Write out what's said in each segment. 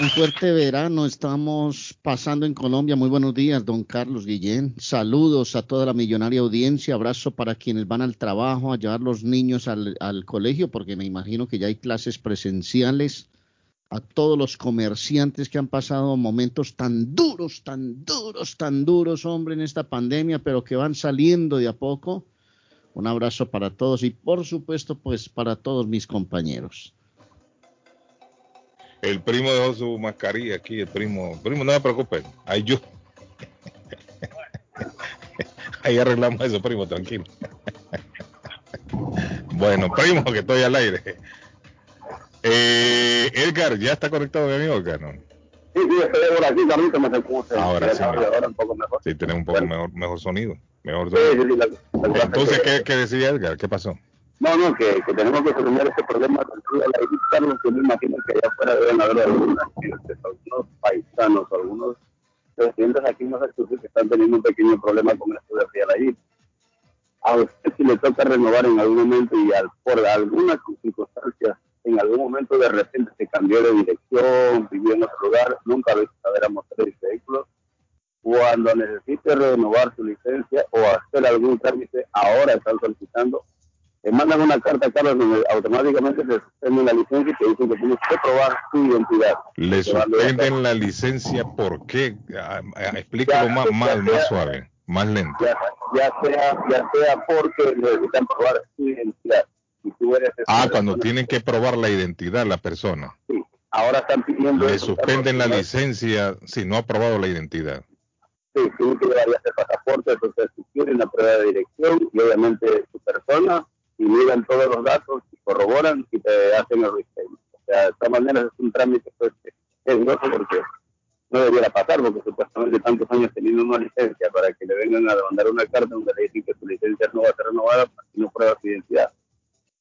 Un fuerte verano estamos pasando en Colombia. Muy buenos días, don Carlos Guillén. Saludos a toda la millonaria audiencia. Abrazo para quienes van al trabajo, a llevar los niños al, al colegio, porque me imagino que ya hay clases presenciales. A todos los comerciantes que han pasado momentos tan duros, tan duros, tan duros, hombre, en esta pandemia, pero que van saliendo de a poco. Un abrazo para todos y, por supuesto, pues para todos mis compañeros. El primo dejó su mascarilla aquí, el primo. Primo, no me preocupe, ahí yo. Ahí arreglamos eso, primo, tranquilo. Bueno, primo, que estoy al aire. Eh, Edgar, ¿ya está conectado mi amigo Edgar? ¿no? Sí, sí, estoy por aquí, Carlito, me sé cómo se Ahora sí, ahora un poco mejor. Sí, tenemos un poco mejor, mejor sonido. Mejor Sí, sonido. sí, sí, la- la- Entonces, que- ¿qué, ¿qué decía Edgar? ¿Qué pasó? No, no, que, que tenemos que solucionar este problema de la Carlos, que me imagino que allá afuera deben haber algunas, algunos paisanos, algunos residentes aquí en Massachusetts que están teniendo un pequeño problema con de frío de la. A usted si le toca renovar en algún momento y al, por algunas circunstancias, en algún momento de repente se cambió de dirección, vivió en otro lugar, nunca va a saber a mostrar el vehículo, cuando necesite renovar su licencia o hacer algún trámite, ahora están solicitando, le mandan una carta, Carlos, donde automáticamente se suspende la licencia y te dicen que tienes que probar tu identidad. Le Te a- suspenden la licencia, ¿por qué? Ah, ah, Explícalo más, más, más suave, más lento. Ya, ya sea, ya sea porque necesitan probar su identidad. Si tú eres Ah, cuando tienen que probar la identidad de la persona. sí. Ahora están pidiendo. Le eso, suspenden la licencia si no ha aprobado la identidad. Sí, tienen que llevar ya pasaporte, entonces si quieren la prueba de dirección y obviamente su persona y miran todos los datos y corroboran y te hacen el restatement. O sea, de todas maneras es un trámite pues, loco porque no debiera pasar porque supuestamente tantos años teniendo una licencia para que le vengan a mandar una carta donde le dicen que su licencia no va a ser renovada si no prueba su identidad.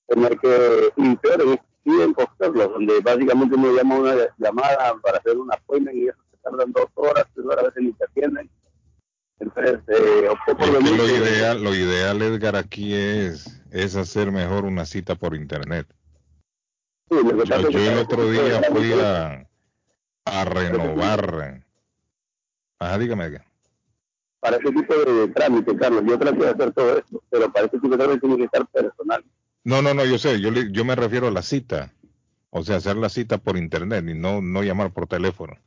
Tener que, y peor, donde básicamente uno llama una llamada para hacer una appointment y eso se tardan dos horas, tres horas, a veces ni te atienden. Entonces, eh, opté por Es que venir. lo ideal, lo ideal, Edgar, aquí es, es hacer mejor una cita por internet. Sí, lo que Yo, que el otro día fui a, a renovar. Ajá, dígame, Edgar. Para ese tipo de trámite, Carlos, yo trato de hacer todo esto, pero para ese tipo de trámite tiene que estar personal. No, no, no, yo sé, yo, yo me refiero a la cita. O sea, hacer la cita por internet y no, no llamar por teléfono.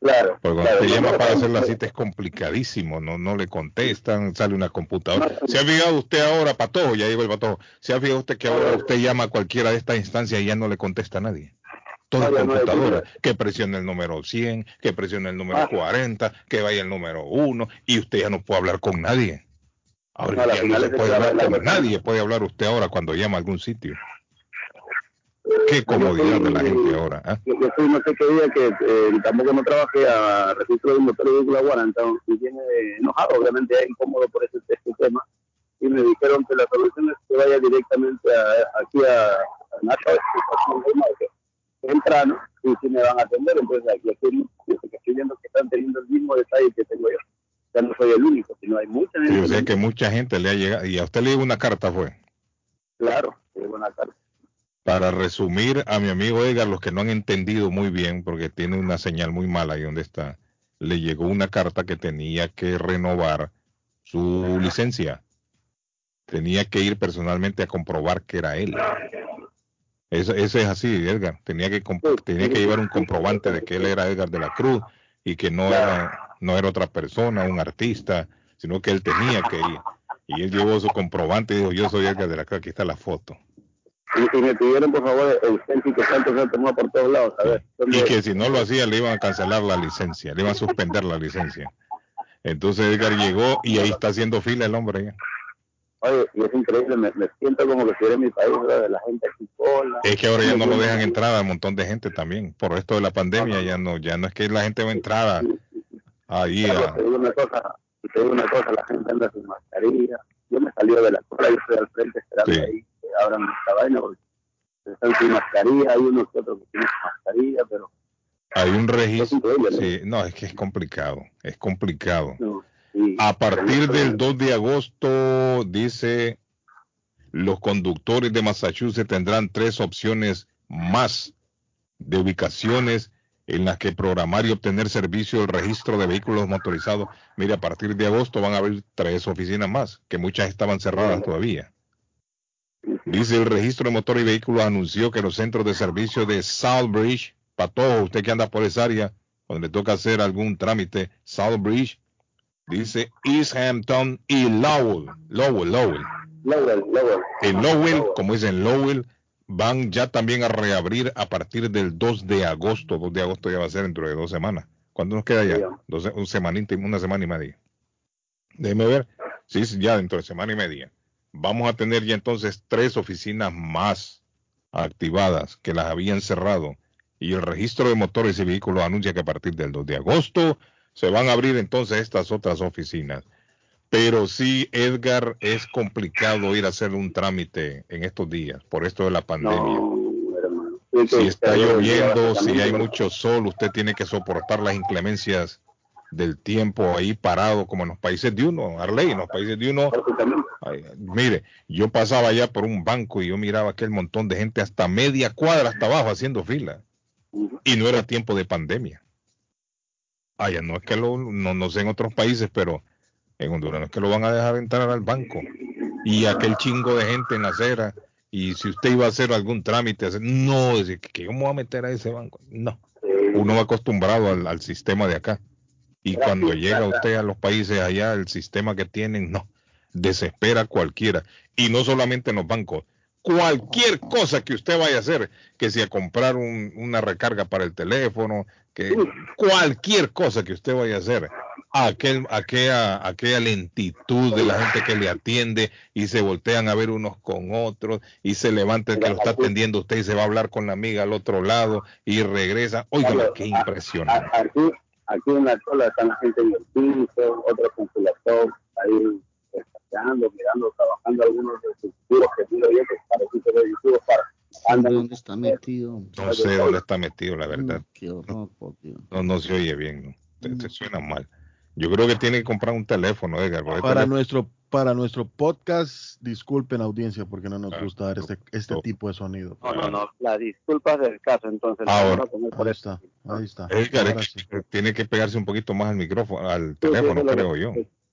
Claro. Porque cuando claro, no, llama para hacer la cita es complicadísimo, no, no le contestan, sale una computadora. No, ¿Se ha fijado usted ahora, Patojo? Ya llegó el Patojo. ¿Se ha fijado usted que ahora usted llama a cualquiera de estas instancias y ya no le contesta a nadie? No, hay computadora. que presione el número 100, que presione el número Ah. 40, que vaya el número 1 y usted ya no puede hablar con nadie. Ahora ya no se puede la- hablar la con nadie, puede hablar usted ahora cuando llama a algún sitio. Qué comodidad de la gente ahora. ¿ah? Yo, yo fui no sé qué día que eh, tampoco no trabajé a registro de motor y vehículo a Guarantán y viene enojado, obviamente incómodo por ese, este tema. Y me dijeron que la solución es que vaya directamente a, aquí a, a Nacho, temprano, y si me van a atender. Entonces aquí, que estoy viendo que están teniendo el mismo detalle que tengo yo. Ya no soy el único, sino hay mucha gente. Sí, o sea que mucha gente le ha llegado. Y a usted le llegó una carta, fue. Claro, sí, buena tarde. Para resumir a mi amigo Edgar, los que no han entendido muy bien, porque tiene una señal muy mala ahí donde está, le llegó una carta que tenía que renovar su licencia. Tenía que ir personalmente a comprobar que era él. Eso, es así, Edgar. Tenía que, tenía que llevar un comprobante de que él era Edgar de la Cruz y que no era, no era otra persona, un artista, sino que él tenía que ir. Y él llevó su comprobante y dijo, yo soy Edgar de la Cruz, aquí está la foto. Y, y me pidieron, por favor, el selfie que se por todos lados. A ver, Y ¿dónde- que si no lo hacía le iban a cancelar la licencia, le iban a suspender la licencia. Entonces Edgar llegó y ahí está haciendo fila el hombre. Oye, y es increíble, me, me siento como que estuviera en mi país, la gente aquí cola. Es que ahora ya no lo dejan entrar a un montón de gente también. Por esto de la pandemia ya no, ya no es que la gente va a entrar ahí Carlos, a... te digo una cosa, te digo una cosa, la gente anda sin mascarilla. Yo me salí de la cola y estoy al frente esperando Sí. ahí abran esta vaina porque están sin mascarilla, hay unos que otros que tienen mascarilla, pero Hay un registro. ¿no? Sí, no, es que es complicado, es complicado. No, sí. A partir del 2 de agosto, dice, los conductores de Massachusetts tendrán tres opciones más de ubicaciones en las que programar y obtener servicio del registro de vehículos motorizados. Mire, a partir de agosto van a haber tres oficinas más, que muchas estaban cerradas todavía. Dice el registro de motor y vehículos anunció que los centros de servicio de Southbridge, para todos usted que anda por esa área, donde le toca hacer algún trámite, Southbridge, dice East Hampton y Lowell, Lowell, Lowell. Lowell, Lowell. En Lowell, como dicen Lowell, van ya también a reabrir a partir del 2 de agosto. 2 de agosto ya va a ser dentro de dos semanas. ¿Cuándo nos queda ya? Dos, un semanita, una semana y media. Déjeme ver. Sí, ya dentro de semana y media. Vamos a tener ya entonces tres oficinas más activadas que las habían cerrado. Y el registro de motores y vehículos anuncia que a partir del 2 de agosto se van a abrir entonces estas otras oficinas. Pero sí, Edgar, es complicado ir a hacer un trámite en estos días por esto de la pandemia. si está lloviendo, si hay mucho sol, usted tiene que soportar las inclemencias del tiempo ahí parado, como en los países de uno, Arley, en los países de uno. mire, yo pasaba allá por un banco y yo miraba aquel montón de gente hasta media cuadra hasta abajo haciendo fila. Y no era tiempo de pandemia. Allá no es que lo, no, no sé en otros países, pero en Honduras. No es que lo van a dejar entrar al banco. Y aquel chingo de gente en la acera. Y si usted iba a hacer algún trámite, no, decir que ¿cómo va a meter a ese banco? No. Uno va acostumbrado al, sistema de acá. Y cuando llega usted a los países allá, el sistema que tienen, no. Desespera cualquiera. Y no solamente en los bancos. Cualquier cosa que usted vaya a hacer, que si a comprar una recarga para el teléfono, que cualquier cosa que usted vaya a hacer, aquel, aquella, aquella lentitud de la gente que le atiende y se voltean a ver unos con otros y se levanta el que lo está atendiendo usted y se va a hablar con la amiga al otro lado y regresa. Oiga, qué impresionante. Aquí, en la cola están la gente en el piso, otros con su laptop ahí mirando, trabajando algunos de sus tiros que tiro yo que para para ¿Dónde está metido? No sé dónde está metido, la verdad. Qué horror, no, no se oye bien, ¿no? te suena mal. Yo creo que tiene que comprar un teléfono, Edgar. Para nuestro para nuestro podcast, disculpen audiencia porque no nos ah, gusta dar este, este tipo de sonido. No, no, no, la disculpa es del caso, entonces. Ahora, ahí está, ahí está. Edgar, tiene que pegarse un poquito más al micrófono, al teléfono, creo yo.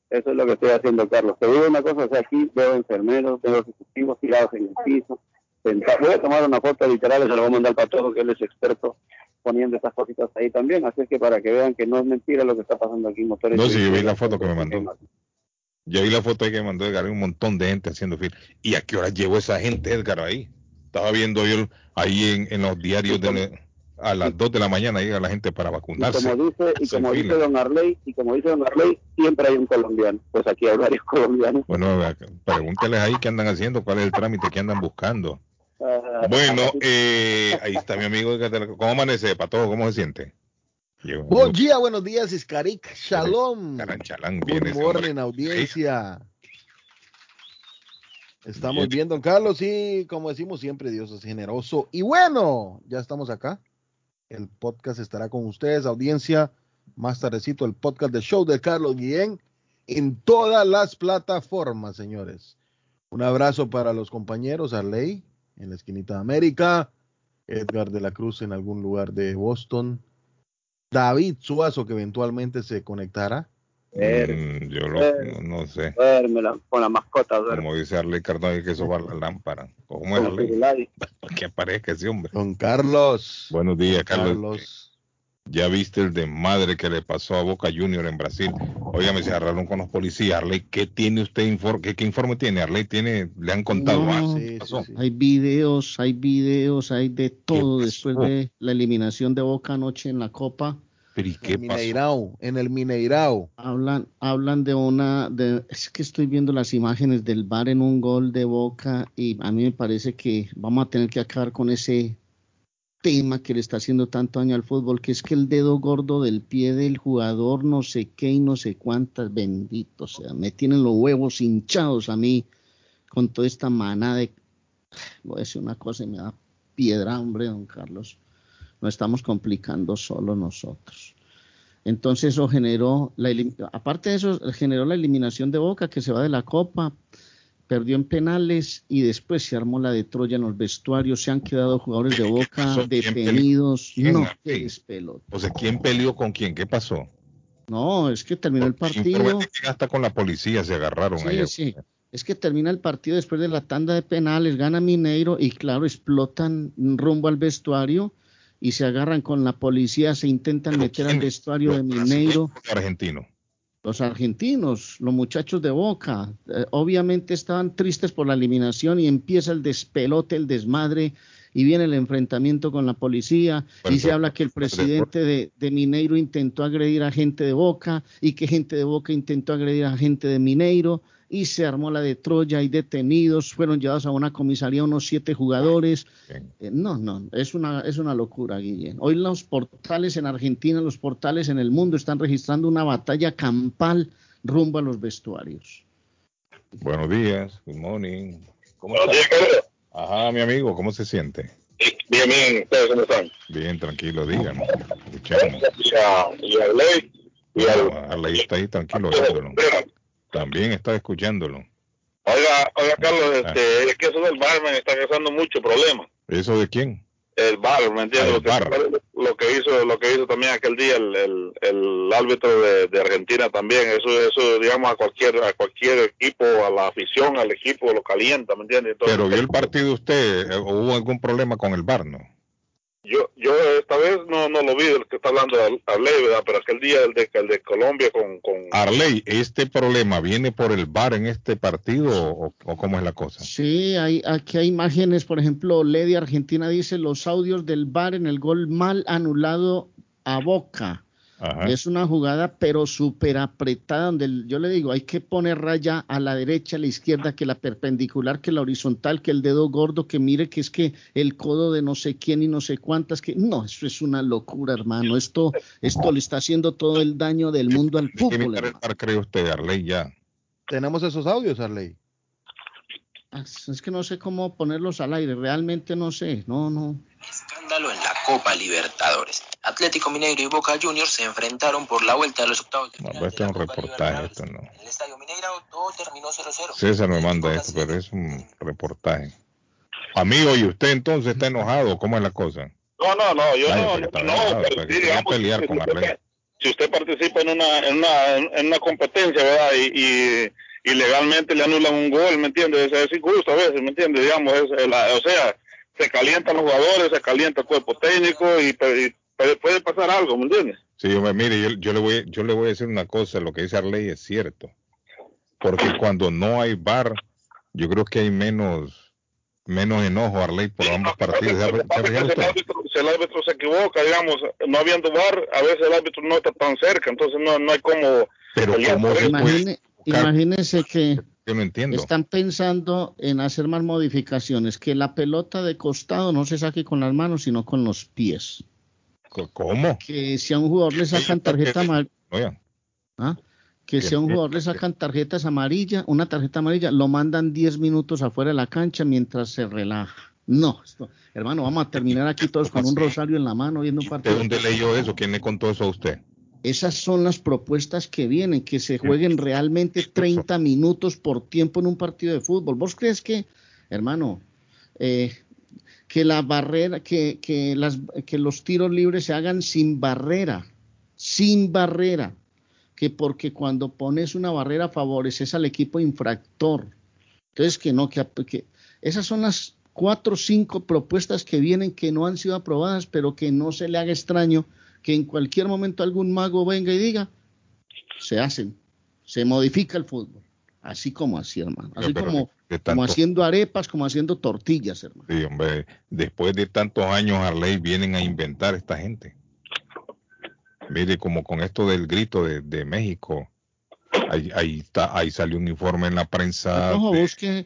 Eso es lo que estoy haciendo, Carlos. Te digo una cosa, o sea, aquí veo enfermeros, veo ejecutivos tirados en el piso. Voy a tomar una foto literal, se la voy a mandar para todo, que él es experto poniendo estas cositas ahí también. Así es que para que vean que no es mentira lo que está pasando aquí en Motores. No, sí, yo vi la foto que me mandó. Yo vi la foto ahí que mandó Edgar, hay un montón de gente haciendo fila. ¿Y a qué hora llegó esa gente, Edgar, ahí? Estaba viendo yo ahí en, en los diarios de a las 2 de la mañana llega la gente para vacunarse. Y como dice, y como dice don Arley, y como dice don Arley, siempre hay un colombiano. Pues aquí hay varios colombianos. Bueno, pregúnteles ahí qué andan haciendo, cuál es el trámite que andan buscando. Bueno, eh, ahí está mi amigo. ¿Cómo amanece, Pato? ¿Cómo se siente? Buen día, buenos días, Iscarik. Shalom. Buen morning, audiencia. Estamos viendo, Carlos, y como decimos siempre, Dios es generoso. Y bueno, ya estamos acá. El podcast estará con ustedes, audiencia. Más tardecito, el podcast de show de Carlos Guillén en todas las plataformas, señores. Un abrazo para los compañeros, Arley, en la esquinita de América, Edgar de la Cruz en algún lugar de Boston, David Suazo que eventualmente se conectará. Mm, yo no, sé. con la mascota. Como dice Arley Cardona, hay que sobar la lámpara. ¿Cómo es Arley? que aparezca ese hombre. Don Carlos. Buenos días, Carlos. Ya viste el de madre que le pasó a Boca Junior en Brasil. Óigame, se agarraron con los policías. Arley, ¿qué tiene usted? Informe? ¿Qué, informe tiene? Arley tiene, le han contado más. hay videos, hay videos, hay de todo después de la eliminación de Boca anoche en la Copa. Pero ¿y qué Mineirao, en el Mineirao. Hablan, hablan de una, de, es que estoy viendo las imágenes del bar en un gol de Boca y a mí me parece que vamos a tener que acabar con ese tema que le está haciendo tanto daño al fútbol, que es que el dedo gordo del pie del jugador, no sé qué y no sé cuántas, bendito, sea, me tienen los huevos hinchados a mí con toda esta manada de, voy a decir una cosa y me da piedra, hombre, don Carlos, no estamos complicando solo nosotros. Entonces eso generó, la, aparte de eso, generó la eliminación de Boca que se va de la Copa, perdió en penales y después se armó la de Troya en los vestuarios, se han quedado jugadores de Boca detenidos. ¿Quién? No, ¿A qué quién? despelota. O sea, ¿quién peleó con quién? ¿Qué pasó? No, es que terminó el partido. Hasta con la policía se agarraron Sí. Es que termina el partido después de la tanda de penales, gana Mineiro y claro, explotan rumbo al vestuario y se agarran con la policía, se intentan meter al vestuario ¿Los de Mineiro. brasileños o argentinos. Los argentinos, los muchachos de Boca, eh, obviamente estaban tristes por la eliminación y empieza el despelote, el desmadre y viene el enfrentamiento con la policía Bueno, y se habla que el presidente de, de Mineiro intentó agredir a gente de Boca y que gente de Boca intentó agredir a gente de Mineiro y se armó la de Troya y detenidos, fueron llevados a una comisaría unos siete jugadores. Eh, no, no, es una, es una locura, Guillén. Hoy los portales en Argentina, los portales en el mundo están registrando una batalla campal rumbo a los vestuarios. Buenos días, good morning. ¿Cómo Buenos está? días. Ajá, mi amigo, ¿cómo se siente? Bien, bien, ¿ustedes cómo están? Bien, tranquilo, dígame. Escuchamos. Y a, y a Ley, y al... No, Arley está ahí tranquilo oyéndolo. También está escuchándolo. Oiga, oiga, Carlos, Ah. este, es que eso del bar me está causando mucho problema. ¿Eso de quién? El bar, ¿me entiendes? Ah, lo, que, lo que hizo, lo que hizo también aquel día el, el, el árbitro de, de Argentina también. Eso, eso, digamos, a cualquier, a cualquier equipo, a la afición, al equipo lo calienta, ¿me entiendes? Entonces, Pero vio el partido usted, eh, ¿o ¿hubo algún problema con el bar, no? Yo, yo esta vez no, no lo vi del que está hablando de Arley, ¿verdad? Pero aquel día el de, el de Colombia con, con Arley, ¿este problema viene por el bar en este partido o, o cómo es la cosa? Sí, hay, aquí hay imágenes, por ejemplo, Lady Argentina dice los audios del bar en el gol mal anulado a Boca. Ajá. Es una jugada, pero súper apretada, donde yo le digo, hay que poner raya a la derecha, a la izquierda, que la perpendicular, que la horizontal, que el dedo gordo, que mire que es que el codo de no sé quién y no sé cuántas, que no, eso es una locura, hermano. Esto, esto le está haciendo todo el daño del mundo al ¿De qué fútbol. bar cree usted, Arley, ya? Tenemos esos audios, Arley. Ah, Es que no sé cómo ponerlos al aire, realmente no sé, no, no. Escándalo en la Copa Libertadores. Atlético Mineiro y Boca Juniors se enfrentaron por la vuelta de los octavos de No, final este de es un reportaje, esto no. En el Estadio Mineiro todo terminó 0-0. César me manda esto, pero es un reportaje. Amigo, ¿y usted entonces está enojado? ¿Cómo es la cosa? No, no, no, yo Vaya, no, no, no, enojado, pero sí, digamos, pelear si con usted- Arley. Si usted participa en una, en una, en una competencia, ¿verdad? Y, y, y legalmente le anulan un gol, ¿me entiendes? Es, es injusto a veces, ¿me entiendes? Digamos, es la- o sea, se calientan los jugadores, se calienta el cuerpo técnico y, y puede, puede pasar algo, ¿me entiendes? Sí, hombre, mire, yo, yo le voy, yo le voy a decir una cosa, lo que dice Arley es cierto. Porque cuando no hay bar, yo creo que hay menos, menos enojo, Arley, por ambos partidos. ¿Ya, ya Pasa que fijó si, el árbitro, si el árbitro se equivoca, digamos, no habiendo bar, a veces el árbitro no está tan cerca, entonces no, no hay como... Pero imagínese que Yo no entiendo. están pensando en hacer más modificaciones, que la pelota de costado no se saque con las manos, sino con los pies. ¿Cómo? Que si a un jugador le sacan tarjeta amarilla, Oigan, que si a un jugador le sacan tarjetas amarillas, una tarjeta amarilla, lo mandan 10 minutos afuera de la cancha mientras se relaja. No, esto- hermano, vamos a terminar aquí todos con un rosario en la mano viendo un ¿de partido. dónde leyó eso? ¿Quién le contó eso a usted? Esas son las propuestas que vienen, que se jueguen realmente 30 minutos por tiempo en un partido de fútbol. ¿Vos crees que, hermano, eh, que la barrera, que, que, las, que los tiros libres se hagan sin barrera, sin barrera? Que porque cuando pones una barrera favoreces al equipo infractor. Entonces, que no, que, que esas son las cuatro o cinco propuestas que vienen que no han sido aprobadas, pero que no se le haga extraño que en cualquier momento algún mago venga y diga, se hacen, se modifica el fútbol, así como así, hermano, así como, de como haciendo arepas, como haciendo tortillas, hermano. Sí, hombre, después de tantos años, Arley, vienen a inventar esta gente. Mire, como con esto del grito de, de México, ahí, ahí, está, ahí salió un informe en la prensa. Patojo, de- busque,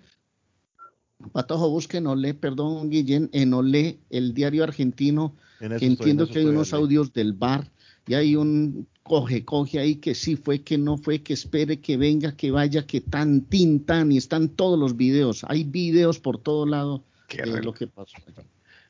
Patojo, busque en Olé, perdón, Guillén, en Olé, el diario argentino, En eso que estoy, en entiendo que hay unos audios del bar y hay un coge, coge ahí que sí fue, que no fue, que espere, que venga, que vaya, que tan, tin, tan, y están todos los videos. Hay videos por todo lado Qué de lo que pasó.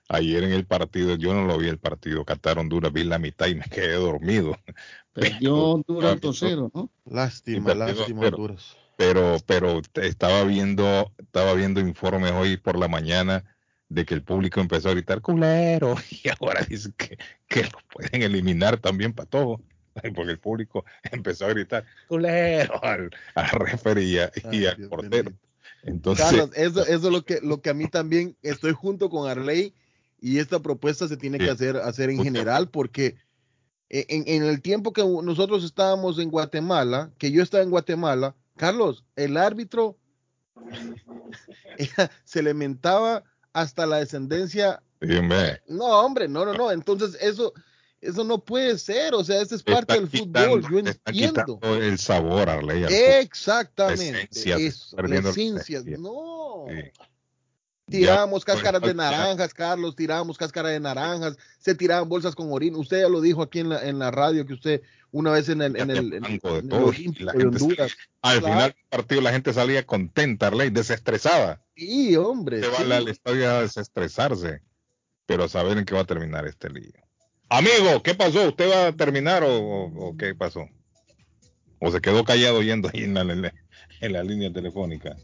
Ayer en el partido, yo no lo vi el partido, Qatar Honduras, vi la mitad y me quedé dormido. Perdió Honduras 2-0, ¿no? Lástima, lástima. Honduras. pero, pero estaba viendo, estaba viendo informes hoy por la mañana de que el público empezó a gritar culero y ahora dice que, que lo pueden eliminar también para todo. Porque el público empezó a gritar culero al, al referee y, al portero. Entonces, Carlos, eso, eso es lo que, lo que a mí también estoy junto con Arley y esta propuesta se tiene que hacer, hacer en general porque e, en, en, el tiempo que nosotros estábamos en Guatemala, que yo estaba en Guatemala, Carlos, el árbitro se le mentaba hasta la descendencia. No, hombre, no, no, no. Entonces, eso, eso no puede ser. O sea, eso es parte del fútbol. Yo entiendo. el sabor, Arley. Exactamente. La esencia. No. Tirábamos cáscaras de naranjas, Carlos, tirábamos cáscaras de naranjas, se tiraban bolsas con orina. Usted ya lo dijo aquí en la, en la radio que usted una vez en el, en el, en el, en el de Honduras. Al final del partido la gente salía contenta, Arley, desestresada. Sí, hombre. Se va al estadio a desestresarse, pero a saber en qué va a terminar este lío. Amigo, ¿qué pasó? ¿Usted va a terminar o, o, o qué pasó? ¿O se quedó callado yendo ahí en la, en la línea telefónica?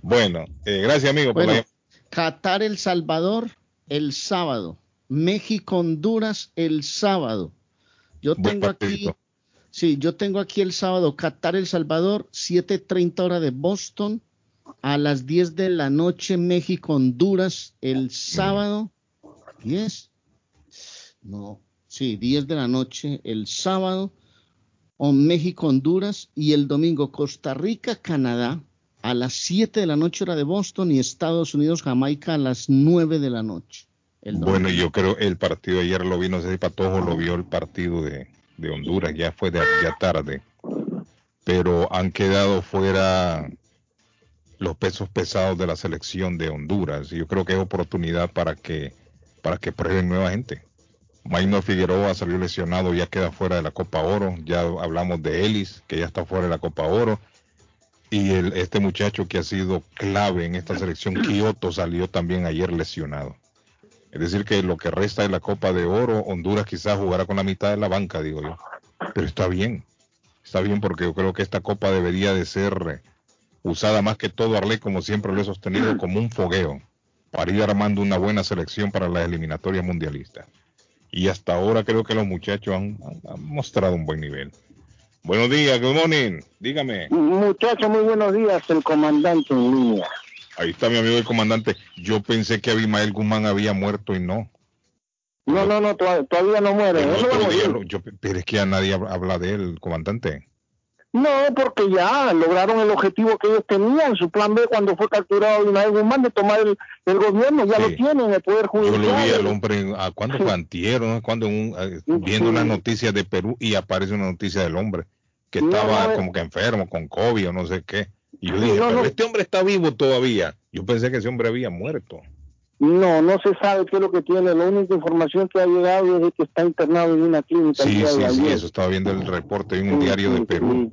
Bueno, eh, gracias amigo. Bueno, por Qatar, El Salvador, el sábado. México, Honduras, el sábado. Yo tengo aquí, sí, yo tengo aquí el sábado Qatar, El Salvador, 7:30 hora de Boston, a las 10 de la noche México, Honduras, el sábado. ¿10? No, sí, 10 de la noche el sábado, o México, Honduras, y el domingo Costa Rica, Canadá, a las 7 de la noche hora de Boston, y Estados Unidos, Jamaica, a las 9 de la noche. Bueno, yo creo el partido de ayer lo vi, no sé si Patojo lo vio el partido de, de Honduras, ya fue de ya tarde, pero han quedado fuera los pesos pesados de la selección de Honduras. Yo creo que es oportunidad para que para que prueben nueva gente. Maino Figueroa salió lesionado, ya queda fuera de la Copa Oro. Ya hablamos de Ellis, que ya está fuera de la Copa Oro. Y el, este muchacho que ha sido clave en esta selección, Kioto, salió también ayer lesionado. Es decir, que lo que resta de la Copa de Oro, Honduras quizás jugará con la mitad de la banca, digo yo. Pero está bien, está bien porque yo creo que esta Copa debería de ser usada más que todo, Arley, como siempre lo he sostenido, como un fogueo para ir armando una buena selección para las eliminatorias mundialistas. Y hasta ahora creo que los muchachos han, han mostrado un buen nivel. Buenos días, good morning, dígame. Muchachos, muy buenos días, el comandante en línea. Ahí está mi amigo el comandante. Yo pensé que Abimael Guzmán había muerto y no. No, no, no, todavía, no muere. Pero, día, yo, pero es que ya nadie habla de él, comandante. No, porque ya lograron el objetivo que ellos tenían, su plan B cuando fue capturado Abimael Guzmán de tomar el, el gobierno, ya sí. lo tienen, el Poder Judicial. Yo lo vi al hombre, ¿a cuándo fue antier, ¿no? Cuando un, viendo sí. unas noticias de Perú y aparece una noticia del hombre que estaba no, como que enfermo con COVID o no sé qué. Y yo dije, no, pero no. este hombre está vivo todavía. Yo pensé que ese hombre había muerto. No, no se sabe qué es lo que tiene. La única información que ha llegado es de que está internado en una clínica. Sí, sí, sí, eso estaba viendo el reporte en un sí, diario sí, de Perú.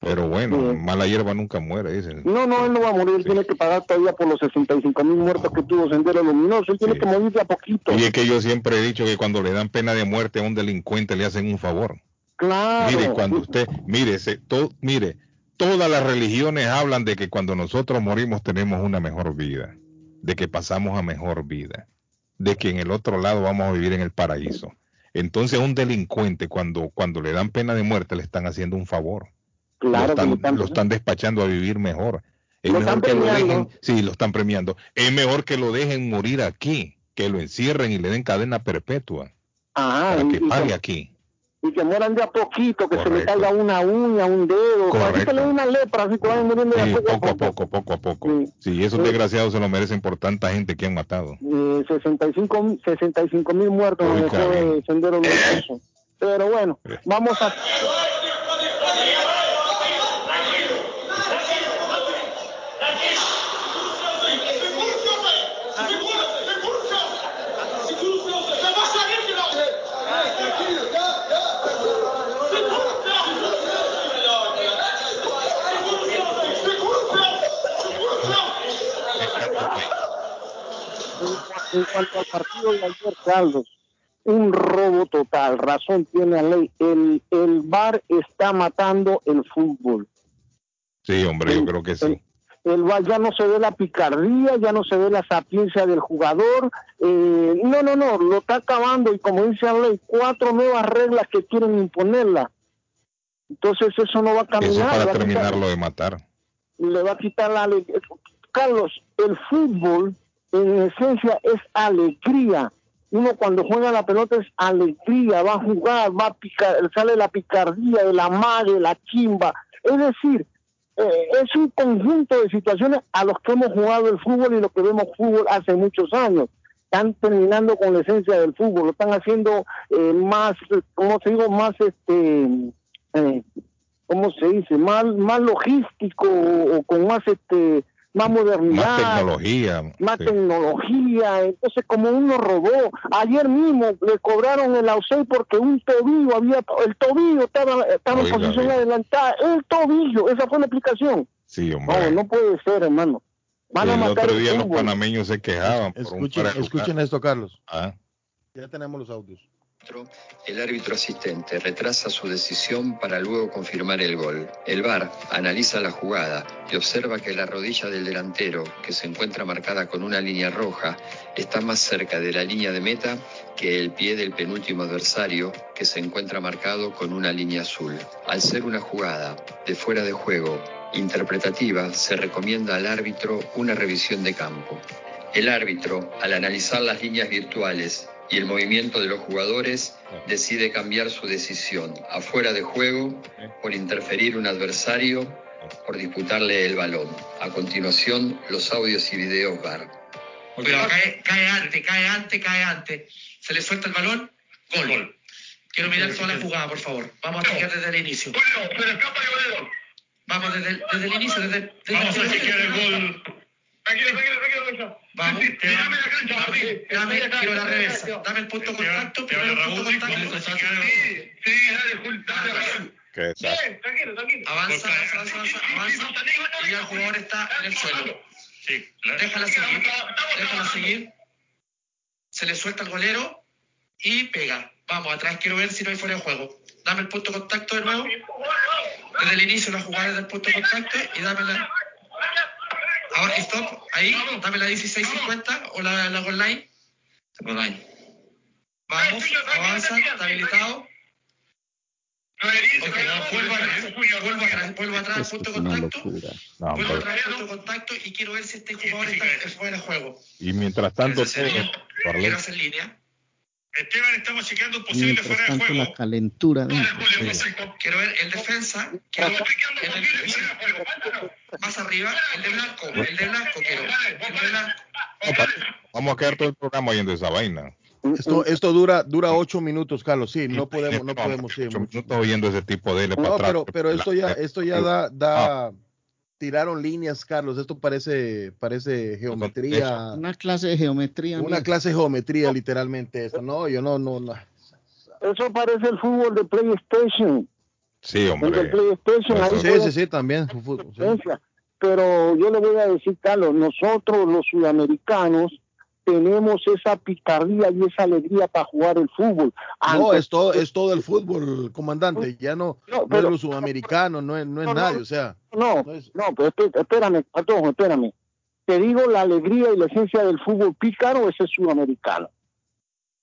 Pero bueno, mala hierba nunca muere, dicen. No, no, él no va a morir, él tiene que pagar todavía por los 65 mil muertos que tuvo Sendero Luminoso, él tiene que morir de a poquito. Y es que yo siempre he dicho que cuando le dan pena de muerte a un delincuente le hacen un favor. Claro. Mire, cuando usted, mire, se, to, mire, todas las religiones hablan de que cuando nosotros morimos tenemos una mejor vida, de que pasamos a mejor vida, de que en el otro lado vamos a vivir en el paraíso. Entonces un delincuente cuando, cuando le dan pena de muerte le están haciendo un favor. Claro lo, están, lo, están, lo están despachando a vivir mejor. Es lo mejor que lo premiando. dejen, sí, lo están premiando. Es mejor que lo dejen morir aquí, que lo encierren y le den cadena perpetua. Ajá, para que pague aquí y que mueran de a poquito, que Correcto. se le caiga una uña, un dedo, así que le una lepra, así que vayan muriendo sí, de poco, poco a poco, poco a poco. Sí, sí esos sí. desgraciados se lo merecen por tanta gente que han matado. Eh, 65 mil muertos en el sendero luminoso. Pero bueno, vamos a... en cuanto al partido de ayer, Carlos, un robo total, razón tiene la ley, el, el VAR está matando el fútbol. Sí, hombre, yo creo que sí. El, ya no se ve la picardía, ya no se ve la sapiencia del jugador. Eh, no, no, no, lo está acabando y como dice ley, cuatro nuevas reglas que quieren imponerla. Entonces eso no va a cambiar. Eso para terminarlo de matar. Le va a quitar la Carlos, el fútbol en esencia es alegría. Uno cuando juega la pelota es alegría, va a jugar, va a picar, sale la picardía, el amague, la chimba. Es decir, eh, es un conjunto de situaciones a los que hemos jugado el fútbol y los que vemos fútbol hace muchos años. Están terminando con la esencia del fútbol, lo están haciendo eh, más, ¿cómo se digo? Más, este, eh, ¿cómo se dice? Más, más logístico o con más, este, más modernidad, más tecnología, más tecnología. Entonces, como uno robó, ayer mismo le cobraron el ausey porque un tobillo había, el tobillo estaba, estaba en posición adelantada, el tobillo, esa fue la explicación. Sí, hombre. No, no puede ser, hermano. Van el otro día los panameños se quejaban. Escuchen, escuchen esto, Carlos. Ah. Ya tenemos los audios el árbitro asistente retrasa su decisión para luego confirmar el gol. El VAR analiza la jugada y observa que la rodilla del delantero, que se encuentra marcada con una línea roja, está más cerca de la línea de meta que el pie del penúltimo adversario, que se encuentra marcado con una línea azul. Al ser una jugada de fuera de juego interpretativa, se recomienda al árbitro una revisión de campo. El árbitro, al analizar las líneas virtuales y el movimiento de los jugadores decide cambiar su decisión afuera de juego por interferir un adversario por disputarle el balón. A continuación, los audios y videos VAR. Pero cae, cae antes, cae antes, cae antes. Se le suelta el balón, gol. Quiero mirar toda la jugada, por favor. Vamos a arrancar desde el inicio. Vamos desde el, desde el inicio, desde, desde Vamos a ver si quiere el gol. Tranquilo, tranquilo, tranquilo. Vamos, dame la cancha, dame, dame, quiero la reversa. Dame el punto de contacto, primero el punto de contacto. Sí, sí, dale, dale, ¿Qué Tranquilo, tranquilo. Avanza, avanza, avanza, avanza. Y ya el jugador está en el suelo. Sí. Déjala seguir, déjala seguir. Se le suelta el golero y pega. Vamos, atrás quiero ver si no hay fuera de juego. Dame el punto de contacto de nuevo. Desde el inicio la jugada desde el punto de contacto y dame la, Ahora, stop, ahí, dame la 1650 o la, la goal line. Vamos, avanza, está habilitado. Okay, vuelvo atrás, vuelvo atrás, vuelvo atrás punto de contacto. vuelvo atrás punto de contacto y quiero ver si este jugador está fuera de juego. Y mientras tanto, quiero hacer línea. Esteban, estamos chequeando posible fuera de juego. la calentura Quiero ver el defensa. Quiero ver el, más arriba, el de blanco. El de blanco quiero. El de blanco. Vamos a quedar todo el programa oyendo esa vaina. Esto, esto dura dura ocho minutos, Carlos. Sí, no podemos, no podemos. Sí, no estoy oyendo ese tipo de no, pero, pero esto ya, esto ya da, da, tiraron líneas, Carlos. Esto parece, parece geometría. Una clase de geometría. Una clase de geometría, literalmente. Eso. No, yo no, no, no. Eso parece el fútbol de PlayStation. Sí, hombre. El de PlayStation. sí, sí, sí, también. Pero yo le voy a decir, Carlos, nosotros los sudamericanos tenemos esa picardía y esa alegría para jugar el fútbol. no, es todo, es todo el fútbol, comandante, ya no, no, es los sudamericanos, no es, no es nadie, o sea. No, no, pero espérame, perdón, espérame. Te digo la alegría y la esencia del fútbol pícaro, es sudamericano.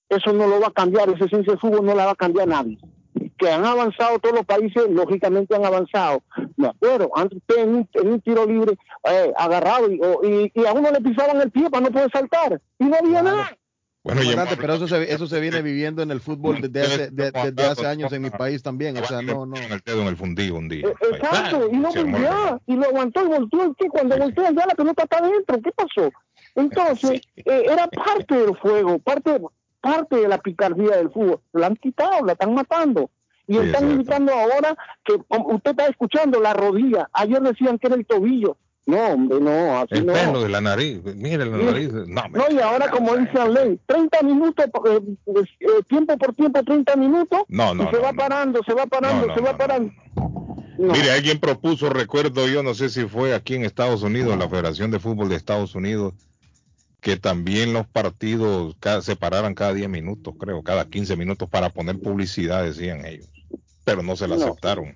Eso no lo va a cambiar, esa esencia del fútbol no la va a cambiar nadie que han avanzado todos los países, lógicamente han avanzado. Me acuerdo, antes en un, en un tiro libre eh, agarrado y, y, a uno le pisaban el pie para no poder saltar y no había nada. Bueno, pero eso se, eso se viene viviendo en el fútbol desde hace, desde hace años en mi país también. O sea, no, no. En el dedo en el fundido un día. Eh, exacto, y no volvió, y lo aguantó y volteó. ¿qué? Cuando volteó ya la pelota está adentro, ¿qué pasó? Entonces, eh, era parte del juego, parte, parte de la picardía del fútbol. La han quitado, la están matando. Y están indicando ahora que usted está escuchando la rodilla. Ayer decían que era el tobillo. No, hombre, no, así el no. pelo de la nariz, mire la nariz. No, no y ahora como dice la ley, 30 minutos, eh, eh, tiempo por tiempo, 30 minutos, no, no, y se va parando, se va parando, se va parando. Mire, alguien propuso, recuerdo yo, no sé si fue aquí en Estados Unidos, la Federación de Fútbol de Estados Unidos, que también los partidos se pararan cada 10 minutos, creo, cada 15 minutos para poner publicidad, decían ellos, pero no se la aceptaron.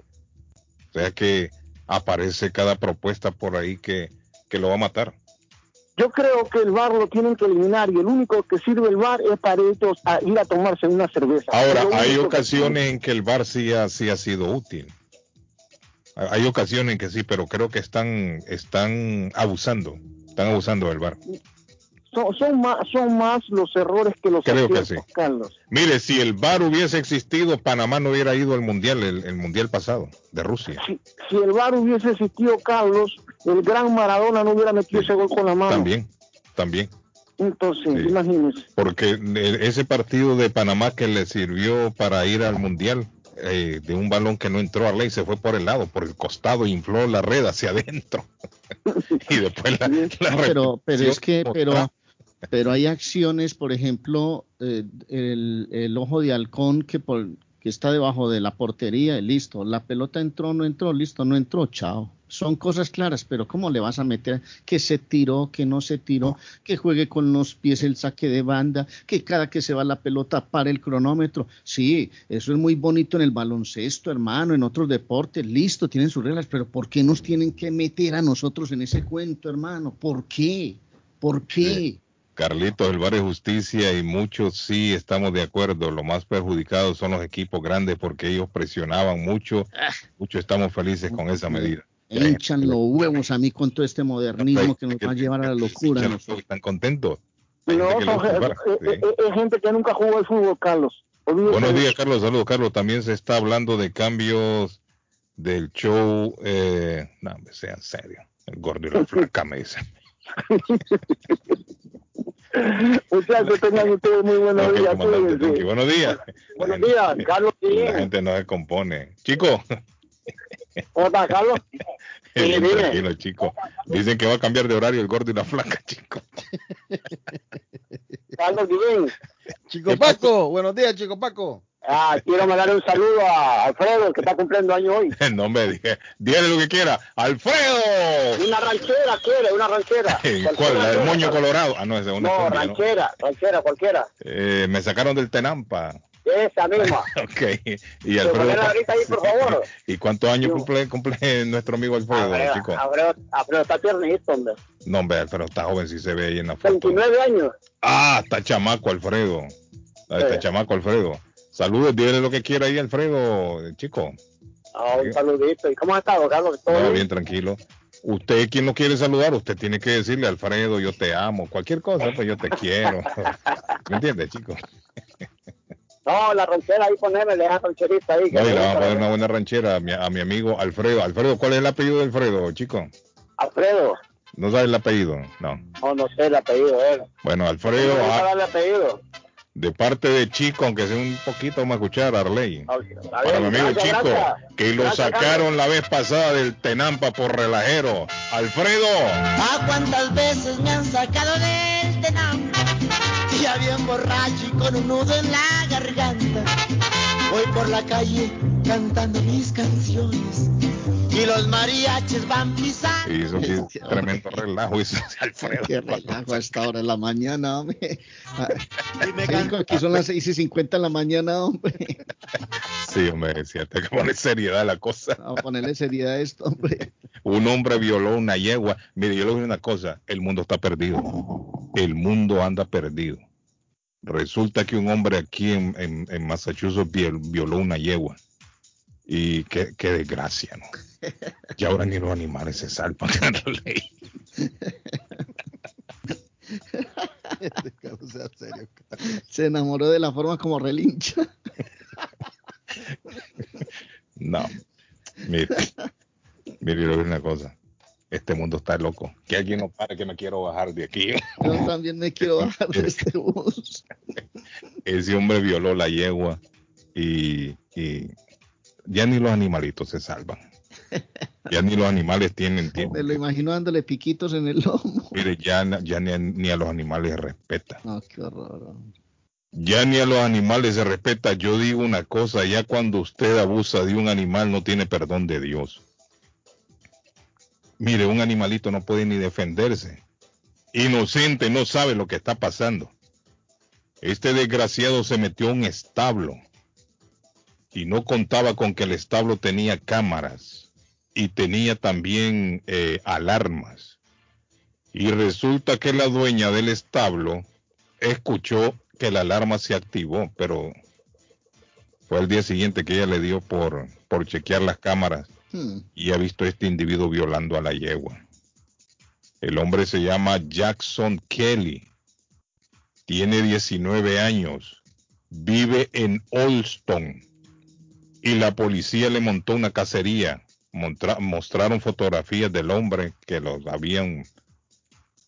O sea que aparece cada propuesta por ahí que, que lo va a matar. Yo creo que el bar lo tienen que eliminar y el único que sirve el bar es para ellos a ir a tomarse una cerveza. Ahora, hay que ocasiones en que el VAR sí ha, sí ha sido útil. Hay ocasiones en que sí, pero creo que están, están abusando. Están abusando del VAR. Son, son más son más los errores que los Creo que sí. Carlos. Mire, si el VAR hubiese existido, Panamá no hubiera ido al mundial, el, el mundial pasado de Rusia. Si, si el bar hubiese existido, Carlos, el gran Maradona no hubiera metido ese gol con la mano. También, también. Entonces, Sí. imagínese. Porque e- ese partido de Panamá que le sirvió para ir al mundial, eh, de un balón que no entró a ley, se fue por el lado, por el costado, infló la red hacia adentro. y después la, la No, pero, pero es que, pero. Pero hay acciones, por ejemplo, eh, el, ojo de halcón que, por, que está debajo de la portería, listo, la pelota entró, no entró, listo, no entró, chao. Son cosas claras, pero ¿cómo le vas a meter que se tiró, que no se tiró, que juegue con los pies el saque de banda, que cada que se va la pelota para el cronómetro? Sí, eso es muy bonito en el baloncesto, hermano, en otros deportes, listo, tienen sus reglas, pero ¿por qué nos tienen que meter a nosotros en ese cuento, hermano? ¿Por qué? ¿Por qué? Carlitos, el es justicia y muchos sí estamos de acuerdo. Lo más perjudicados son los equipos grandes porque ellos presionaban mucho. Ah. Muchos estamos felices con esa medida. Me hinchan los huevos a mí con todo este modernismo que nos va a llevar a la locura. Están contentos. Hay No, VAR, eh, eh, eh, es gente que nunca jugó al fútbol, Carlos. Buenos días. Carlos. Saludos, Carlos. También se está hablando de cambios del show. Eh, no, sean serios. El gordo y la flaca me dicen. Muchachos, tengan ustedes muy buenos Ok, días. Buenos días. Buenos días, Carlos. La gente no se compone. Chico, ¿Cómo está, Carlos? dime. tranquilo, chico. Dicen que va a cambiar de horario el gordo y la flaca, chico. Carlos Guillén. Chico Paco, buenos días, Chico Paco. Ah, quiero mandar un saludo a Alfredo, que está cumpliendo año hoy. No, hombre, dije, dígale lo que quiera. ¡Alfredo! Una ranchera quiere, una ranchera. ¿Cuál? ¿La del moño colorado? Ah, no, esa es una No, cumbia, ¿no? ranchera, ranchera, cualquiera. Eh, me sacaron del Tenampa. Esa misma. Ok. Y Alfredo. ponela ahorita ahí, por favor. ¿Y cuántos años cumple, cumple nuestro amigo Alfredo, Alfredo, chico? Alfredo, Alfredo está tiernito, hombre. No, hombre, Alfredo está joven, si se ve ahí en la foto. 29 años. Ah, está chamaco Alfredo. Está Sí. chamaco Alfredo. Saludos, dígale lo que quiera ahí, Alfredo, chico. Ah, un saludito. ¿Y cómo has estado, Carlos? ¿Todo No, bien? tranquilo. Usted, quien lo quiere saludar, usted tiene que decirle, Alfredo, yo te amo. Cualquier cosa, pues yo te quiero. ¿Me entiendes, chico? No, la ranchera ahí poneme, deja rancherita ahí. No, y le vamos a poner una buena ranchera a mi, a mi amigo Alfredo. Alfredo, ¿cuál es el apellido de Alfredo, chico? Alfredo. ¿No sabe el apellido? No. No, no sé el apellido de él. Bueno, No Alfredo, gusta ah, darle apellido. de parte de Chico, aunque sea un poquito vamos a escuchar, Arley. Para mi amigo gracias, Chico, gracias. que lo Gracias, sacaron la vez pasada del Tenampa por relajero. Alfredo, Ah, cuántas veces me han sacado del tenam. Ya bien borracho y con un nudo en la garganta. Voy por la calle cantando mis canciones. Y los mariachis van pisando. hizo sí, tremendo relajo, hizo Alfredo. Qué relajo a esta hora de la mañana, hombre. Y aquí son las 6 y 50 de la mañana, hombre. Sí, hombre, decía, hay que poner seriedad a la cosa. Vamos a ponerle seriedad a esto, hombre. Un hombre violó una yegua. Mire, yo le voy a decir una cosa, el mundo está perdido. El mundo anda perdido. Resulta que un hombre aquí en, en- en Massachusetts viol- violó una yegua. Y qué, qué desgracia, ¿no? Y ahora ni los animales se salvan de la ley. Se enamoró de la forma como relincha. No. Mire, mire, a una cosa. Este mundo está loco. Que alguien no pare que me quiero bajar de aquí. Yo también me quiero bajar de este bus. ese hombre violó la yegua y, y ya ni los animalitos se salvan. Ya ni los animales tienen tiempo. Me lo imagino dándole piquitos en el lomo. Mire, ya, ni, a, ni a los animales se respeta. No, qué horror. Ya ni a los animales se respeta. Yo digo una cosa, ya cuando usted abusa de un animal no tiene perdón de Dios. Mire, un animalito no puede ni defenderse. Inocente, no sabe lo que está pasando. Este desgraciado se metió a un establo y no contaba con que el establo tenía cámaras. y tenía también eh, alarmas. Y resulta que la dueña del establo escuchó que la alarma se activó, pero fue el día siguiente que ella le dio por, por chequear las cámaras Hmm. y ha visto a este individuo violando a la yegua. El hombre se llama Jackson Kelly, tiene 19 años, vive en Olston y la policía le montó una cacería. Mostraron fotografías del hombre que los habían,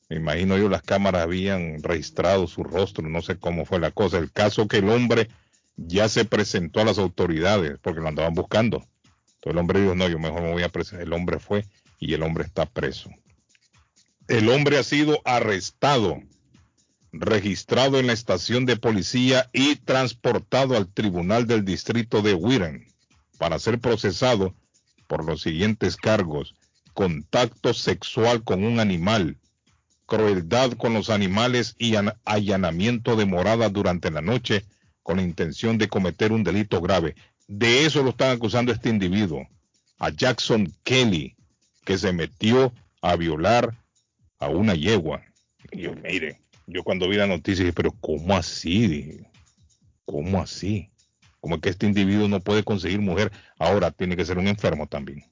me imagino yo, las cámaras habían registrado su rostro, no sé cómo fue la cosa. El caso que el hombre ya se presentó a las autoridades porque lo andaban buscando. Entonces el hombre dijo, no, yo mejor me voy a presentar. El hombre fue y el hombre está preso. El hombre ha sido arrestado, registrado en la estación de policía y transportado al tribunal del distrito de Wirren para ser procesado por los siguientes cargos. Contacto sexual con un animal, crueldad con los animales y an- allanamiento de morada durante la noche con la intención de cometer un delito grave. De eso lo están acusando este individuo, a Jackson Kelly, que se metió a violar a una yegua. Y yo, mire, yo cuando vi la noticia dije, pero ¿cómo así? Dije, ¿cómo así? Como que este individuo no puede conseguir mujer. Ahora tiene que ser un enfermo también.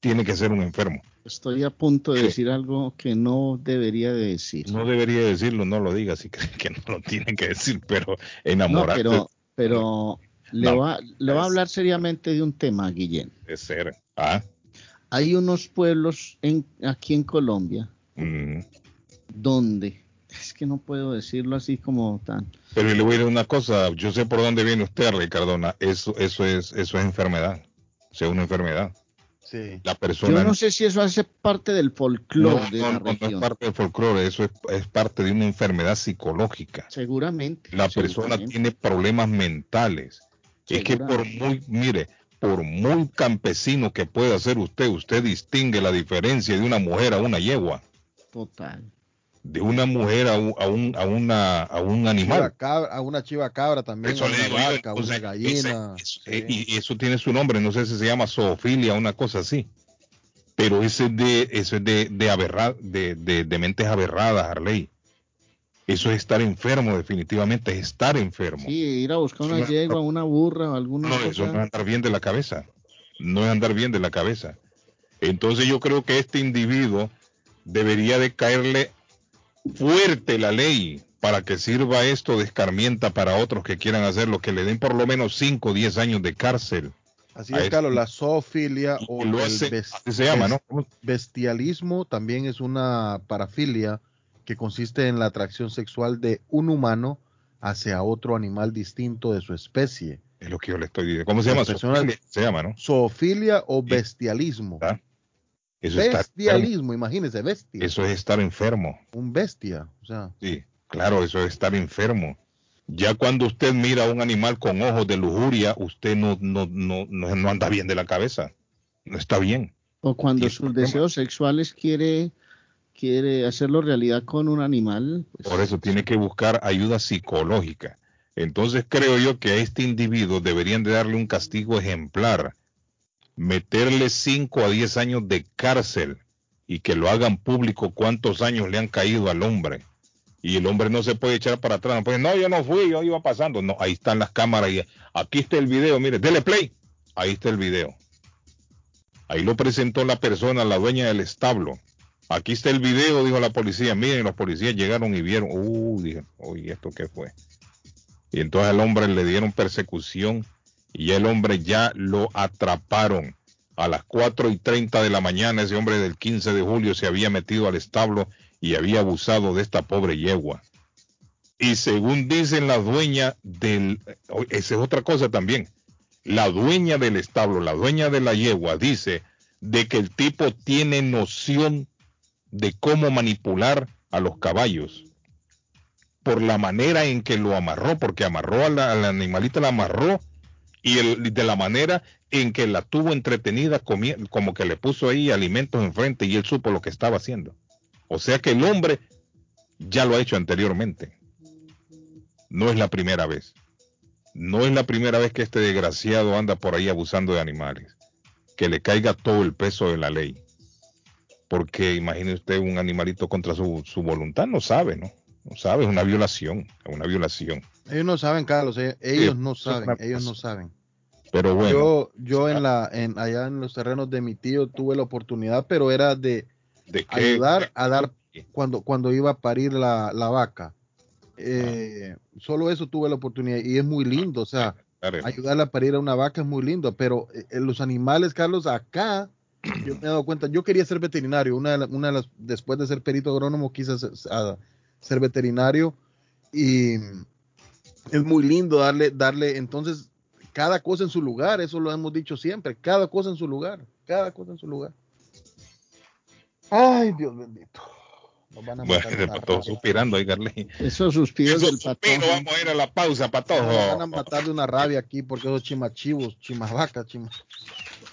Tiene que ser un enfermo. Estoy a punto de decir algo que no debería de decir. No debería decirlo, no lo diga si cree que no lo tiene que decir, pero No, enamorarse pero, pero le, No, va, le va a hablar seriamente de un tema, Guillén. de ser. Ah, Hay unos pueblos en, aquí en Colombia mm. donde, es que no puedo decirlo así como tan, Pero le voy a decir una cosa, yo sé por dónde viene usted, Ricardona, eso, eso es, eso es enfermedad, o sea, una enfermedad. Sí. La persona yo no sé si eso hace parte del folclore no, de no, la no, no es región. parte del folclore, eso es, es parte de una enfermedad psicológica. Seguramente. La persona tiene problemas mentales. Es que por muy, mire, por muy campesino que pueda ser usted, usted distingue la diferencia de una mujer a una yegua, Total. de una mujer a un, a un, a una, a un Chiva animal. cabra- a una chiva cabra también, Eso a le una digo yo, vaca, a una gallina. ese- eh, y, y eso tiene su nombre, no sé si se llama zoofilia, una cosa así. Pero ese es de, eso es de, de, aberra- de, de, de mentes aberradas, Harley. Eso es estar enfermo, definitivamente, es estar enfermo. Sí, ir a buscar una yegua, una burra alguna No, cosa. eso no es andar bien de la cabeza. No es andar bien de la cabeza. Entonces yo creo que este individuo debería de caerle fuerte la ley para que sirva esto de escarmienta para otros que quieran hacerlo, que le den por lo menos 5 o 10 años de cárcel. Así es, este- Carlos, la zoofilia o lo el hace- bes- así se llama, ¿no? bes- bestialismo también es una parafilia que consiste en la atracción sexual de un humano hacia otro animal distinto de su especie. Es lo que yo le estoy diciendo. ¿Cómo se llama? Zoofilia, Se llama, ¿no? Zoofilia o bestialismo. ¿Ah? Eso, estar. Bestialismo, imagínese, bestia. eso es estar enfermo. Un bestia, o sea, Sí, claro, eso es estar enfermo. Ya cuando usted mira a un animal con ojos de lujuria, usted no, no, no, no, no anda bien de la cabeza. No está bien. O cuando sus deseos sexuales quiere, quiere hacerlo realidad con un animal. pues, Por eso tiene que buscar ayuda psicológica. Entonces creo yo que a este individuo deberían de darle un castigo ejemplar, meterle 5 a 10 años de cárcel y que lo hagan público cuántos años le han caído al hombre. Y el hombre no se puede echar para atrás, puede, no, yo no fui, yo iba pasando. No, ahí están las cámaras y aquí está el video, mire, dele play. Ahí está el video. Ahí lo presentó la persona, la dueña del establo. Aquí está el video, dijo la policía. Miren, los policías llegaron y vieron. Uh, dije, uy, ¿esto qué fue? Y entonces al hombre le dieron persecución y el hombre ya lo atraparon. A las 4 y 30 de la mañana ese hombre del 15 de julio se había metido al establo y había abusado de esta pobre yegua. Y según dicen la dueña del... Esa es otra cosa también. La dueña del establo, la dueña de la yegua, dice de que el tipo tiene noción de cómo manipular a los caballos por la manera en que lo amarró, porque amarró a la, animalita, la amarró y el- de la manera en que la tuvo entretenida, como que le puso ahí alimentos enfrente y él supo lo que estaba haciendo. O sea que el hombre ya lo ha hecho anteriormente. No es la primera vez. No es la primera vez que este desgraciado anda por ahí abusando de animales. que le caiga todo el peso de la ley. Porque imagine usted un animalito contra su, su voluntad, no sabe, ¿no? No sabe, es una violación, es una violación. Ellos no saben, Carlos, eh, ellos Sí, no saben, ellos no saben. Pero bueno, Yo, yo en la, en, allá en los terrenos de mi tío tuve la oportunidad, pero era de ayudar a dar cuando, cuando iba a parir la, la vaca. Eh, solo eso tuve la oportunidad y es muy lindo, o sea, Claro, ayudarle a parir a una vaca es muy lindo, pero eh, los animales, Carlos, acá yo me he dado cuenta, yo quería ser veterinario, una de, la- una de las, después de ser perito agrónomo quise ser, a- ser veterinario y es muy lindo darle, darle, entonces, cada cosa en su lugar, eso lo hemos dicho siempre, cada cosa en su lugar, cada cosa en su lugar. Ay, Dios bendito. Nos van a Bueno, matar patojo suspirando ahí. Esos suspiros Esos del suspiros, patojo. vamos a ir a la pausa, patojo. Nos van a matar de una rabia aquí porque esos chimachivos, chimavacas,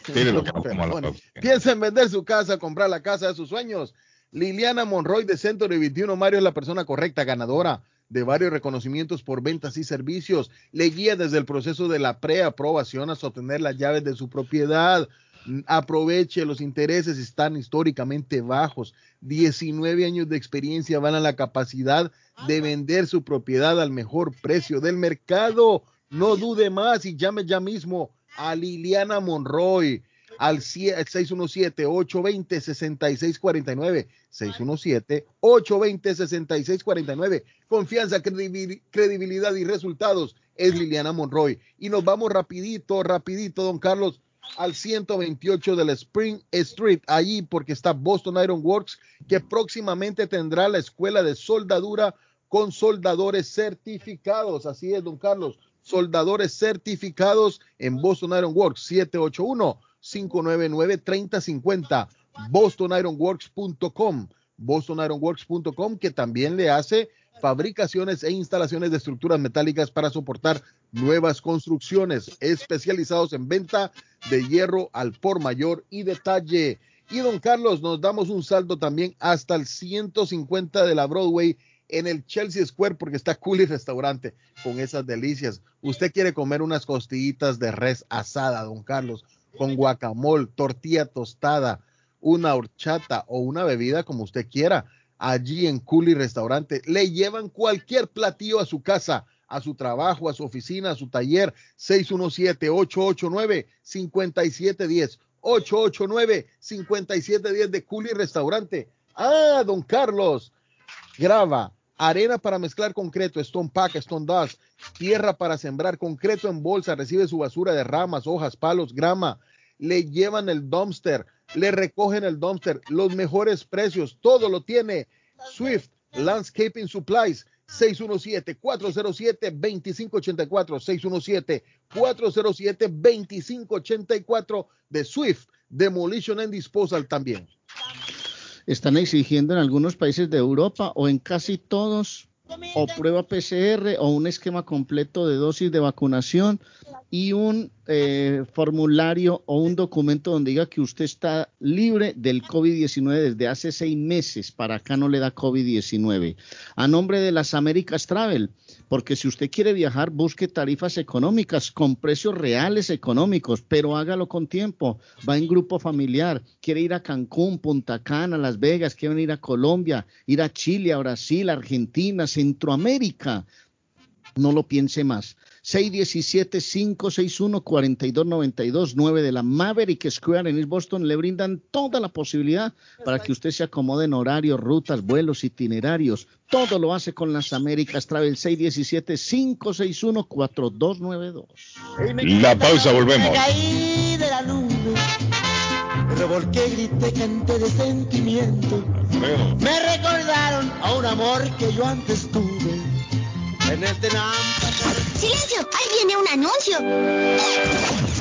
chima. Mire lo que nos toma la Perdone. pausa. Piensa en vender su casa, comprar la casa de sus sueños. Liliana Monroy de Centro de 21 Mario es la persona correcta, ganadora de varios reconocimientos por ventas y servicios. Le guía desde el proceso de la preaprobación hasta obtener las llaves de su propiedad. Aproveche, los intereses están históricamente bajos. 19 años de experiencia van a la capacidad de vender su propiedad al mejor precio del mercado. No dude más y llame ya mismo a Liliana Monroy al cie- al 617-820-6649. 617-820-6649. Confianza, credibil- credibilidad y resultados es Liliana Monroy. Y nos vamos rapidito, rapidito, don Carlos, al 128 de la Spring Street, allí porque está Boston Iron Works, que próximamente tendrá la escuela de soldadura con soldadores certificados. Así es, don Carlos, soldadores certificados en Boston Iron Works, 781-599-3050, bostonironworks.com, bostonironworks.com, que también le hace fabricaciones e instalaciones de estructuras metálicas para soportar nuevas construcciones, especializados en venta de hierro al por mayor y detalle. Y don Carlos, nos damos un salto también hasta el 150 de la Broadway en el Chelsea Square porque está Cooley Restaurante con esas delicias. Usted quiere comer unas costillitas de res asada, don Carlos, con guacamole, tortilla tostada, una horchata o una bebida como usted quiera. Allí en Cooley Restaurante le llevan cualquier platillo a su casa, a su trabajo, a su oficina, a su taller. 617-889-5710. 889-5710 de Cooley Restaurante. Ah, don Carlos, grava, arena para mezclar concreto, Stone Pack, Stone Dust, tierra para sembrar, concreto en bolsa, recibe su basura de ramas, hojas, palos, grama, le llevan el dumpster, le recogen el dumpster, los mejores precios, todo lo tiene Swift Landscaping Supplies. 617-407-2584, 617-407-2584 de Swift Demolition and Disposal también. Están exigiendo en algunos países de Europa o en casi todos o prueba PCR o un esquema completo de dosis de vacunación y un eh, formulario o un documento donde diga que usted está libre del COVID-19 desde hace seis meses. Para acá no le da COVID-19. A nombre de las Américas Travel, porque si usted quiere viajar, busque tarifas económicas con precios reales económicos, pero hágalo con tiempo. Va en grupo familiar, quiere ir a Cancún, Punta Cana, Las Vegas, quiere ir a Colombia, ir a Chile, a Brasil, Argentina, Centroamérica. No lo piense más. 617-561-4292, 9 de la Maverick Square en East Boston, le brindan toda la posibilidad para que usted se acomode en horarios, rutas, vuelos, itinerarios. Todo lo hace con las Américas Travel 617-561-4292. La pausa, volvemos. Me caí de la nube, me revolqué, grité, canté de sentimiento. Me recordaron a un amor que yo antes tuve. En este nam- ¡Silencio! ¡Ahí viene un anuncio!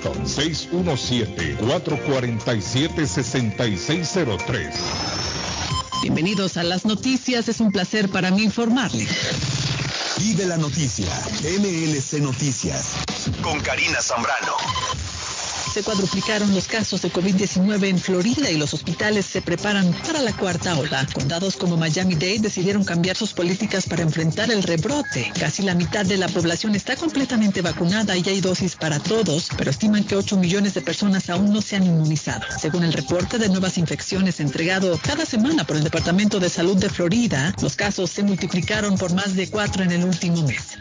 617-447-6603. Bienvenidos a las noticias, es un placer para mí informarle. Vive la noticia, MLC Noticias, con Karina Zambrano. Se cuadruplicaron los casos de COVID-19 en Florida y los hospitales se preparan para la cuarta ola. Condados como Miami-Dade decidieron cambiar sus políticas para enfrentar el rebrote. Casi la mitad de la población está completamente vacunada y hay dosis para todos, pero estiman que 8 millones de personas aún no se han inmunizado. Según el reporte de nuevas infecciones entregado cada semana por el Departamento de Salud de Florida, los casos se multiplicaron por más de 4 en el último mes.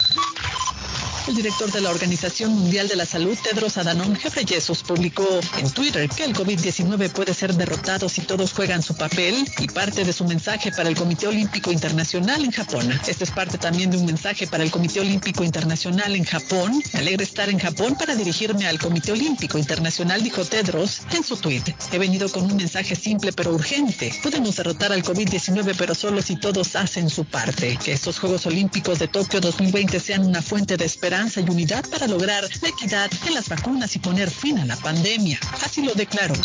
El director de la Organización Mundial de la Salud, Tedros Adhanom Ghebreyesus, publicó en Twitter que el COVID-19 puede ser derrotado si todos juegan su papel y parte de su mensaje para el Comité Olímpico Internacional en Japón. Este es parte también de un mensaje para el Comité Olímpico Internacional en Japón. Me alegra estar en Japón para dirigirme al Comité Olímpico Internacional, dijo Tedros en su tweet. He venido con un mensaje simple pero urgente. Podemos derrotar al COVID-19 pero solo si todos hacen su parte. Que estos Juegos Olímpicos de Tokio 2020 sean una fuente de esperanza y unidad para lograr la equidad en las vacunas y poner fin a la pandemia. Así lo declaró.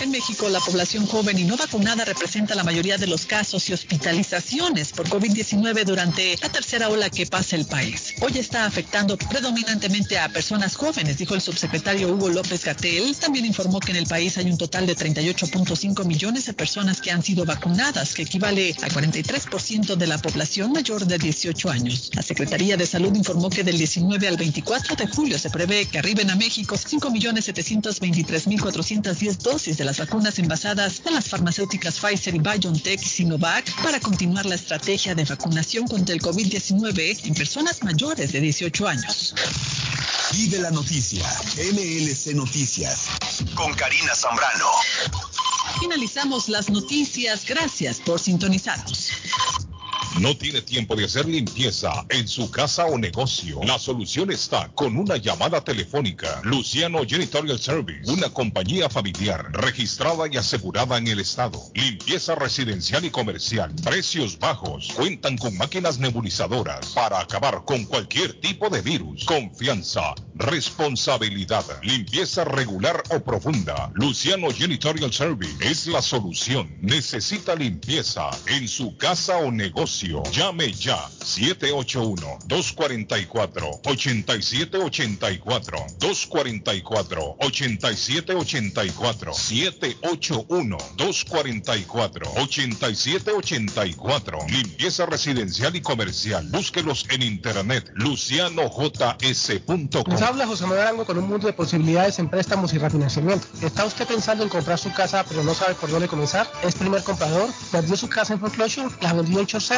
En México, la población joven y no vacunada representa la mayoría de los casos y hospitalizaciones por COVID-19 durante la tercera ola que pasa el país. Hoy está afectando predominantemente a personas jóvenes, dijo el subsecretario Hugo López Gatel. También informó que en el país hay un total de 38.5 millones de personas que han sido vacunadas, que equivale a 43% de la población mayor de 18 años. La Secretaría de Salud informó que del 19 al 24 de julio se prevé que arriben a México 5.723.410 dosis de las vacunas envasadas en las farmacéuticas Pfizer y BioNTech y Sinovac para continuar la estrategia de vacunación contra el COVID-19 en personas mayores de 18 años. Vive la noticia, MLC Noticias, con Karina Zambrano. Finalizamos las noticias. Gracias por sintonizarnos. No tiene tiempo de hacer limpieza en su casa o negocio. La solución está con una llamada telefónica. Luciano Janitorial Service, una compañía familiar registrada y asegurada en el estado. Limpieza residencial y comercial. Precios bajos. Cuentan con máquinas nebulizadoras para acabar con cualquier tipo de virus. Confianza, responsabilidad, limpieza regular o profunda. Luciano Janitorial Service es la solución. Necesita limpieza en su casa o negocio. Llame ya 781-244-8784. 244-8784. 781-244-8784. Limpieza residencial y comercial. Búsquelos en internet. lucianojs.com. Nos habla José Manuel Arango con un mundo de posibilidades en préstamos y refinanciamiento. ¿Está usted pensando en comprar su casa pero no sabe por dónde comenzar? ¿Es primer comprador? ¿Perdió su casa en foreclosure? ¿La vendió en Chorcel?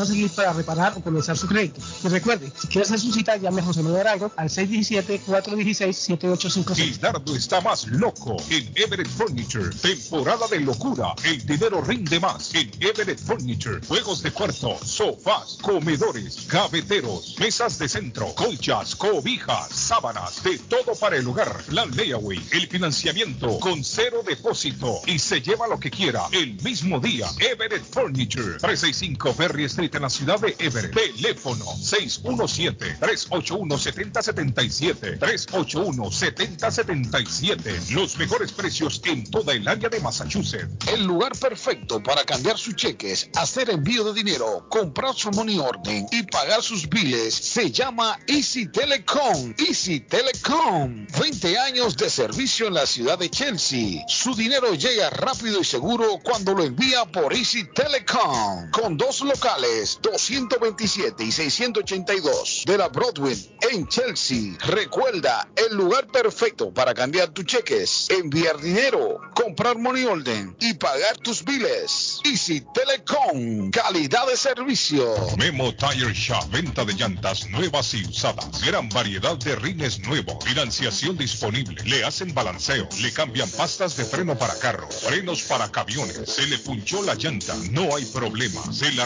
seguir para reparar o comenzar su crédito. Y recuerde, si quiere hacer su cita, llame a José Manuel Arango al 617-416-7856. Gildardo está más loco en Everett Furniture. Temporada de locura. El dinero rinde más en Everett Furniture. Juegos de cuarto, sofás, comedores, gaveteros, mesas de centro, colchas, cobijas, sábanas, de todo para el hogar. La layaway, el financiamiento con cero depósito y se lleva lo que quiera el mismo día. Everett Furniture. 365 Ferry En la ciudad de Everett. Teléfono 617-381-7077. 381-7077. Los mejores precios en toda el área de Massachusetts. El lugar perfecto para cambiar sus cheques, hacer envío de dinero, comprar su money order y pagar sus biles se llama Easy Telecom. Easy Telecom. 20 años de servicio en la ciudad de Chelsea. Su dinero llega rápido y seguro cuando lo envía por Easy Telecom. Con dos locales, 227 y 682 de la Broadway en Chelsea. Recuerda, el lugar perfecto para cambiar tus cheques, enviar dinero, comprar money order y pagar tus biles. Easy Telecom. Calidad de servicio. Memo Tire Shop, venta de llantas nuevas y usadas. Gran variedad de rines nuevos. Financiación disponible. Le hacen balanceo. Le cambian pastas de freno para carros. Frenos para camiones. Se le punchó la llanta. No hay problema. Se la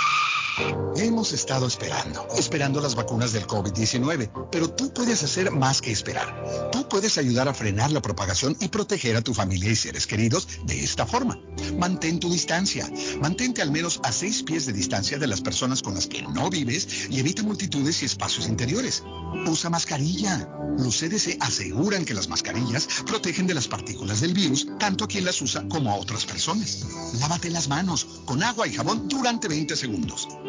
Hemos estado esperando, esperando las vacunas del COVID-19, pero tú puedes hacer más que esperar. Tú puedes ayudar a frenar la propagación y proteger a tu familia y seres queridos de esta forma. Mantén tu distancia. Mantente al menos a seis pies de distancia de las personas con las que no vives y evita multitudes y espacios interiores. Usa mascarilla. Los CDC aseguran que las mascarillas protegen de las partículas del virus tanto a quien las usa como a otras personas. Lávate las manos con agua y jabón durante 20 segundos.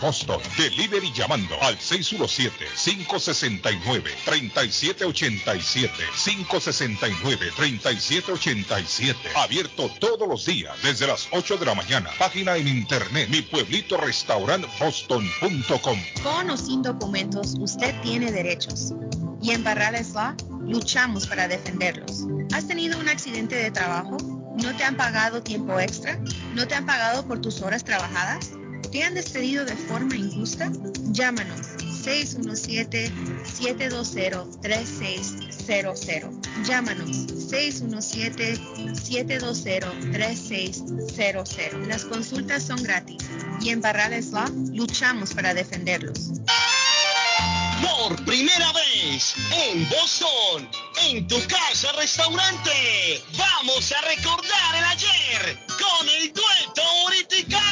Boston. Delivery llamando al 617-569-3787. 569-3787. Abierto todos los días desde las 8 de la mañana. Página en internet mi pueblito restaurant boston.com. Con o sin documentos, usted tiene derechos. Y en Barrales Law luchamos para defenderlos. ¿Has tenido un accidente de trabajo? ¿No te han pagado tiempo extra? ¿No te han pagado por tus horas trabajadas? ¿Te han despedido de forma injusta? Llámanos 617-720-3600. Llámanos 617-720-3600. Las consultas son gratis y en Barrales Law luchamos para defenderlos. Por primera vez en Boston, en tu casa restaurante, vamos a recordar el ayer con el dueto Uritica.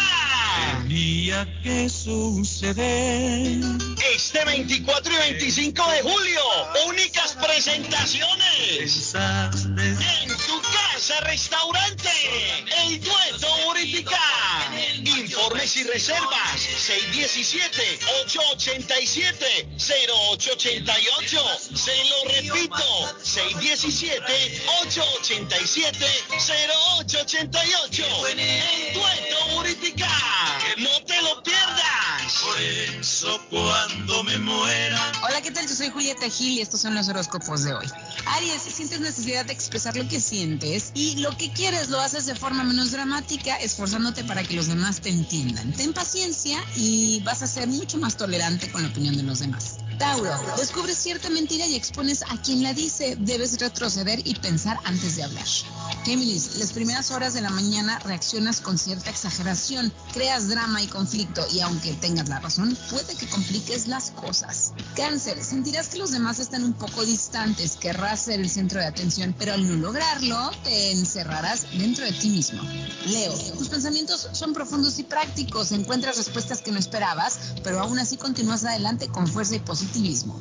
Tenía que suceder. Este 24 y 25 de julio, únicas presentaciones. En tu casa restaurante, el dueto Uritica. Informes y reservas 617-887-0888. Se lo repito, 617-887-0888. El dueto Uritica. No te lo pierdas. Por eso cuando me muera. Hola, ¿qué tal? Yo soy Julieta Gil y estos son los horóscopos de hoy. Aries, sientes necesidad de expresar lo que sientes y lo que quieres lo haces de forma menos dramática, esforzándote para que los demás te entiendan. Ten paciencia y vas a ser mucho más tolerante con la opinión de los demás. Tauro, descubres cierta mentira y expones a quien la dice. Debes retroceder y pensar antes de hablar. Géminis, las primeras horas de la mañana reaccionas con cierta exageración, creas drama y conflicto y aunque tengas la razón, puede que compliques las cosas. Cáncer, sentirás que los demás están un poco distantes, querrás ser el centro de atención, pero al no lograrlo, te encerrarás dentro de ti mismo. Leo, tus pensamientos son profundos y prácticos, encuentras respuestas que no esperabas, pero aún así continúas adelante con fuerza y positivismo.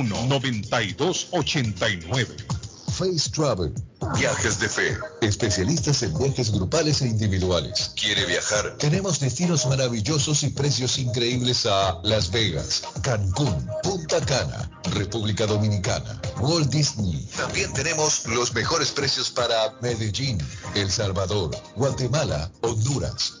9289. Face Travel. Viajes de fe. Especialistas en viajes grupales e individuales. ¿Quiere viajar? Tenemos destinos maravillosos y precios increíbles a Las Vegas, Cancún, Punta Cana, República Dominicana, Walt Disney. También tenemos los mejores precios para Medellín, El Salvador, Guatemala, Honduras.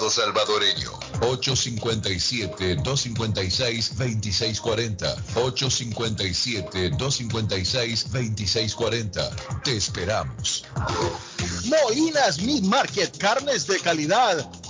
salvadoreño. 857-256-2640. 857-256-2640. Te esperamos. Molinas Meat Market, carnes de calidad,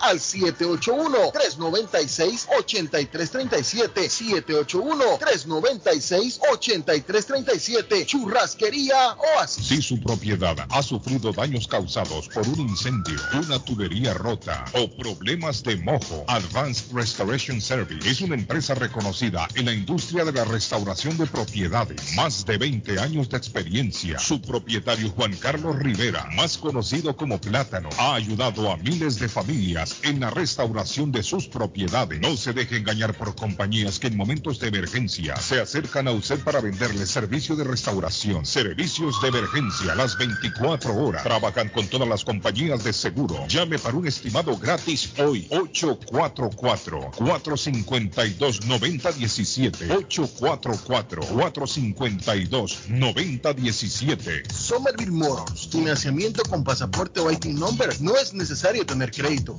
al 781-396-8337. 781-396-8337. Churrasquería Oasis. Si su propiedad ha sufrido daños causados por un incendio, una tubería rota o problemas de mojo, Advanced Restoration Service es una empresa reconocida en la industria de la restauración de propiedades. Más de 20 años de experiencia. Su propietario Juan Carlos Rivera, más conocido como Plátano, ha ayudado a miles de familias en la restauración de sus propiedades. No se deje engañar por compañías que en momentos de emergencia se acercan a usted para venderle servicio de restauración, servicios de emergencia las 24 horas. Trabajan con todas las compañías de seguro. Llame para un estimado gratis hoy. 844-452-9017. 844-452-9017. Somerville Motors, financiamiento con pasaporte o IT number. No es necesario tener crédito.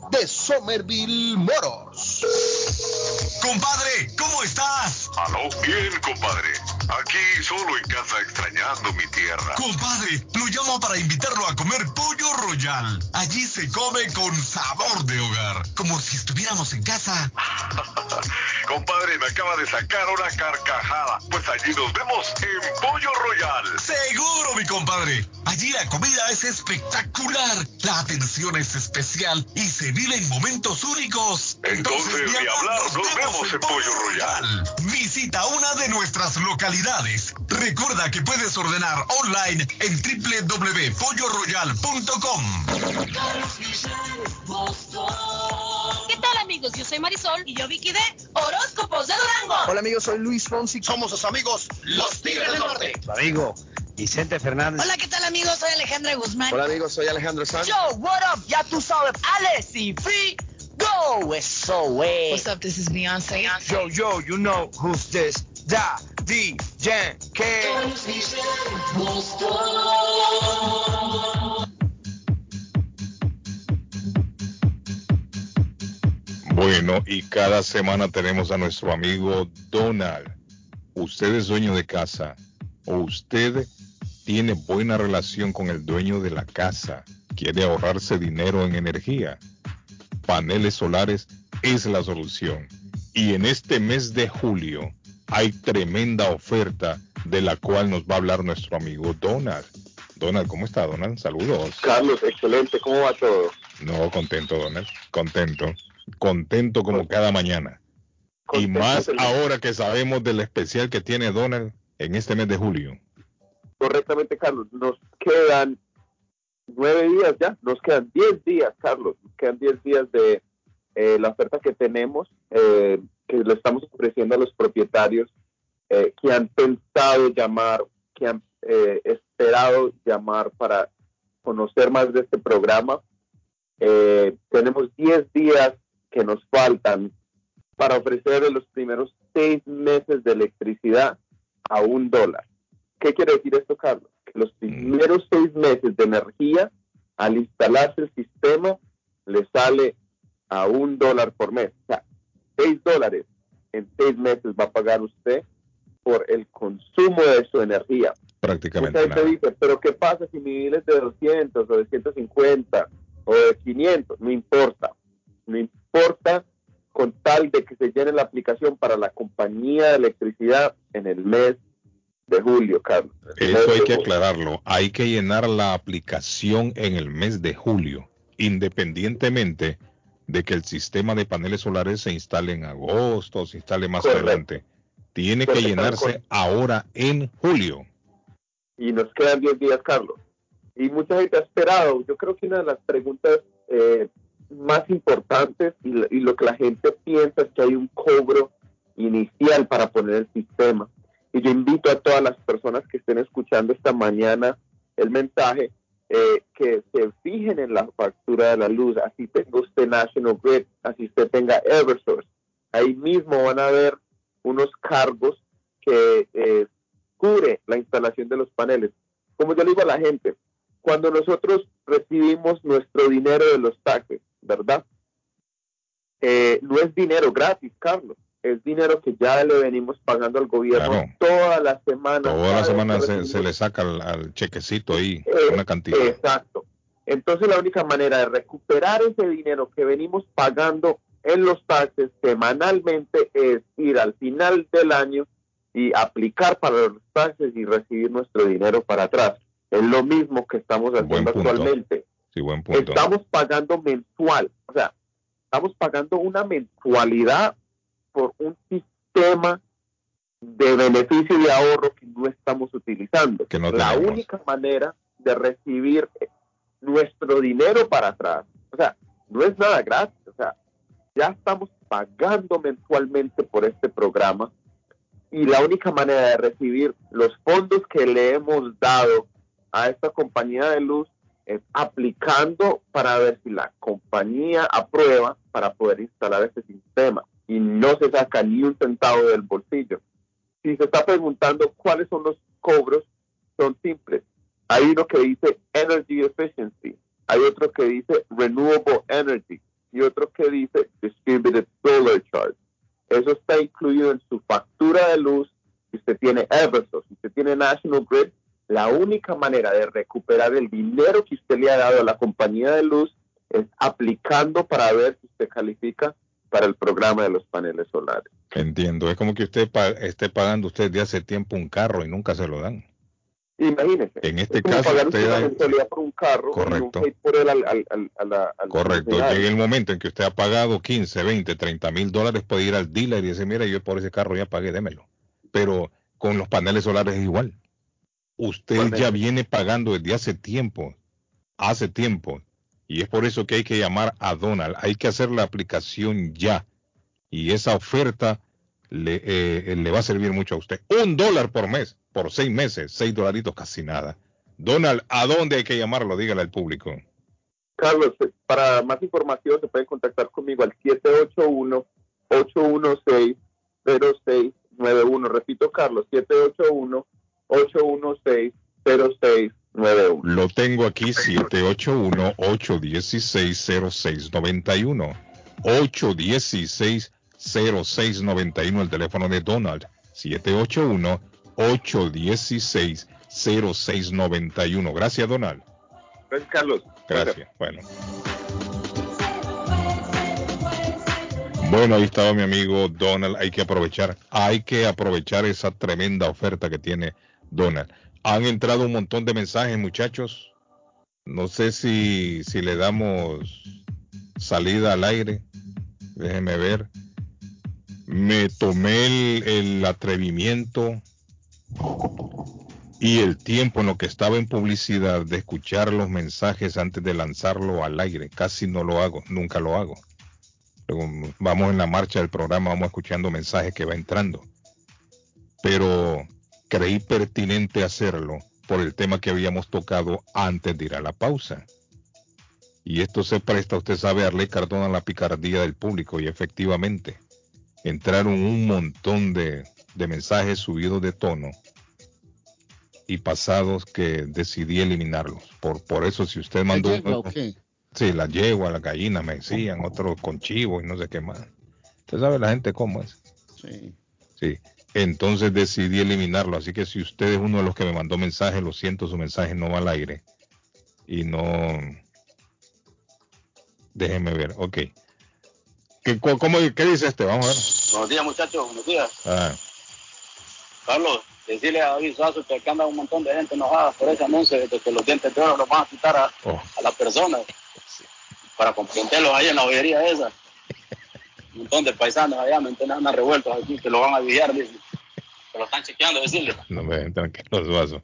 de Somerville Motors. Compadre, ¿cómo estás? Aló, bien, compadre. Aquí solo en casa extrañando mi tierra. Compadre, lo llamo para invitarlo a comer pollo royal. Allí se come con sabor de hogar, como si estuviéramos en casa. compadre, me acaba de sacar una carcajada. Pues allí nos vemos en Pollo Royal. Seguro, mi compadre. Allí la comida es espectacular, la atención es especial y se viven momentos únicos. Entonces, ni hablar, nos, vemos en Pollo Royal. Visita una de nuestras localidades. Recuerda que puedes ordenar online en www.polloroyal.com. ¿Qué tal amigos? Yo soy Marisol y yo Vicky de Horóscopos de Durango. Hola amigos, soy Luis Fonsi. Somos sus amigos, los Tigres del Norte. Su amigo, Vicente Fernández. Hola, ¿qué tal amigos? Soy Alejandra Guzmán. Hola amigos, soy Alejandro Sanz. Yo, what up? Ya tú sabes, Alex y Free. Go, eso es. What's up? This is Beyonce. Yo, yo, you know who's this? Da, D, Jen, K. Bueno, y cada semana tenemos a nuestro amigo Donald. Usted es dueño de casa o usted tiene buena relación con el dueño de la casa, quiere ahorrarse dinero en energía. Paneles solares es la solución. Y en este mes de julio hay tremenda oferta de la cual nos va a hablar nuestro amigo Donald. Donald, ¿cómo está, Donald? Saludos. Carlos, excelente, ¿cómo va todo? No, contento, Donald, contento. Contento como cada mañana. Y más ahora que sabemos del especial que tiene Donald en este mes de julio. Correctamente, Carlos. Nos quedan nueve días ya, nos quedan diez días, Carlos. Nos quedan diez días de eh, la oferta que tenemos, eh, que le estamos ofreciendo a los propietarios eh, que han pensado llamar, que han eh, esperado llamar para conocer más de este programa. Eh, tenemos 10 días que nos faltan para ofrecer los primeros seis meses de electricidad a un dólar. ¿Qué quiere decir esto, Carlos? Que los primeros seis meses de energía, al instalarse el sistema, le sale a un dólar por mes. O sea, seis dólares en seis meses va a pagar usted por el consumo de su energía. Prácticamente Mucha gente dice, pero ¿qué pasa si mi bill es de 200 o de 150 o de 500? No importa. No importa con tal de que se llene la aplicación para la compañía de electricidad en el mes de julio, Carlos. Eso hay que aclararlo. Hay que llenar la aplicación en el mes de julio, independientemente de que el sistema de paneles solares se instale en agosto o se instale más Correcto. adelante. Tiene que llenarse ahora en julio. y nos quedan 10 días, Carlos. Y mucha gente ha esperado. Yo creo que una de las preguntas eh, más importantes y lo que la gente piensa es que hay un cobro inicial para poner el sistema. Y yo invito a todas las personas que estén escuchando esta mañana el mensaje eh, que se fijen en la factura de la luz. Así tenga usted National Grid, así usted tenga Eversource. Ahí mismo van a ver unos cargos que eh, cubre la instalación de los paneles. Como yo le digo a la gente, cuando nosotros recibimos nuestro dinero de los taxes, ¿verdad? Eh, no es dinero gratis, Carlos. Es dinero que ya le venimos pagando al gobierno Claro. toda la semana. Toda cada la vez semana que se, le saca al, al chequecito ahí Eh, una cantidad. Exacto. Entonces la única manera de recuperar ese dinero que venimos pagando en los taxes semanalmente es ir al final del año y aplicar para los taxes y recibir nuestro dinero para atrás. Es lo mismo que estamos haciendo actualmente. Sí, buen punto. Estamos pagando mensual, o sea, estamos pagando una mensualidad por un sistema de beneficio y ahorro que no estamos utilizando. Que no La tenemos. única manera de recibir nuestro dinero para atrás, o sea, no es nada gratis, o sea, ya estamos pagando mensualmente por este programa y la única manera de recibir los fondos que le hemos dado a esta compañía de luz es aplicando para ver si la compañía aprueba para poder instalar este sistema y no se saca ni un centavo del bolsillo. Si se está preguntando cuáles son los cobros, son simples. Hay uno que dice Energy Efficiency, hay otro que dice Renewable Energy y otro que dice Distributed Solar Charge. Eso está incluido en su factura de luz. Si usted tiene Eversource, si usted tiene National Grid, la única manera de recuperar el dinero que usted le ha dado a la compañía de luz es aplicando para ver si usted califica para el programa de los paneles solares. Entiendo. Es como que usted pa- esté pagando usted de hace tiempo un carro y nunca se lo dan. Imagínese. En este es caso, pagar usted una da- mensualidad por un carro Correcto. y nunca ir por él al, al, al- a la- al Correcto. Llega el momento en que usted ha pagado 15, 20, 30 mil dólares, puede ir al dealer y decir, mira, yo por ese carro ya pagué, démelo. Pero con los paneles solares es igual. Usted ya viene pagando desde hace tiempo, hace tiempo. Y es por eso que hay que llamar a Donald. Hay que hacer la aplicación ya. Y esa oferta le, eh, le va a servir mucho a usted. Un dólar por mes, por seis meses, seis dolaritos, casi nada. Donald, ¿a dónde hay que llamarlo? Dígale al público. Carlos, eh, para más información se pueden contactar conmigo al 781-816-0691. Repito, Carlos, 781-816-0691. Lo tengo aquí, 781-816-0691. 816-0691, el teléfono de Donald. 781-816-0691. Gracias, Donald. Gracias, Carlos. Gracias. Bueno. Bueno, ahí estaba mi amigo Donald. Hay que aprovechar, hay que aprovechar esa tremenda oferta que tiene Donald. Han entrado un montón de mensajes, muchachos. No sé si, si le damos salida al aire. Déjenme ver. Me tomé el, el atrevimiento y el tiempo en lo que estaba en publicidad de escuchar los mensajes antes de lanzarlo al aire. Casi no lo hago, nunca lo hago. Vamos en la marcha del programa, vamos escuchando mensajes que va entrando. Pero creí pertinente hacerlo por el tema que habíamos tocado antes de ir a la pausa. Y esto se presta, usted sabe, a Arley Cardona, a la picardía del público. Y efectivamente, entraron un montón de, de mensajes subidos de tono y pasados que decidí eliminarlos. Por, por eso, si usted mandó. yegua o qué? Sí, la yegua, la gallina, me decían, otros con chivo y no sé qué más. Usted sabe la gente cómo es. Sí. Sí. Entonces decidí eliminarlo. Así que si usted es uno de los que me mandó mensaje, lo siento, su mensaje no va al aire. Y no. Déjeme ver, ok. ¿Qué, cómo, ¿Qué dice este? Vamos a ver. Buenos días, muchachos. Buenos días. Ah, Carlos, decirle a David Suazo que acá anda un montón de gente enojada por ese anuncio de que los dientes de oro los van a quitar a, oh, a las personas para comprenderlos ahí en la bollería esa. Un montón de paisanos allá, me entienden, andan revueltos aquí, que lo van a vigiar, dicen. Que lo están chequeando, decirle. no me dejen tranquilo, Suazo.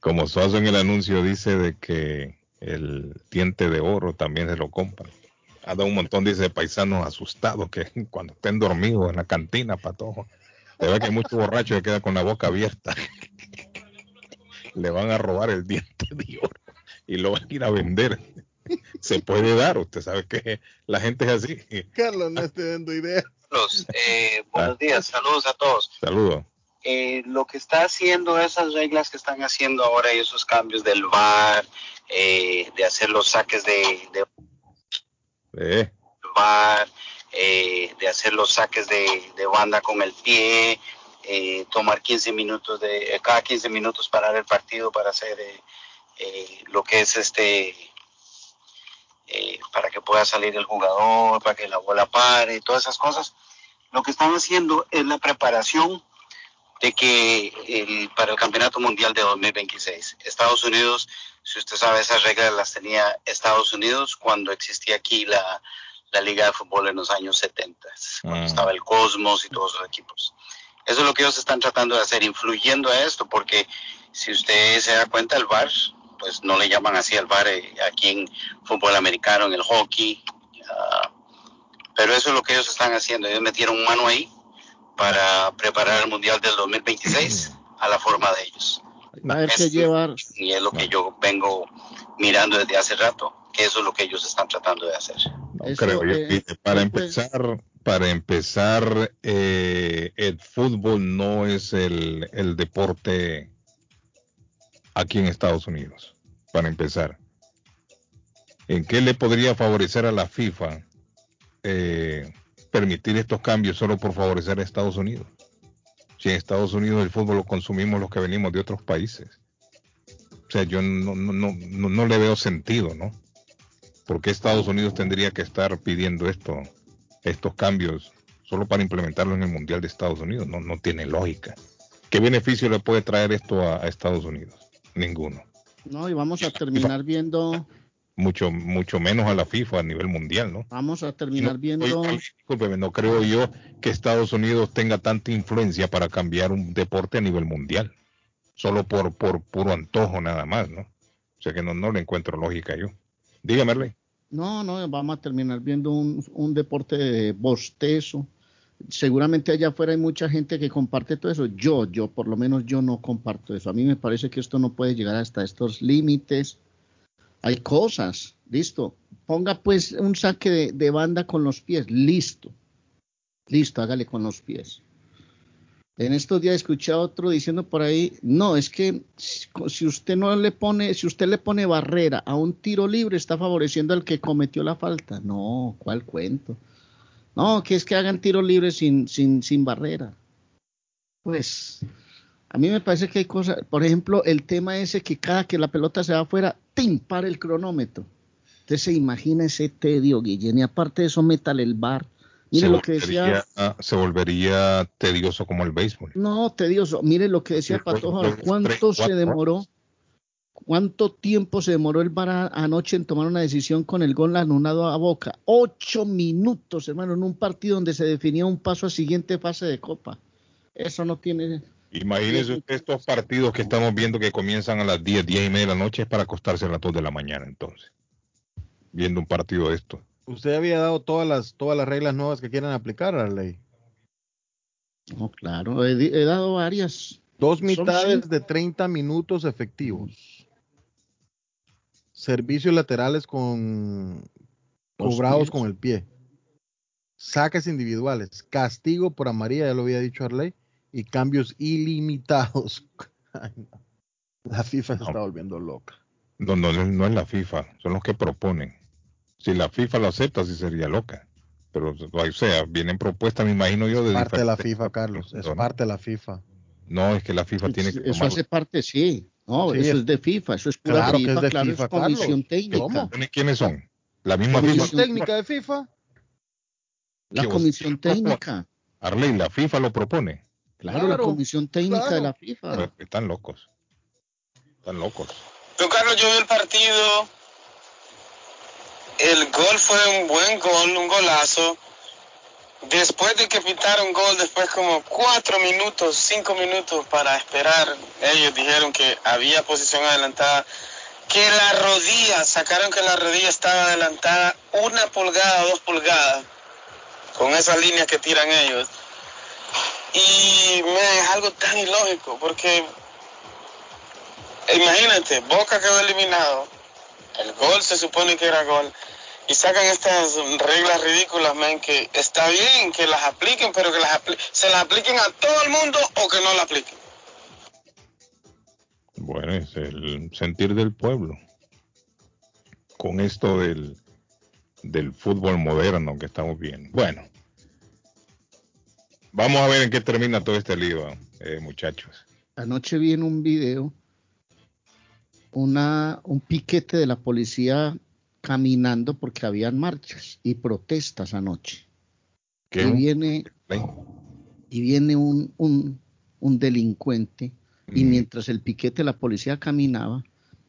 Como Suazo en el anuncio dice de que el diente de oro también se lo compran. Ha dado un montón, dice, de paisanos asustados que cuando estén dormidos en la cantina, patojo. Se ve que hay muchos borrachos que quedan con la boca abierta. Le van a robar el diente de oro y lo van a ir a vender. Se puede dar, usted sabe que la gente es así. Carlos, no estoy dando idea. Carlos, eh, buenos días, saludos a todos. Saludos. Eh, lo que está haciendo esas reglas que están haciendo ahora y esos cambios del VAR, eh, de hacer los saques de, de Eh, VAR, eh, de hacer los saques de, de banda con el pie, eh, tomar 15 minutos de, eh, cada 15 minutos parar el partido para hacer eh, eh, lo que es este eh, para que pueda salir el jugador, para que la bola pare, todas esas cosas. Lo que están haciendo es la preparación de que el, para el Campeonato Mundial de 2026, Estados Unidos, si usted sabe, esas reglas las tenía Estados Unidos cuando existía aquí la, la Liga de Fútbol en los años 70, cuando estaba el Cosmos y todos los equipos. Eso es lo que ellos están tratando de hacer, influyendo a esto, porque si usted se da cuenta, el VAR, pues no le llaman así al VAR eh, aquí en fútbol americano, en el hockey, uh, pero eso es lo que ellos están haciendo. Ellos metieron mano ahí para preparar el Mundial del 2026 a la forma de ellos. A ver qué llevar. Y es lo que yo vengo mirando desde hace rato, que eso es lo que ellos están tratando de hacer. No creo yo. eh, para pues, empezar, para empezar, eh, el fútbol no es el, el deporte aquí en Estados Unidos. Para empezar, ¿en qué le podría favorecer a la FIFA eh, permitir estos cambios solo por favorecer a Estados Unidos? Si en Estados Unidos el fútbol lo consumimos los que venimos de otros países. O sea, yo no, no, no, no, le veo sentido, ¿no? ¿Por qué Estados Unidos tendría que estar pidiendo esto, estos cambios solo para implementarlo en el Mundial de Estados Unidos? No, no tiene lógica. ¿Qué beneficio le puede traer esto a Estados Unidos? Ninguno. No, y vamos a terminar viendo, Mucho, mucho menos a la FIFA a nivel mundial, ¿no? vamos a terminar No, viendo, oye, discúlpeme, no creo yo que Estados Unidos tenga tanta influencia para cambiar un deporte a nivel mundial. Solo por, por puro antojo nada más, ¿no? O sea que no, no le encuentro lógica yo. Dígame, Arley. no, no, vamos a terminar viendo un, un deporte de bostezo. Seguramente allá afuera hay mucha gente que comparte todo eso. Yo, yo, por lo menos yo no comparto eso. A mí me parece que esto no puede llegar hasta estos límites. Hay cosas, listo. Ponga pues un saque de, de banda con los pies, listo. Listo, hágale con los pies. En estos días escuché a otro diciendo por ahí, no, es que si usted no le pone, si usted le pone barrera a un tiro libre, está favoreciendo al que cometió la falta. No, ¿cuál cuento? No, que es que hagan tiro libre sin, sin, sin barrera. Pues, a mí me parece que hay cosas, por ejemplo, el tema ese que cada que la pelota se va afuera, ¡tim! para el cronómetro. Usted se imagina ese tedio, Guillén, y aparte de eso, métale el bar. Mire se, lo que decía. volvería, se volvería tedioso como el béisbol. No, tedioso. Mire lo que decía Patojo. ¿Cuánto se demoró? ¿Cuánto tiempo se demoró el VAR a- anoche en tomar una decisión con el gol anulado a Boca? Ocho minutos, hermano, en un partido donde se definía un paso a siguiente fase de Copa. Eso no tiene. Imagínese usted estos partidos que estamos viendo que comienzan a las 10, 10 y media de la noche es para acostarse a las 2 de la mañana entonces. Viendo un partido de esto. Usted había dado todas las, todas las reglas nuevas que quieren aplicar a la ley. No, claro, he, dado varias. Dos mitades de 30 minutos efectivos. Servicios laterales con cobrados con el pie. Saques individuales. Castigo por amarilla, ya lo había dicho Arley. Y cambios ilimitados. Ay, no. La FIFA se está volviendo loca. No, no, no no es la FIFA, son los que proponen. Si la FIFA lo acepta, sí sería loca. Pero, o sea, vienen propuestas, me imagino yo, de Parte de la FIFA, Carlos. Es ¿no? parte de la FIFA. No, es que la FIFA tiene que Eso hace parte, sí. No, Sí, eso es- de FIFA, eso es pura Claro que FIFA, es de claro, FIFA, es comisión Carlos. técnica. ¿Cómo? ¿Quiénes son? La misma ¿Comisión FIFA. técnica de FIFA? La ¿Qué vos- comisión técnica. Arley, la FIFA lo propone. Claro, la comisión técnica de la FIFA. Pero Están locos. Están locos. Don Carlos, yo vi el partido. El gol fue un buen gol, un golazo. Después de que pitaron gol, después como cuatro minutos, cinco minutos para esperar, ellos dijeron que había posición adelantada, que la rodilla, sacaron que la rodilla estaba adelantada una pulgada, dos pulgadas, con esas líneas que tiran ellos. Y me es algo tan ilógico, porque imagínate, Boca quedó eliminado, el gol se supone que era gol, y sacan estas reglas ridículas, men, que está bien que las apliquen, pero que las apli- se las apliquen a todo el mundo o que no las apliquen. Bueno, es el sentir del pueblo. Con esto del, del fútbol moderno que estamos viendo. Bueno, vamos a ver en qué termina todo este lío, eh, muchachos. Anoche vi en un video una, un piquete de la policía caminando porque habían marchas y protestas anoche. ¿Qué? Y viene, y viene un, un, un delincuente y mientras el piquete de la policía caminaba,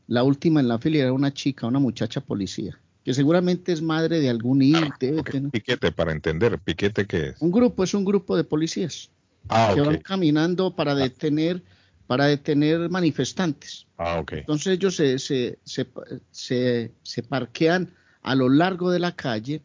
la última en la fila era una chica, una muchacha policía, que seguramente es madre de algún hijo. debe tener- Piquete, para entender, piquete qué es. Un grupo es un grupo de policías Ah, que van caminando para detener, para detener manifestantes. Ah, ok. Entonces ellos se, se, se, se- parquean a lo largo de la calle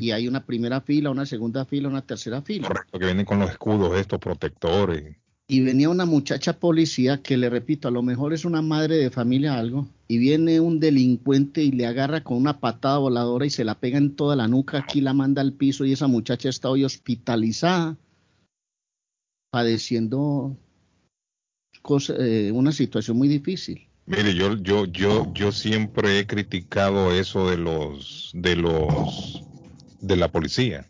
y hay una primera fila, una segunda fila, una tercera fila. Correcto, que vienen con los escudos estos protectores. Y venía una muchacha policía que le repito, a lo mejor es una madre de familia algo, y viene un delincuente y le agarra con una patada voladora y se la pega en toda la nuca, aquí la manda al piso y esa muchacha está hoy hospitalizada, padeciendo cosa- eh, una situación muy difícil. Mire, yo, yo, yo, yo siempre he criticado eso de los, de los, de la policía.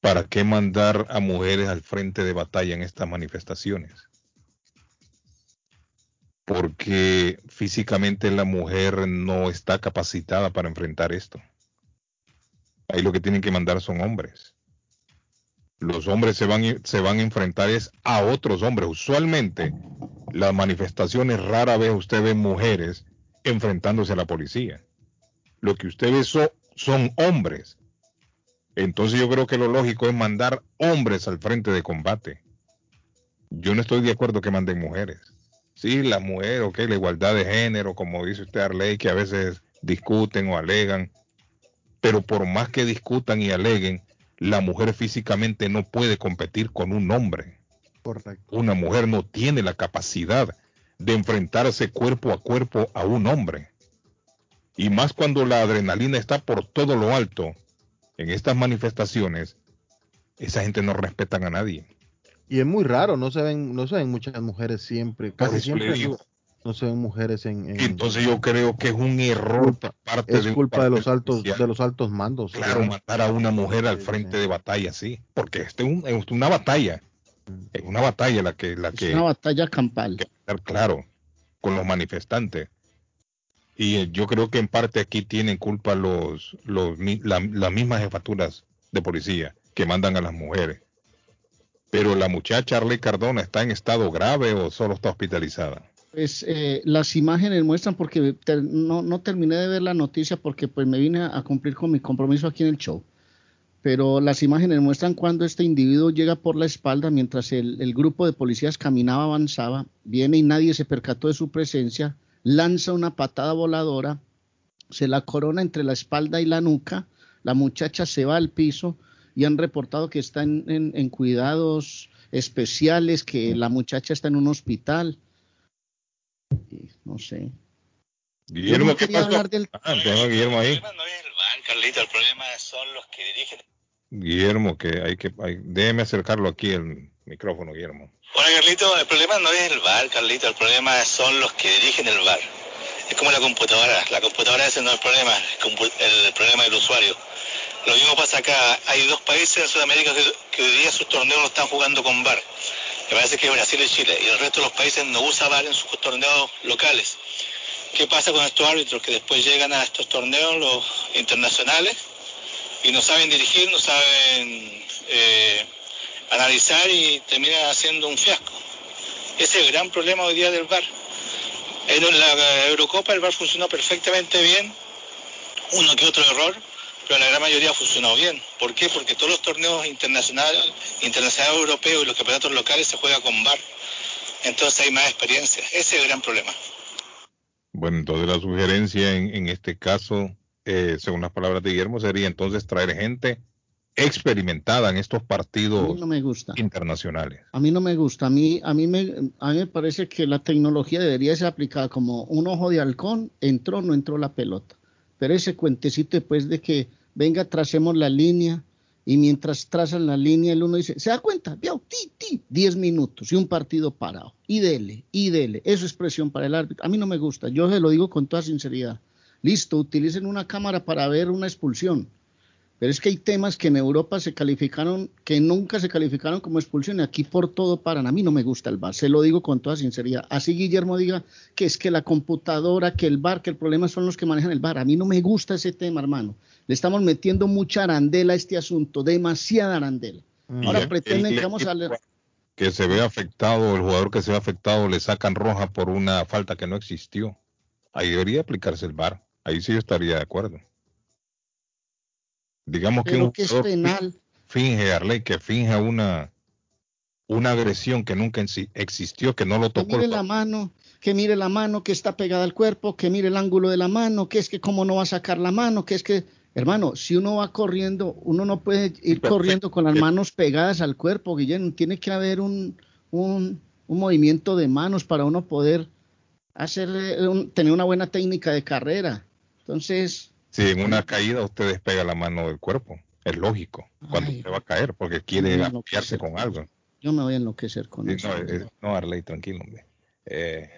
¿Para qué mandar a mujeres al frente de batalla en estas manifestaciones? Porque físicamente la mujer no está capacitada para enfrentar esto. Ahí lo que tienen que mandar son hombres. Los hombres se van, se van a enfrentar es a otros hombres. Usualmente las manifestaciones rara vez usted ve mujeres enfrentándose a la policía. Lo que usted ve so- son hombres. Entonces yo creo que lo lógico es mandar hombres al frente de combate. Yo no estoy de acuerdo que manden mujeres. Sí, la mujer, ok, la igualdad de género, como dice usted Arley, que a veces discuten o alegan, pero por más que discutan y aleguen, la mujer físicamente no puede competir con un hombre. Correcto. Una mujer no tiene la capacidad de enfrentarse cuerpo a cuerpo a un hombre. Y más cuando la adrenalina está por todo lo alto en estas manifestaciones, esa gente no respetan a nadie. Y es muy raro, no se ven, no se ven muchas mujeres siempre, casi siempre. No se ven mujeres en, en- Entonces yo creo que es un error culpa, parte es de culpa de los altos, de los altos mandos. Claro, ¿verdad? matar a una mujer al frente de batalla, sí, porque este es, un- es una batalla, es una batalla la que, la Es que una batalla campal. estar claro con los manifestantes. Y eh, yo creo que en parte aquí tienen culpa los, los la- las mismas jefaturas de policía que mandan a las mujeres. Pero la muchacha Arley Cardona está en estado grave o solo está hospitalizada. Pues eh, las imágenes muestran, porque no, no terminé de ver la noticia porque pues me vine a, cumplir con mi compromiso aquí en el show. Pero las imágenes muestran cuando este individuo llega por la espalda mientras el, el grupo de policías caminaba, avanzaba, viene y nadie se percató de su presencia, lanza una patada voladora, se la corona entre la espalda y la nuca, la muchacha se va al piso y han reportado que está en cuidados especiales, que la muchacha está en un hospital. No sé. Guillermo, no ¿qué quería pasó? hablar del- Ah, tengo a Guillermo ahí. Carlito, el problema son los que dirigen. Guillermo, que hay que, hay- déjeme acercarlo aquí el micrófono, Guillermo. Hola, Carlito, el problema no es el bar, Carlito, el problema son los que dirigen el bar. Es como la computadora, la computadora ese no es el problema, el, el problema del usuario. Lo mismo pasa acá, hay dos países en Sudamérica que, que hoy día sus torneos lo están jugando con bar. Me parece que Brasil y Chile, y el resto de los países no usa bar en sus torneos locales. ¿Qué pasa con estos árbitros que después llegan a estos torneos los internacionales y no saben dirigir, no saben eh, analizar y terminan haciendo un fiasco? Ese es el gran problema hoy día del VAR. En la Eurocopa el VAR funcionó perfectamente bien, uno que otro error, pero la gran mayoría funcionó bien. ¿Por qué? Porque todos los torneos internacionales, internacionales europeos y los campeonatos locales se juegan con VAR. Entonces hay más experiencia. Ese es el gran problema. Bueno, entonces la sugerencia en, en este caso, eh, según las palabras de Guillermo, sería entonces traer gente experimentada en estos A mí partidos no me gusta. internacionales. A mí no me gusta. A mí, a mí me, a mí me parece que la tecnología debería ser aplicada como un ojo de halcón, entró o no entró la pelota. Pero ese cuentecito después de que venga, tracemos la línea y mientras trazan la línea el uno dice, ¿se da cuenta? Vio, ti, ti, 10 minutos y un partido parado. Y dele, y dele. Eso es presión para el árbitro. A mí no me gusta. Yo se lo digo con toda sinceridad. Listo, utilicen una cámara para ver una expulsión. Pero es que hay temas que en Europa se calificaron, que nunca se calificaron como expulsión y aquí por todo paran. A mí no me gusta el VAR, se lo digo con toda sinceridad. Así Guillermo diga que es que la computadora, que el VAR, que el problema son los que manejan el VAR. A mí no me gusta ese tema, hermano. Le estamos metiendo mucha arandela a este asunto, demasiada arandela. Ahora pretenden que vamos a leer. Que se ve afectado, el jugador que se ve afectado le sacan roja por una falta que no existió. Ahí debería aplicarse el VAR. Ahí sí yo estaría de acuerdo. Digamos que un que es jugador penal. finge, Arley, que finja una, una agresión que nunca existió, que no lo Que tocó. mire la mano, que mire la mano que está pegada al cuerpo, que mire el ángulo de la mano, que es que cómo no va a sacar la mano, que es que, hermano, si uno va corriendo, uno no puede ir corriendo con las manos pegadas al cuerpo, Guillermo. Tiene que haber un, un, un movimiento de manos para uno poder hacer, eh, un- tener una buena técnica de carrera. Entonces, Si en una caída usted despega la mano del cuerpo, es lógico, cuando Ay. usted va a caer, porque quiere apoyarse con algo. yo me voy a enloquecer con Sí, eso. no, eh, no, Arley, tranquilo, hombre. Eh,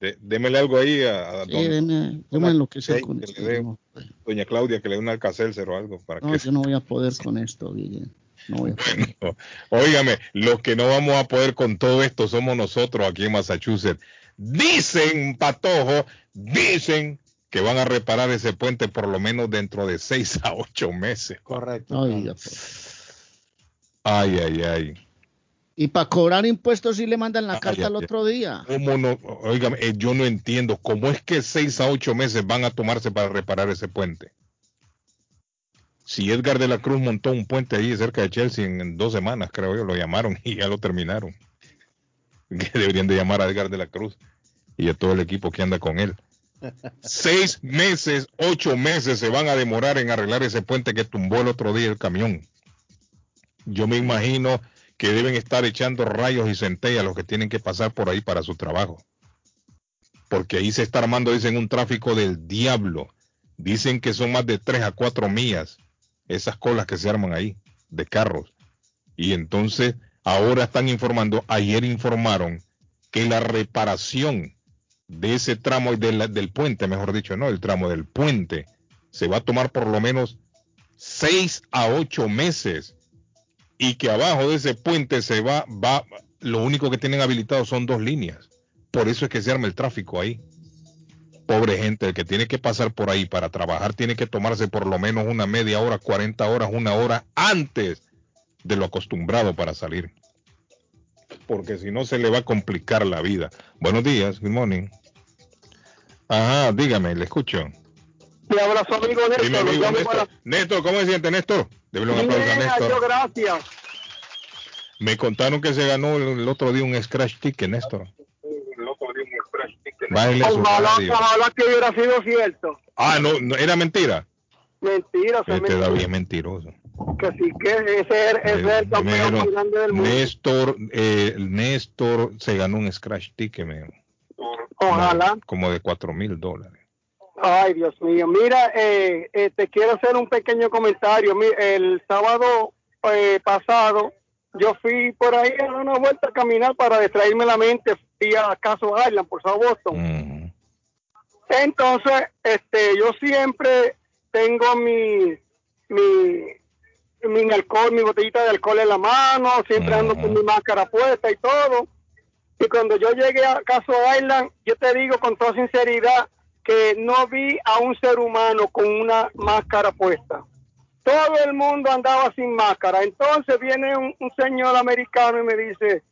de- démele algo ahí a, a Sí, don- deme- yo me voy a enloquecer Hey, con que esto. no- doña Claudia que le dé un alcacelser o algo para No, que yo no voy a poder con esto, Guillermo. No voy a poder. No. Óigame, los que no vamos a poder con todo esto somos nosotros aquí en Massachusetts. Dicen, Patojo, dicen que van a reparar ese puente por lo menos dentro de seis a ocho meses. Correcto. Ay, pues. Ay, ay, ay. Y para cobrar impuestos sí le mandan la Ay, carta ay, al otro día. ¿Cómo no? Óigame, eh, yo no entiendo cómo es que seis a ocho meses van a tomarse para reparar ese puente. Si Edgar de la Cruz montó un puente ahí cerca de Chelsea en, en dos semanas, creo yo, lo llamaron y ya lo terminaron. Que deberían de llamar a Edgar de la Cruz y a todo el equipo que anda con él. Seis meses, ocho meses se van a demorar en arreglar ese puente que tumbó el otro día el camión. Yo me imagino que deben estar echando rayos y centellas los que tienen que pasar por ahí para su trabajo. Porque ahí se está armando, dicen, un tráfico del diablo. Dicen que son más de 3 a 4 millas esas colas que se arman ahí de carros. Y entonces ahora están informando, ayer informaron que la reparación de ese tramo de la- del puente, mejor dicho, no, el tramo del puente, se va a tomar por lo menos 6 a 8 meses y que abajo de ese puente se va, va, lo único que tienen habilitado son dos líneas. Por eso es que se arma el tráfico ahí. Pobre gente, el que tiene que pasar por ahí para trabajar tiene que tomarse por lo menos una media hora, 40 horas, una hora antes de lo acostumbrado para salir. Porque si no se le va a complicar la vida. Buenos días, good morning. Ajá, dígame, le escucho. Te abrazo, amigo Néstor. Amigo Néstor. para- Néstor, ¿cómo se siente, Néstor? Debe un aplauso a Néstor. yo, gracias. Me contaron que se ganó el, el otro día un scratch ticket, Néstor. Bájale a su Ojalá, radio. ojalá que hubiera sido cierto. Ah, no, no, era mentira. Mentira, se Este me David es mentiroso. Que sí que ese es, ese es el Me campeón más grande del mundo. Néstor, eh, Néstor se ganó un scratch ticket, me dijo. Ojalá. como de cuatro mil dólares. Ay, Dios mío. Mira, eh, eh, te quiero hacer un pequeño comentario. El sábado eh, pasado yo fui por ahí a dar una vuelta a caminar para distraerme la mente. Fui a Caso Island por South Boston. Entonces, este, yo siempre tengo mi, mi, mi alcohol, mi botellita de alcohol en la mano, siempre ando con mi máscara puesta y todo. Y cuando yo llegué a Caso Island, yo te digo con toda sinceridad que no vi a un ser humano con una máscara puesta. Todo el mundo andaba sin máscara. Entonces viene un, un señor americano y me dice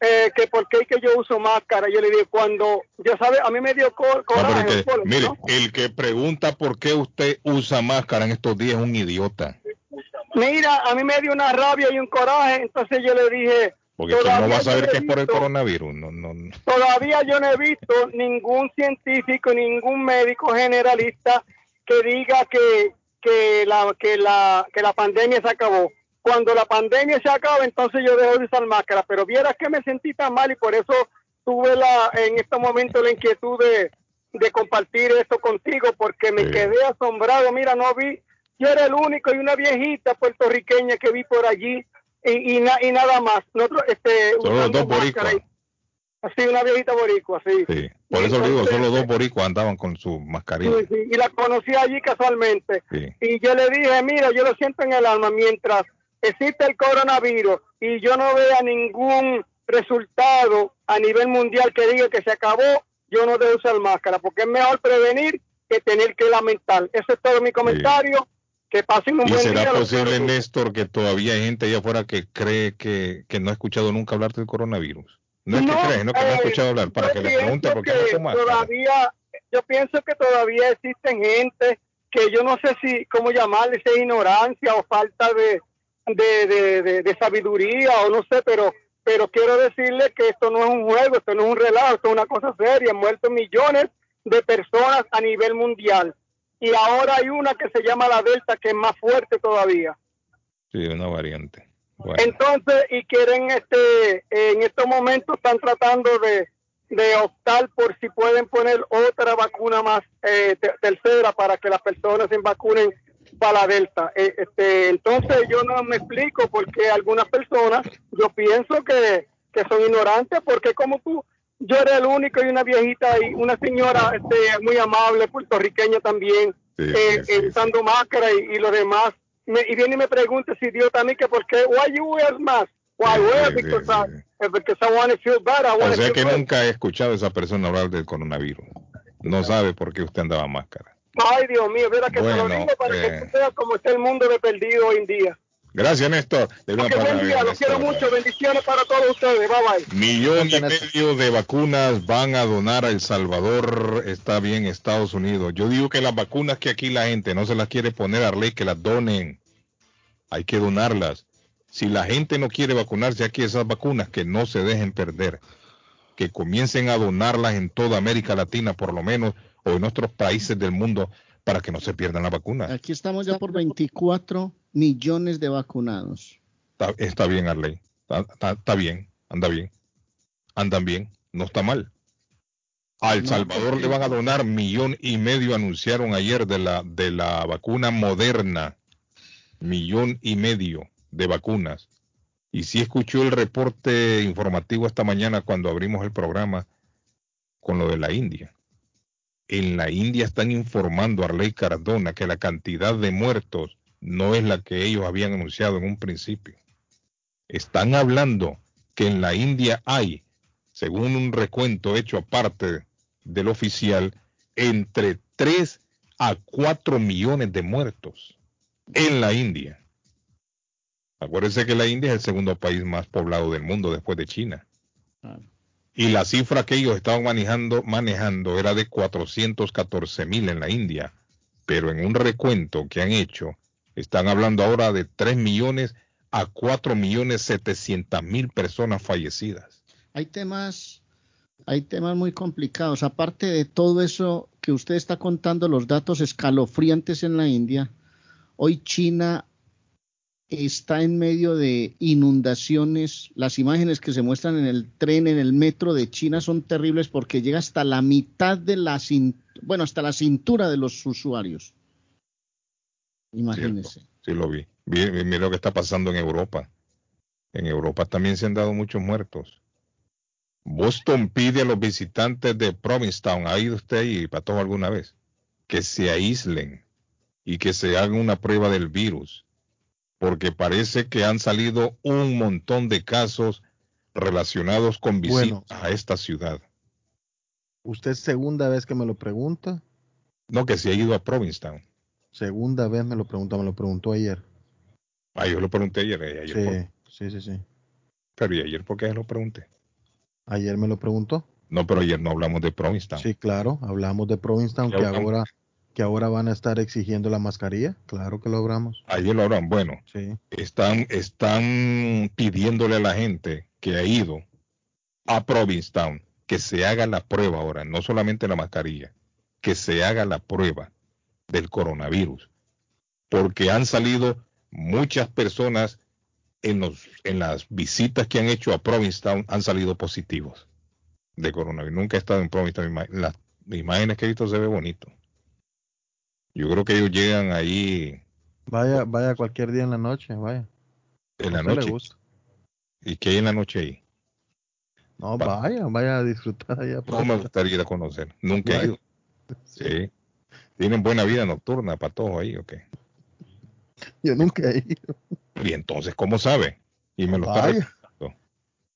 eh, que por qué que yo uso máscara. Yo le digo, cuando, ya sabe, a mí me dio co- No, pero coraje. mire, ¿no? el que pregunta por qué usted usa máscara en estos días es un idiota. Mira, a mí me dio una rabia y un coraje. Entonces yo le dije, Porque ¿quién no Todavía va a yo que es por el coronavirus? No, no, no. Todavía yo no he visto ningún científico, ningún médico generalista que diga que, que, la, que, la, que la pandemia se acabó. Cuando la pandemia se acaba, entonces yo dejo de usar máscara. Pero vieras que me sentí tan mal y por eso tuve la, en este momento la inquietud de, de compartir esto contigo, porque me quedé asombrado. Mira, no vi, yo era el único y una viejita puertorriqueña que vi por allí y, y, na- y nada más. Nosotros, este, Solo los dos boricuas. Así, una viejita boricua, sí. Sí. Por eso le digo, solo dos boricuas andaban con su mascarilla. Sí, sí, y la conocí allí casualmente. Sí. Y yo le dije, mira, yo lo siento en el alma, mientras existe el coronavirus y yo no vea ningún resultado a nivel mundial que diga que se acabó, yo no debo usar máscara, porque es mejor prevenir que tener que lamentar. Eso es todo mi comentario. Que pasen un ¿Y buen será día. posible. Néstor, que todavía hay gente allá afuera que cree que, que no ha escuchado nunca hablar del coronavirus? No es que cree, no que no ha eh, escuchado hablar, para que le pregunte por qué no todavía, yo pienso que todavía existen gente que yo no sé si cómo llamarle, si es ignorancia o falta de, de, de, de- de sabiduría o no sé, pero pero quiero decirle que esto no es un juego, esto no es un relajo, esto es una cosa seria. Han muerto millones de personas a nivel mundial. Y ahora hay una que se llama la Delta, que es más fuerte todavía. Sí, una variante. Bueno, Entonces, y quieren, este, en estos momentos están tratando de, de optar por si pueden poner otra vacuna más, eh, te- tercera, para que las personas se vacunen para la Delta. Eh, este, entonces, yo no me explico por qué algunas personas, yo pienso que, que son ignorantes, porque como tú, yo era el único y una viejita y una señora este, muy amable, puertorriqueña también, eh, eh, usando máscara y, y los demás. Me- y viene y me pregunta si Dios también que por qué, why you wear mask? Why wear? because, I, eh, because I want to feel better. I o sea que nunca he escuchado a esa persona hablar del coronavirus. No sabe por qué usted andaba máscara. Ay, Dios mío, mira que Bueno, lo digo para eh. que tú veas cómo está el mundo de perdido hoy en día. Gracias, Néstor. De una Qué buen palabra, día, los quiero mucho. Bendiciones para todos ustedes. Bye bye. Millón y medio de vacunas van a donar a El Salvador, está bien, Estados Unidos. Yo digo que las vacunas que aquí la gente no se las quiere poner a ley, que las donen. Hay que donarlas. Si la gente no quiere vacunarse aquí, esas vacunas que no se dejen perder. Que comiencen a donarlas en toda América Latina, por lo menos, o en otros países del mundo, para que no se pierdan las vacunas. Aquí estamos ya por 24 millones de vacunados. Está, está bien, Arley. Está, está- está bien, anda bien. Andan bien, no está mal. A El No, Salvador porque- le van a donar millón y medio, anunciaron ayer, de la, de la vacuna moderna. Millón y medio de vacunas. Y sí escuchó el reporte informativo esta mañana cuando abrimos el programa con lo de la India. En la India están informando a Arley Cardona que la cantidad de muertos no es la que ellos habían anunciado en un principio. Están hablando que en la India hay, según un recuento hecho aparte del oficial, entre 3 a 4 millones de muertos en la India. Acuérdense que la India es el segundo país más poblado del mundo después de China. Y la cifra que ellos estaban manejando, manejando era de 414 mil en la India. Pero en un recuento que han hecho, están hablando ahora de 3 millones a 4 millones 700 mil personas fallecidas. Hay temas, hay temas muy complicados. Aparte de todo eso que usted está contando, los datos escalofriantes en la India, hoy China está en medio de inundaciones. Las imágenes que se muestran en el tren, en el metro de China son terribles porque llega hasta la mitad de la cin- bueno, hasta la cintura de los usuarios. Imagínense. Sí, lo vi. Mira lo que está pasando en Europa. En Europa también se han dado muchos muertos. Boston pide a los visitantes de Provincetown, ¿ha ido usted ahí, Pato, alguna vez? Que se aíslen y que se hagan una prueba del virus, porque parece que han salido un montón de casos relacionados con visitas Bueno. a esta ciudad. Usted es segunda vez que me lo pregunta. No, que se ha ido a Provincetown. Segunda vez me lo pregunta, me lo preguntó ayer. Ah, yo lo pregunté ayer. eh, ayer por- Sí, sí, sí, sí. Pero ¿y ayer por qué lo pregunté? Ayer me lo preguntó. No, pero ayer no hablamos de Provincetown. Sí, claro, hablamos de Provincetown que hablamos. ahora que ahora van a estar exigiendo la mascarilla. Claro que lo hablamos. Ayer lo hablan. Bueno, Sí. están, están pidiéndole a la gente que ha ido a Provincetown que se haga la prueba ahora, no solamente la mascarilla, que se haga la prueba del coronavirus. Porque han salido muchas personas en, los, en las visitas que han hecho a Provincetown, han salido positivos de coronavirus. Nunca he estado en Provincetown. Las imágenes que he visto se ve bonito. Yo creo que ellos llegan ahí Vaya, vaya cualquier día en la noche, vaya. en la noche. gusta. ¿Y qué hay en la noche ahí? No, vaya, vaya a disfrutar allá. No me gustaría ir a conocer. Nunca he ido. Sí. ¿Tienen buena vida nocturna, patojo ahí o qué? Yo nunca he ido. Y entonces, ¿cómo sabe? Y me lo está Vaya. recomendando.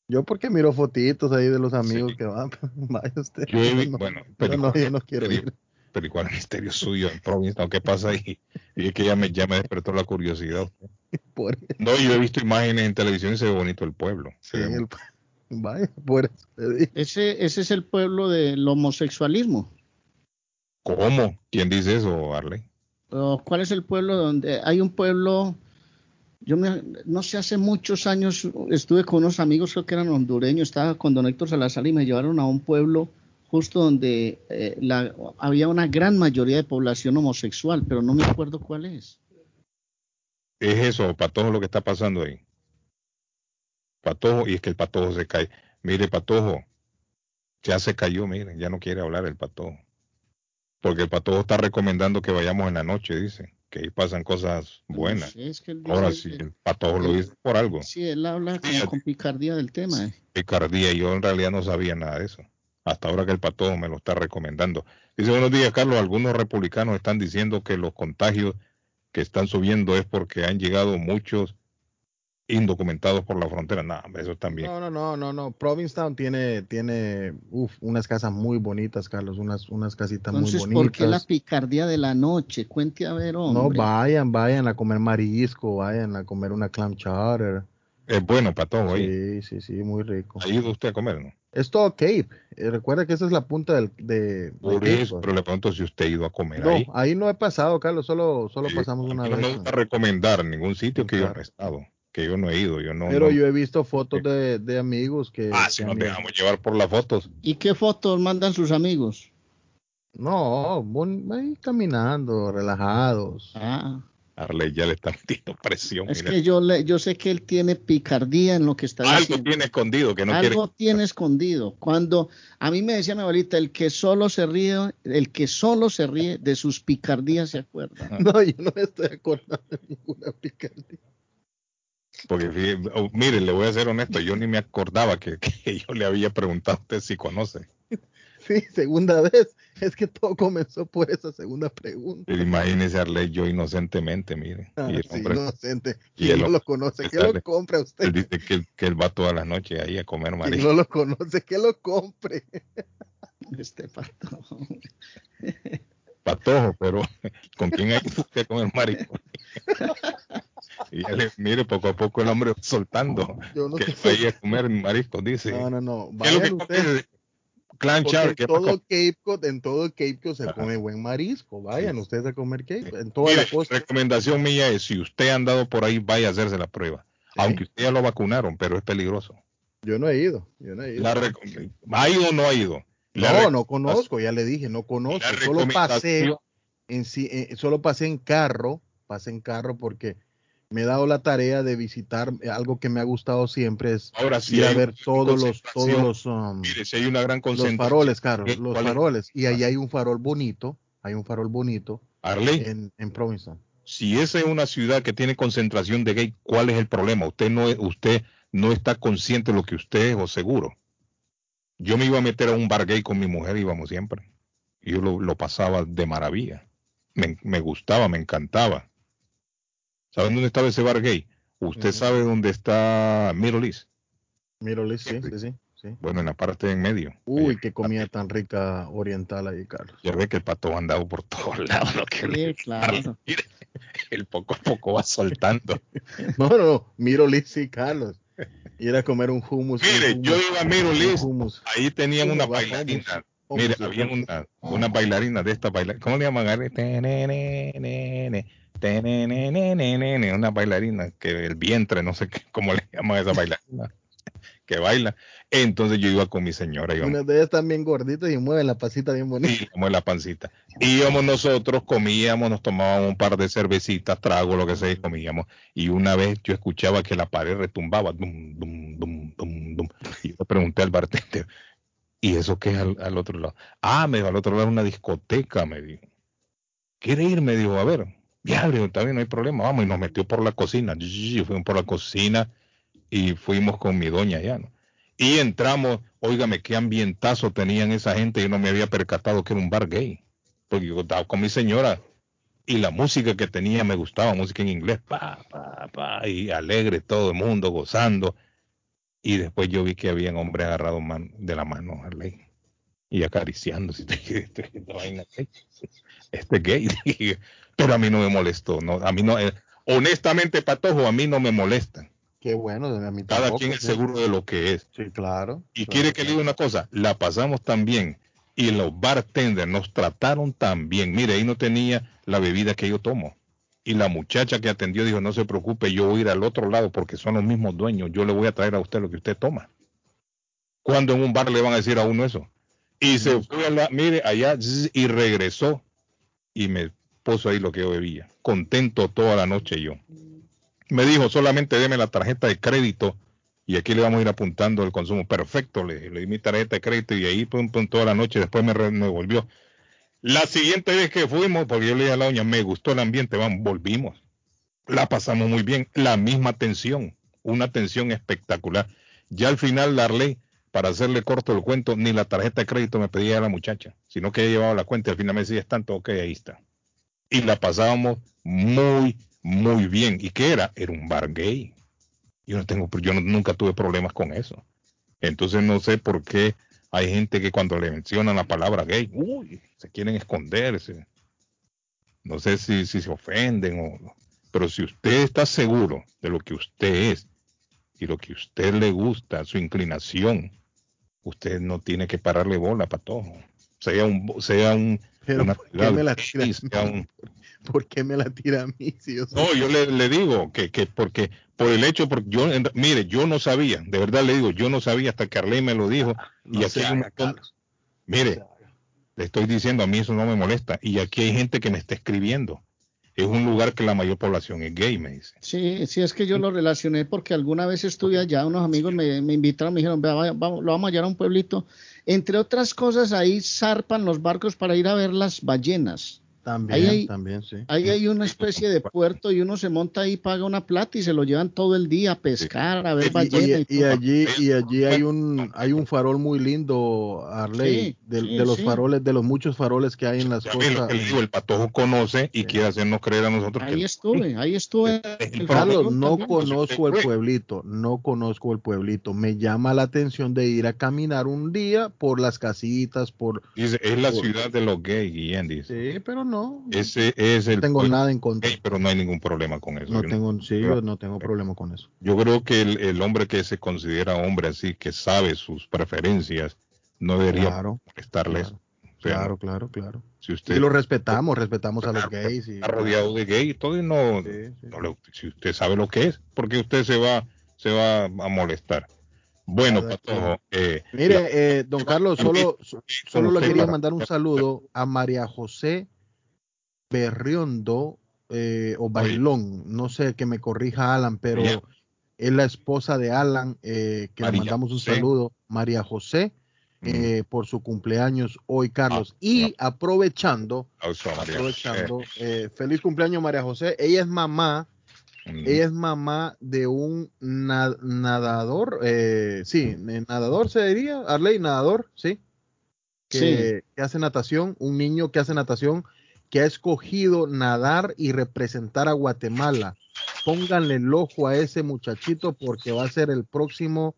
Yo porque miro fotitos ahí de los amigos que van. Vaya usted. Yo no, bueno, pero no, yo no quiero ir. Pero igual el misterio suyo en Provincetown, ¿qué pasa ahí? Y es que ya me, ya me despertó la curiosidad. Por, No, yo he visto imágenes en televisión y se ve bonito el pueblo. Se ve el- vaya, por eso. Ese, ese es el pueblo del homosexualismo. ¿Cómo? ¿Quién dice eso, Arley? ¿O ¿Cuál es el pueblo donde hay un pueblo? Yo me- no sé, hace muchos años estuve con unos amigos, creo que eran hondureños, estaba con don Héctor Salazar y me llevaron a un pueblo justo donde eh, la- había una gran mayoría de población homosexual, pero no me acuerdo cuál es. Es eso, Patojo, lo que está pasando ahí. Patojo, y es que el Patojo se cae. Mire, Patojo, ya se cayó, mire, ya no quiere hablar el Patojo. Porque el Patojo está recomendando que vayamos en la noche, dice, que ahí pasan cosas buenas. Sí, es que Ahora sí, el Patojo lo dice por algo. Sí, él habla como con picardía del tema. eh. picardía. Yo en realidad no sabía nada de eso. Hasta ahora que el patojo me lo está recomendando. Dice, buenos días, Carlos. Algunos republicanos están diciendo que los contagios que están subiendo es porque han llegado muchos indocumentados por la frontera. Nada, eso también. No, no, no, no, no. Provincetown tiene, tiene, uf, unas casas muy bonitas, Carlos, unas, unas casitas Entonces, muy ¿por qué la bonitas. picardía de la noche? Cuente a ver, No, vayan, vayan a comer marisco, vayan a comer una clam chowder. Es bueno, patojo. ahí. Sí, sí, sí, muy rico. ¿Ha ido usted a comer, no? Es todo Cape. Eh, recuerda que esa es la punta del, de, de Por eso, pero le pregunto si usted ha ido a comer No, ahí. ahí no he pasado, Carlos, solo, solo pasamos una no me vez. gusta recomendar ningún sitio que yo no he estado, que yo no he ido. Yo no, Pero no- yo he visto fotos de, de amigos que... Ah, si nos dejamos llevar por las fotos. ¿Y qué fotos mandan sus amigos? No, bon- ahí caminando, relajados. Ah, Arley ya le está metiendo presión. es que yo, le, yo sé que él tiene picardía en lo que está Algo diciendo. tiene escondido que no Algo quiere. tiene escondido. Cuando a mí me decía mi abuelita, el que solo se ríe, el que solo se ríe de sus picardías se acuerda. No, yo no me estoy acordando de ninguna picardía. Porque oh, mire, le voy a ser honesto, yo ni me acordaba que, que yo le había preguntado a usted si conoce. Sí, segunda vez. Es que todo comenzó por esa segunda pregunta. Pero imagínese a Arley yo inocentemente, mire. Ah, y el sí, inocente. y ¿Quién el no hombre lo conoce? ¿Qué lo compra Él usted? dice que, él- que él va todas las noches ahí a comer ¿Quién marisco. no lo conoce? Que lo compre. Este pato. Patojo, pero ¿con quién hay que usted a comer marisco? y le- mire, poco a poco el hombre soltando Yo no que sé. va a comer marisco, dice. No, no, no. ¿Qué es lo que Vayan chowder, en ¿qué va a todo Cape Cod, en todo Cape Cod se come buen marisco. Vayan ustedes a comer Cape Cod. En toda Mire, la costa. recomendación mía es, si usted ha andado por ahí, vaya a hacerse la prueba. Aunque usted ya lo vacunaron, pero es peligroso. Yo no he ido. Yo no he ido. ¿Ha ido o no ha ido? La No, no conozco, ya le dije, no conozco. Solo pasé en sí, eh, solo pasé en carro, pasé en carro porque me he dado la tarea de visitar eh, algo que me ha gustado siempre es Ahora sí ir a ver todos los todos los um, Mire, si hay una gran los faroles, claro, ¿qué- los faroles y ahí hay un farol bonito, hay un farol bonito Arley, en en Provincetown. si esa es una ciudad que tiene concentración de gay, ¿cuál es el problema? Usted no usted no está consciente de lo que usted es o seguro. Yo me iba a meter a un bar gay con mi mujer, íbamos siempre. Yo lo, lo pasaba de maravilla. Me, me gustaba, me encantaba. ¿Saben dónde estaba ese bar gay? Usted sabe dónde está Middle East. Middle East, sí, sí, sí, sí. Bueno, en la parte en medio. Uy, qué comida tan rica oriental ahí, Carlos. Ya ve que el pato ha andado por todos lados. ¿no? Que le- Sí, claro. Mire, él poco a poco va soltando. No, no, no, Middle East sí, Carlos. Ir a comer un hummus. Mire, un yo hummus, iba a Middle East, hummus. ahí tenían Hummus, una bailarina. Hummus, Mire, había una, una bailarina de esta bailarina. ¿Cómo le llaman? Una bailarina que el vientre, no sé qué, cómo le llaman a esa bailarina que baila. Entonces yo iba con mi señora, íbamos Unas de ellas están bien gorditas y mueven la pasita bien bonita. Sí, como en la pancita. Íbamos nosotros, comíamos, nos tomábamos un par de cervecitas, trago, lo que sea, y comíamos. Y una vez yo escuchaba que la pared retumbaba. Dum, dum, dum, dum, dum. Y yo le pregunté al bartender, ¿y eso qué es al, al otro lado? Ah, me dijo, al otro lado una discoteca, me dijo. ¿Quiere ir? Me dijo, a ver. Ya, digo, está bien, no hay problema, vamos. Y nos metió por la cocina. Fuimos por la cocina y fuimos con mi doña allá, ¿no? Y entramos, óigame, qué ambientazo tenían esa gente. Yo no me había percatado que era un bar gay. Porque yo estaba con mi señora y la música que tenía me gustaba, música en inglés, pa, pa, pa, y alegre todo el mundo gozando. Y después yo vi que habían hombres agarrados man- de la mano a ley y acariciando. Este, vaina, este es gay. Pero a mí no me molestó. No, a mí no, eh, honestamente, Patojo, a mí no me molesta. Qué bueno, a mí Cada tampoco, quien es seguro de lo que es. Sí, claro. Y claro, quiere que le diga una cosa, la pasamos tan bien y los bartenders nos trataron tan bien. Mire, ahí no tenía la bebida que yo tomo. Y la muchacha que atendió dijo, no se preocupe, yo voy a ir al otro lado porque son los mismos dueños, yo le voy a traer a usted lo que usted toma. Cuando en un bar le van a decir a uno eso? Y se fue a la, mire, allá y regresó y me puso ahí lo que yo bebía. Contento toda la noche yo. Me dijo, solamente deme la tarjeta de crédito y aquí le vamos a ir apuntando el consumo. Perfecto, le, le di mi tarjeta de crédito y ahí pum, pum, toda la noche después me, me volvió. La siguiente vez que fuimos, porque yo le dije a la doña, me gustó el ambiente, vamos, volvimos. La pasamos muy bien, la misma atención, una atención espectacular. Ya al final, Darley, para hacerle corto el cuento, ni la tarjeta de crédito me pedía a la muchacha, sino que ella llevaba la cuenta y al final me decía, es tanto, ok, ahí está. Y la pasábamos muy, muy bien. ¿Y qué era? Era un bar gay. Yo no tengo, yo nunca tuve problemas con eso. Entonces no sé por qué hay gente que cuando le mencionan la palabra gay, uy, se quieren esconderse. No sé si, se ofenden o pero si usted está seguro de lo que usted es y lo que usted le gusta, su inclinación, usted no tiene que pararle bola para todo. Sea un sea un Pero una ¿por qué me la tira a mí? un- ¿Por qué me la tira a mí? Si yo soy- no, yo le, le digo que, que porque por el hecho, porque yo, en- mire, yo no sabía, de verdad le digo, yo no sabía hasta que Arley me lo dijo. y No aquí hay un montón- mire, le estoy diciendo, a mí eso no me molesta. Y aquí hay gente que me está escribiendo. Es un lugar que la mayor población es gay, me dice. Sí, sí, es que yo lo relacioné porque alguna vez estuve allá, unos amigos me, me invitaron, me dijeron, "Vea, vaya, vamos, lo vamos a llevar a un pueblito. Entre otras cosas, ahí zarpan los barcos para ir a ver las ballenas. También, Ahí hay- también, sí. Ahí hay una especie de puerto y uno se monta ahí, paga una plata y se lo llevan todo el día a pescar, a ver Y, ballenas. y- y allí y allí hay un hay un farol muy lindo Arley Sí, de, sí, de los sí. faroles de los muchos faroles que hay en las costas le digo, el patojo conoce y quiere hacernos creer a nosotros Ahí que estuve, ahí estuve. El Carlos no también. conozco el pueblito no conozco el pueblito me llama la atención de ir a caminar un día por las casitas por dice, es la por- ciudad de los gays, Guillén, dice. sí pero no Ese es el no tengo nada en contra. Pero no hay ningún problema con eso. no Yo tengo sí yo no tengo problema con eso. Yo creo que el, el hombre que se considera hombre así, que sabe sus preferencias, no debería Claro, claro. O sea, claro claro claro. si usted y lo respetamos respetamos a los gays y está rodeado de gay y todo y no, no le- si usted sabe lo que es, porque usted se va, se va a molestar. Bueno, Patojo, eh, Mire, eh, don Carlos, solo, so- solo le quería mandar un saludo a María José Berriondo eh, o Bailón, no sé que me corrija Alan, pero María. es la esposa de Alan, eh, que María le mandamos un José. saludo, María José, eh, por su cumpleaños hoy, Carlos. y aprovechando, aprovechando, eh, feliz cumpleaños María José, ella es mamá Mm. ella es mamá de un na- nadador, eh, sí, eh, nadador se diría, Arley, nadador, sí, que, que hace natación, un niño que hace natación, que ha escogido nadar y representar a Guatemala. Pónganle el ojo a ese muchachito porque va a ser el próximo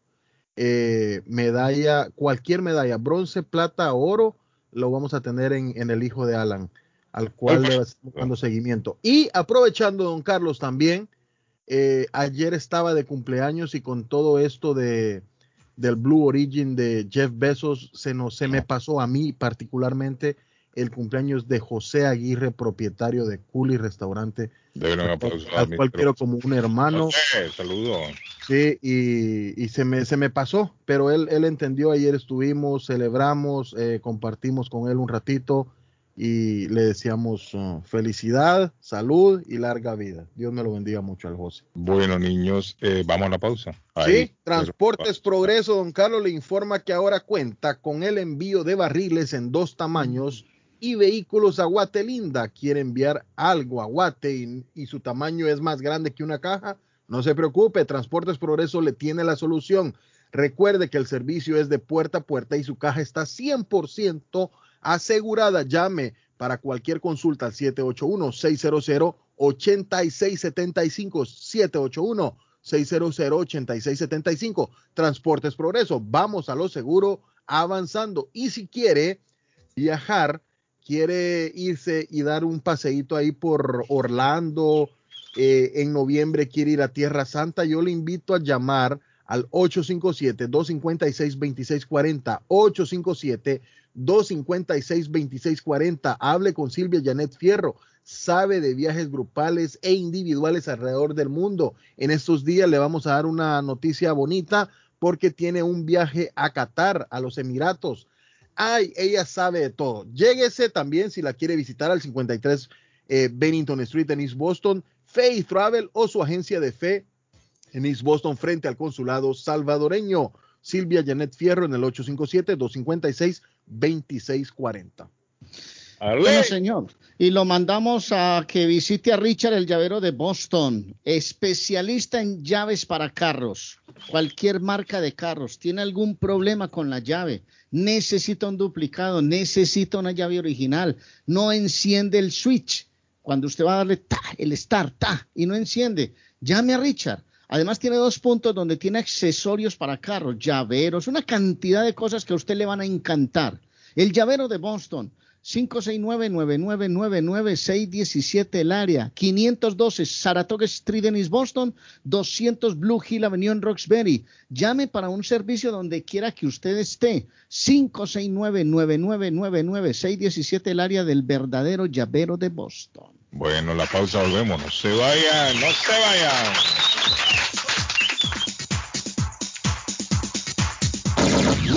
eh, medalla, cualquier medalla, bronce, plata, oro, lo vamos a tener en, el hijo de Alan, al cual le estamos dando seguimiento. Y aprovechando, don Carlos, también, eh, ayer estaba de cumpleaños y con todo esto de del Blue Origin de Jeff Bezos, se, nos, se me pasó a mí particularmente el cumpleaños de José Aguirre, propietario de Culi Restaurante, al cual quiero como un hermano. José, saludo. Sí, y, y se, me, se me pasó, pero él, él entendió, ayer estuvimos, celebramos, eh, compartimos con él un ratito y le deseamos uh, felicidad, salud y larga vida. Dios me lo bendiga mucho al José. Bueno, niños, eh, vamos a la pausa. Ahí. Sí, Transportes Progreso, don Carlos le informa que ahora cuenta con el envío de barriles en dos tamaños y vehículos a Guatelinda. Quiere enviar algo a Guate y, y su tamaño es más grande que una caja. No se preocupe, Transportes Progreso le tiene la solución. Recuerde que el servicio es de puerta a puerta y su caja está 100% asegurada. Llame para cualquier consulta al 781-600-8675. 781-600-8675. Transportes Progreso. Vamos a lo seguro avanzando. Y si quiere viajar, quiere irse y dar un paseíto ahí por Orlando, eh, en noviembre quiere ir a Tierra Santa, yo le invito a llamar al 857-256-2640. 857-256-2640. Hable con Silvia Janet Fierro. Sabe de viajes grupales e individuales alrededor del mundo. En estos días le vamos a dar una noticia bonita porque tiene un viaje a Qatar, a los Emiratos. Ay, ella sabe de todo. Lléguese también si la quiere visitar al 53 eh, Bennington Street en East Boston, Faith Travel o su agencia de fe en East Boston frente al consulado salvadoreño. Silvia Janet Fierro en el 857-256-2640. Bueno, señor. Y lo mandamos a que visite a Richard el llavero de Boston, especialista en llaves para carros, cualquier marca de carros. ¿Tiene algún problema con la llave? Necesita un duplicado, necesita una llave original. No enciende el switch cuando usted va a darle ta, el start, ta, y no enciende. Llame a Richard. Además tiene dos puntos donde tiene accesorios para carros, llaveros, una cantidad de cosas que a usted le van a encantar. El llavero de Boston, 569-9999-617 el área, 512 Saratoga Street en Boston, 200 Blue Hill Avenue en Roxbury. Llame para un servicio donde quiera que usted esté. 569-9999-617 el área del verdadero llavero de Boston. Bueno, la pausa, volvemos. No se vayan, no se vayan.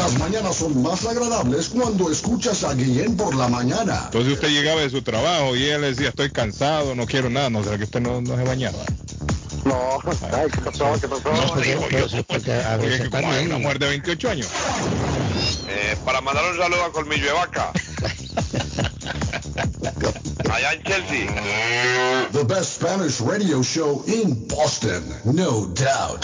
Las mañanas son más agradables cuando escuchas a Guillén por la mañana. Entonces usted llegaba de su trabajo y él le decía, estoy cansado, no quiero nada, no sé que usted no, no se bañaba. No, ay, ¿qué pasó? ¿Qué pasó? No, digo yo, porque a veces que como hay una mujer de 28 años. Eh, para mandar un saludo a Colmillo de Vaca. Allá en Chelsea. The best Spanish radio show in Boston, no doubt.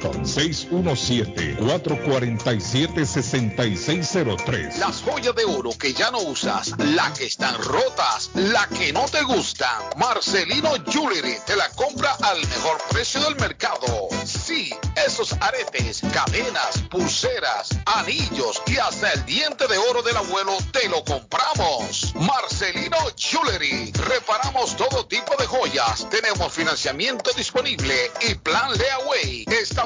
617-447-6603. Las joyas de oro que ya no usas, la que están rotas, la que no te gustan. Marcelino Jewelry te la compra al mejor precio del mercado. Sí, esos aretes, cadenas, pulseras, anillos y hasta el diente de oro del abuelo te lo compramos. Marcelino Jewelry. Reparamos todo tipo de joyas. Tenemos financiamiento disponible y plan Leaway. Estamos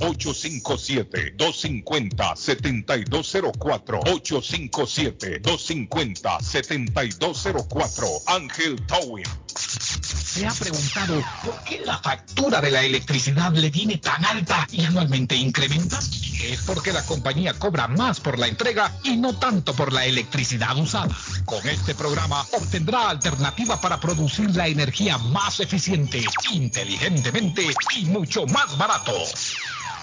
857-250-7204. 857-250-7204. Ángel Towing. ¿Se ha preguntado por qué la factura de la electricidad le viene tan alta y anualmente incrementa? Es porque la compañía cobra más por la entrega y no tanto por la electricidad usada. Con este programa obtendrá alternativa para producir la energía más eficiente, inteligentemente y mucho más barato.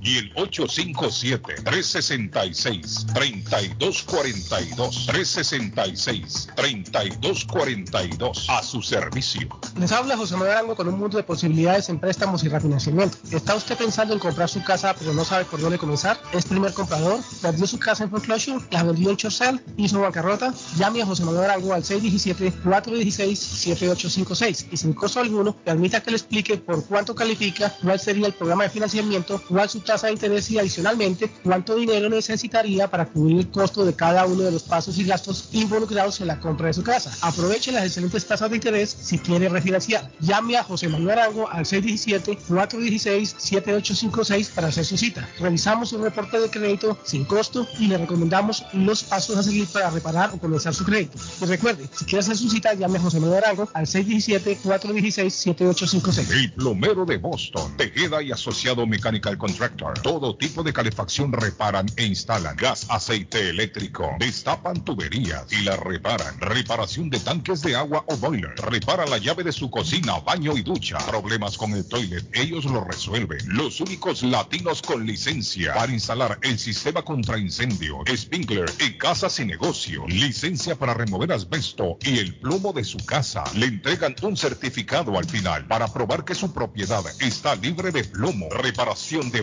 y el 857-366-3242. 366-3242 a su servicio. Les habla José Manuel Arango con un mundo de posibilidades en préstamos y refinanciamiento. ¿Está usted pensando en comprar su casa pero no sabe por dónde comenzar? ¿Es primer comprador? ¿Perdió su casa en foreclosure? ¿La vendió en Chorcel? ¿Hizo bancarrota? Llame a José Manuel Arango al 617-416-7856 y sin costo alguno permita que le explique por cuánto califica, cuál sería el programa de financiamiento, cuál su tasa de interés y adicionalmente cuánto dinero necesitaría para cubrir el costo de cada uno de los pasos y gastos involucrados en la compra de su casa. Aproveche las excelentes tasas de interés si quiere refinanciar. Llame a José Manuel Arango al 617-416-7856 para hacer su cita. Revisamos un reporte de crédito sin costo y le recomendamos los pasos a seguir para reparar o comenzar su crédito. Y recuerde, si quiere hacer su cita, llame a José Manuel Arango al 617-416-7856. El plomero de Boston, Tejeda y Asociado Mechanical Todo tipo de calefacción reparan e instalan. Gas, aceite eléctrico. Destapan tuberías y las reparan. Reparación de tanques de agua o boiler. Repara la llave de su cocina, baño y ducha. Problemas con el toilet, ellos lo resuelven. Los únicos latinos con licencia para instalar el sistema contra incendio, sprinkler en casas y negocio. Licencia para remover asbesto y el plomo de su casa. Le entregan un certificado al final para probar que su propiedad está libre de plomo. Reparación de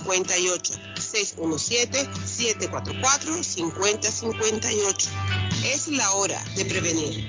617-744-5058. Es la hora de prevenir.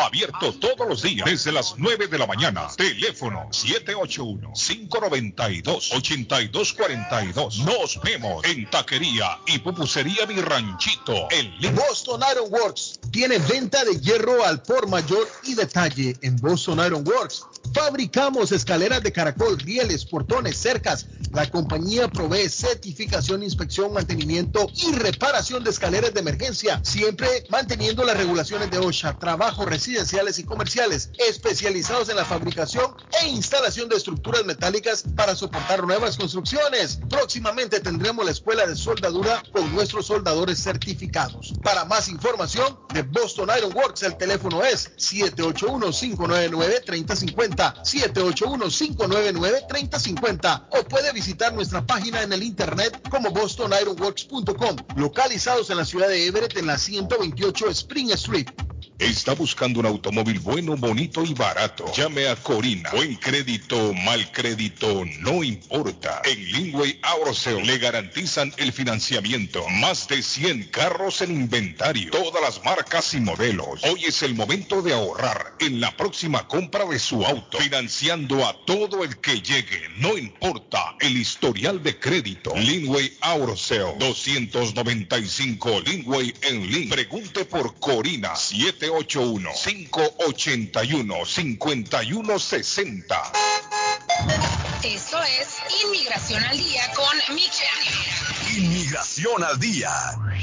Abierto todos los días desde las 9 de la mañana. Teléfono 781-592-8242. Nos vemos en Taquería y Pupusería Mi Ranchito Lima. Boston Iron Works tiene venta de hierro al por mayor y detalle en Boston Iron Works. Fabricamos escaleras de caracol, rieles, portones, cercas. La compañía provee certificación, inspección, mantenimiento y reparación de escaleras de emergencia, siempre manteniendo las regulaciones de OSHA, trabajos residenciales y comerciales, especializados en la fabricación e instalación de estructuras metálicas para soportar nuevas construcciones. Próximamente tendremos la escuela de soldadura con nuestros soldadores certificados. Para más información de Boston Iron Works, el teléfono es 781-599-3050, 781-599-3050 o puede visitar nuestra página en el internet como bostonironworks.com, localizados en la ciudad de Everett en la 128 Spring Street. Está buscando un automóvil bueno, bonito y barato. Llame a Corina. Buen crédito, mal crédito, no importa. En Lingway Auto Sale le garantizan el financiamiento. Más de 100 carros en inventario. Todas las marcas y modelos. Hoy es el momento de ahorrar en la próxima compra de su auto. Financiando a todo el que llegue. No importa el historial de crédito. Lingway Auto Sale. 295 Lingway en Link. Pregunte por Corina 781-581-5160. Esto es Inmigración al Día con Michelle. Inmigración al día.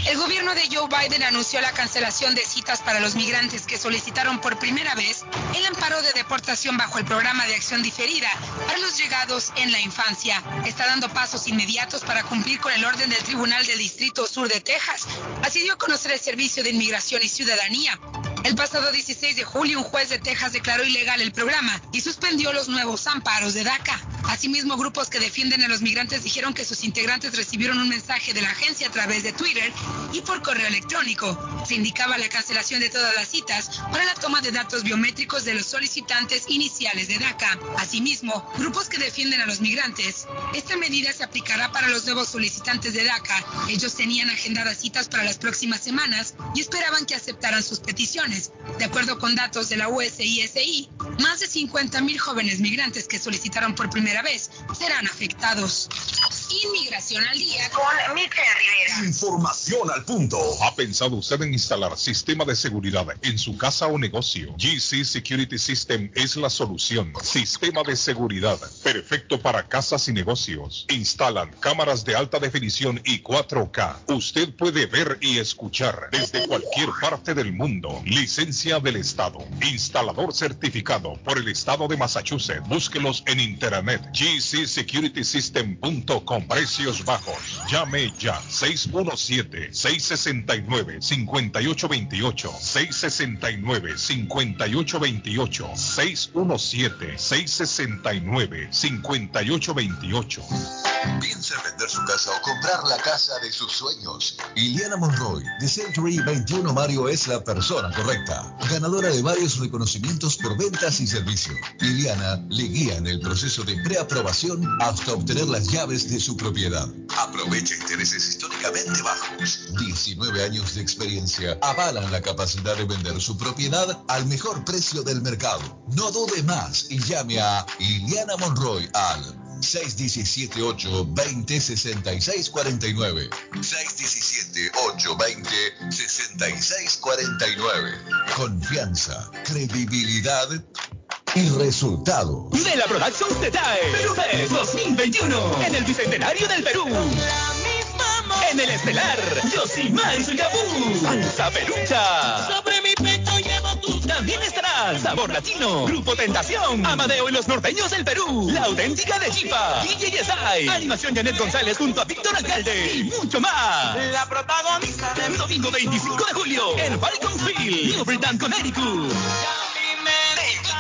El gobierno de Joe Biden anunció la cancelación de citas para los migrantes que solicitaron por primera vez el amparo de deportación bajo el programa de acción diferida para los llegados en la infancia. Está dando pasos inmediatos para cumplir con el orden del Tribunal del Distrito Sur de Texas. Así dio a conocer el Servicio de Inmigración y Ciudadanía. El pasado 16 de julio, un juez de Texas declaró ilegal el programa y suspendió los nuevos amparos de DACA. Asimismo, grupos que defienden a los migrantes dijeron que sus integrantes recibieron un mensaje de la agencia a través de Twitter y por correo electrónico. Se indicaba la cancelación de todas las citas para la toma de datos biométricos de los solicitantes iniciales de DACA. Asimismo, grupos que defienden a los migrantes. Esta medida se aplicará para los nuevos solicitantes de DACA. Ellos tenían agendadas citas para las próximas semanas y esperaban que aceptaran sus peticiones. De acuerdo con datos de la USISI, más de 50 mil jóvenes migrantes que solicitaron por primera vez serán afectados. Inmigración al día con Michelle Rivera. Información al punto. ¿Ha pensado usted en instalar sistema de seguridad en su casa o negocio? GC Security System es la solución. Sistema de seguridad perfecto para casas y negocios. Instalan cámaras de alta definición y 4K. Usted puede ver y escuchar desde cualquier parte del mundo. Licencia del Estado. Instalador certificado por el Estado de Massachusetts. Búsquelos en internet. gcsecuritysystem.com. Precios bajos. Llame ya. 617-669-5828. 669-5828. 617-669-5828. Piensa en vender su casa o comprar la casa de sus sueños. Iliana Monroy, de Century 21 Mario, es la persona correcta. Ganadora de varios reconocimientos por ventas y servicio. Iliana le guía en el proceso de preaprobación hasta obtener las llaves de su propiedad. Aprovecha intereses históricamente bajos. 19 años de experiencia avalan la capacidad de vender su propiedad al mejor precio del mercado. No dude más y llame a Iliana Monroy al 617-820-6649. 617-820-6649. Confianza, credibilidad y resultado. De la Production te trae Perú Fest 2021 en el Bicentenario del Perú. En el estelar, Yosimar Singapur, Salsa Pelucha. Sobre mi pecho llevo tu. También estará Sabor Latino, Grupo Tentación, Amadeo y los Norteños del Perú, La Auténtica de Chifa, DJ Yesai, Animación Janet González junto a Víctor Alcalde y mucho más. La protagonista del domingo 25 de julio en Falcon Field, New Britain, Connecticut.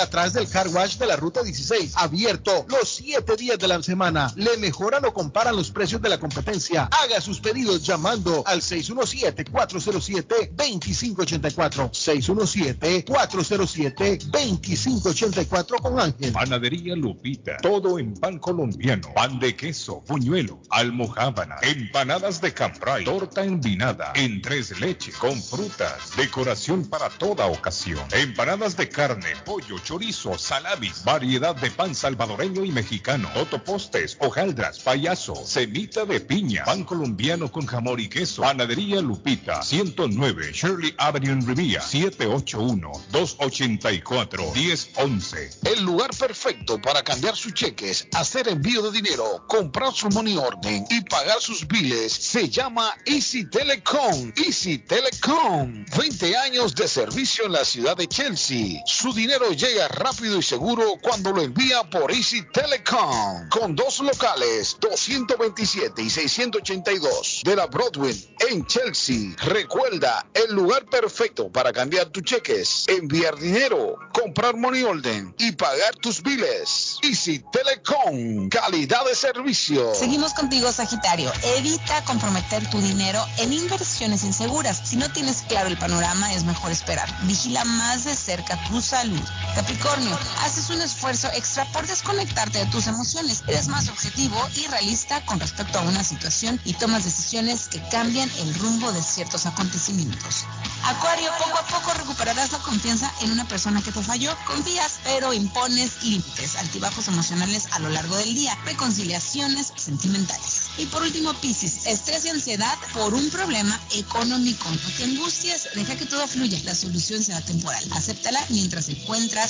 atrás del car wash de la ruta 16. Abierto los 7 días de la semana. Le mejoran o comparan los precios de la competencia. Haga sus pedidos llamando al 617-407-2584. 617-407-2584 con Ángel. Panadería Lupita, todo en pan colombiano, pan de queso, puñuelo, almojábana, empanadas de cambray, torta envinada, en tres leche, con frutas, decoración para toda ocasión, empanadas de carne, pollo, chorizo, salamis, variedad de pan salvadoreño y mexicano, totopostes, hojaldras, payaso, semita de piña, pan colombiano con jamón y queso, panadería Lupita, 109 Shirley Avenue en Rivia, 781-284-1011. El lugar perfecto para cambiar sus cheques, hacer envío de dinero, comprar su money order y pagar sus biles se llama Easy Telecom. Easy Telecom. 20 años de servicio en la ciudad de Chelsea. Su dinero llega rápido y seguro cuando lo envía por Easy Telecom. Con dos locales, 227 y 682 de la Broadway en Chelsea. Recuerda, el lugar perfecto para cambiar tus cheques, enviar dinero, comprar money order y pagar tus biles. Easy Telecom, calidad de servicio. Seguimos contigo, Sagitario. Evita comprometer tu dinero en inversiones inseguras. Si no tienes claro el panorama, es mejor esperar. Vigila más de cerca tu salud. Capricornio, haces un esfuerzo extra por desconectarte de tus emociones. Eres más objetivo y realista con respecto a una situación y tomas decisiones que cambian el rumbo de ciertos acontecimientos. Acuario, poco a poco recuperarás la confianza en una persona que te falló. Confías, pero impones límites, altibajos emocionales a lo largo del día, reconciliaciones sentimentales. Y por último, Piscis, estrés y ansiedad por un problema económico. No te angusties, deja que todo fluya. La solución será temporal. Acéptala mientras encuentras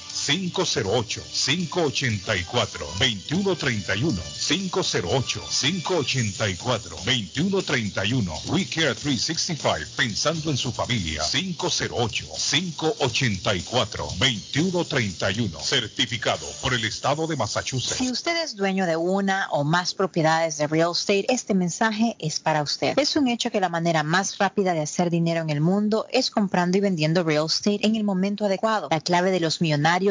508-584-2131. 508-584-2131. We Care 365, pensando en su familia. 508-584-2131. Certificado por el Estado de Massachusetts. Si usted es dueño de una o más propiedades de real estate, este mensaje es para usted. Es un hecho que la manera más rápida de hacer dinero en el mundo es comprando y vendiendo real estate en el momento adecuado. La clave de los millonarios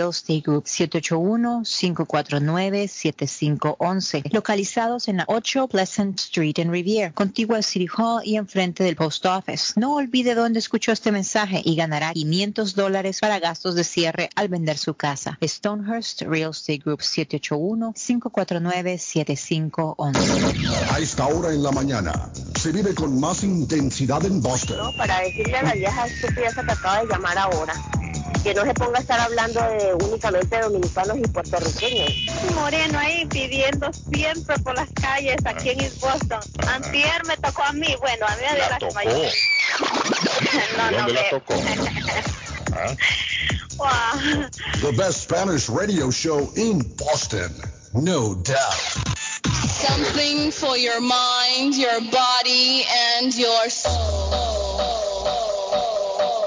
Estate Group 781-549-7511, localizados en la 8 Pleasant Street en Riviera, contigua al City Hall y enfrente del Post Office. No olvide dónde escuchó este mensaje y ganará 500 dólares para gastos de cierre al vender su casa. Stonehurst Real Estate Group 781-549-7511. A esta hora en la mañana se vive con más intensidad en Boston. No, para decirle a la vieja estúpida que acaba de llamar ahora que no se ponga a estar hablando de únicamente dominicanos y puertorriqueños. Moreno ahí pidiendo siempre por las calles aquí en East Boston. Antier me tocó a mí, bueno, a mí me dio la tocó. no, no, ¿Dónde la me- tocó? ¿Ah? Wow. The best Spanish radio show in Boston. No doubt. Something for your mind, your body, and your soul.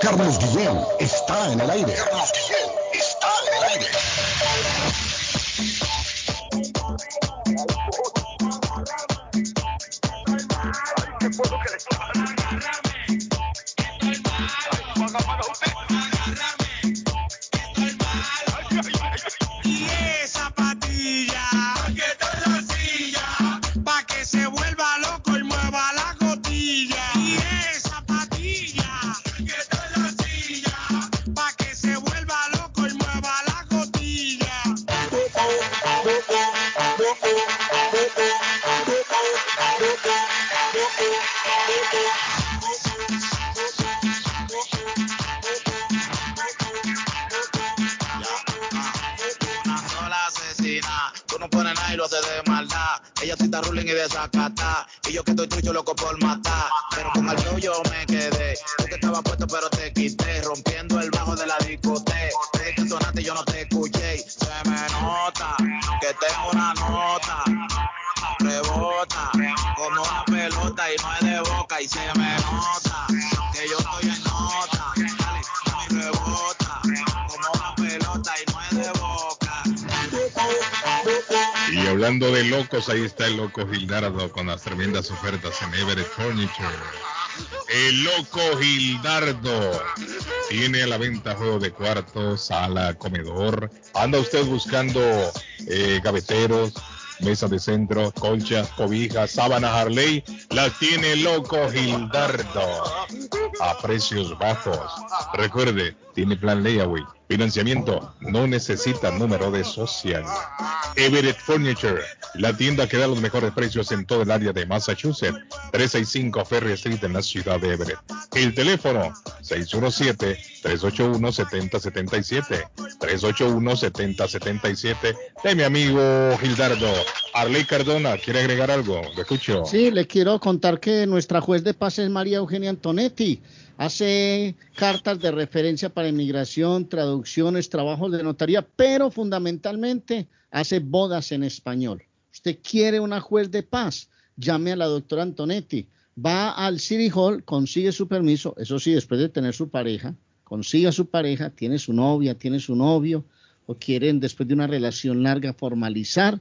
Carlos Guillén está en el aire. Carlos Guillén ああ、す。Ahí está el loco Gildardo con las tremendas ofertas en Everett Furniture. El loco Gildardo tiene a la venta juego de cuartos, sala, comedor. Anda usted buscando eh, gaveteros, mesas de centro, colchas, cobijas, sábanas Harley. Las tiene loco Gildardo a precios bajos. Recuerde, tiene plan layaway. Financiamiento, no necesita número de social. Everett Furniture, la tienda que da los mejores precios en todo el área de Massachusetts. 365 Ferry Street en la ciudad de Everett. El teléfono 617-381-7077. 381-7077 de mi amigo Gildardo. Arley Cardona, ¿quiere agregar algo? Lo escucho. Sí, le quiero contar que nuestra juez de paz es María Eugenia Antonetti. Hace cartas de referencia para inmigración, traducciones, trabajos de notaría, pero fundamentalmente hace bodas en español. Usted quiere una juez de paz, llame a la doctora Antonetti. Va al City Hall, consigue su permiso, eso sí, después de tener su pareja, consigue a su pareja, tiene su novia, tiene su novio, o quieren después de una relación larga formalizar,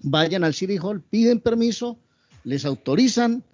vayan al City Hall, piden permiso, les autorizan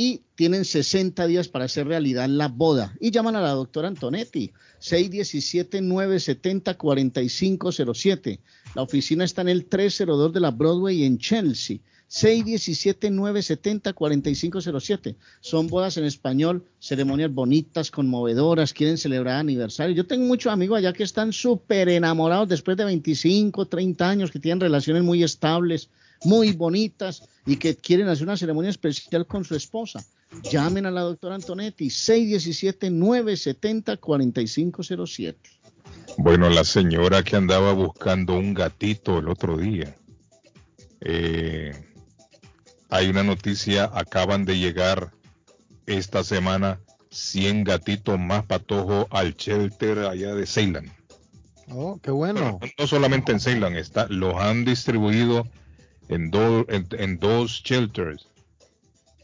y tienen 60 días para hacer realidad la boda. Y llaman a la doctora Antonetti, 617-970-4507. La oficina está en el 302 de la Broadway en Chelsea. 617-970-4507. Son bodas en español, ceremonias bonitas, conmovedoras, quieren celebrar aniversario. Yo tengo muchos amigos allá que están súper enamorados después de 25, 30 años, que tienen relaciones muy estables, muy bonitas y que quieren hacer una ceremonia especial con su esposa. Llamen a la doctora Antonetti, 617-970-4507. Bueno, la señora que andaba buscando un gatito el otro día. Eh, hay una noticia, acaban de llegar esta semana 100 gatitos más patojos al shelter allá de Ceylan. Oh, qué bueno. No solamente en Ceylan, está, los han distribuido en, do- en, dos shelters.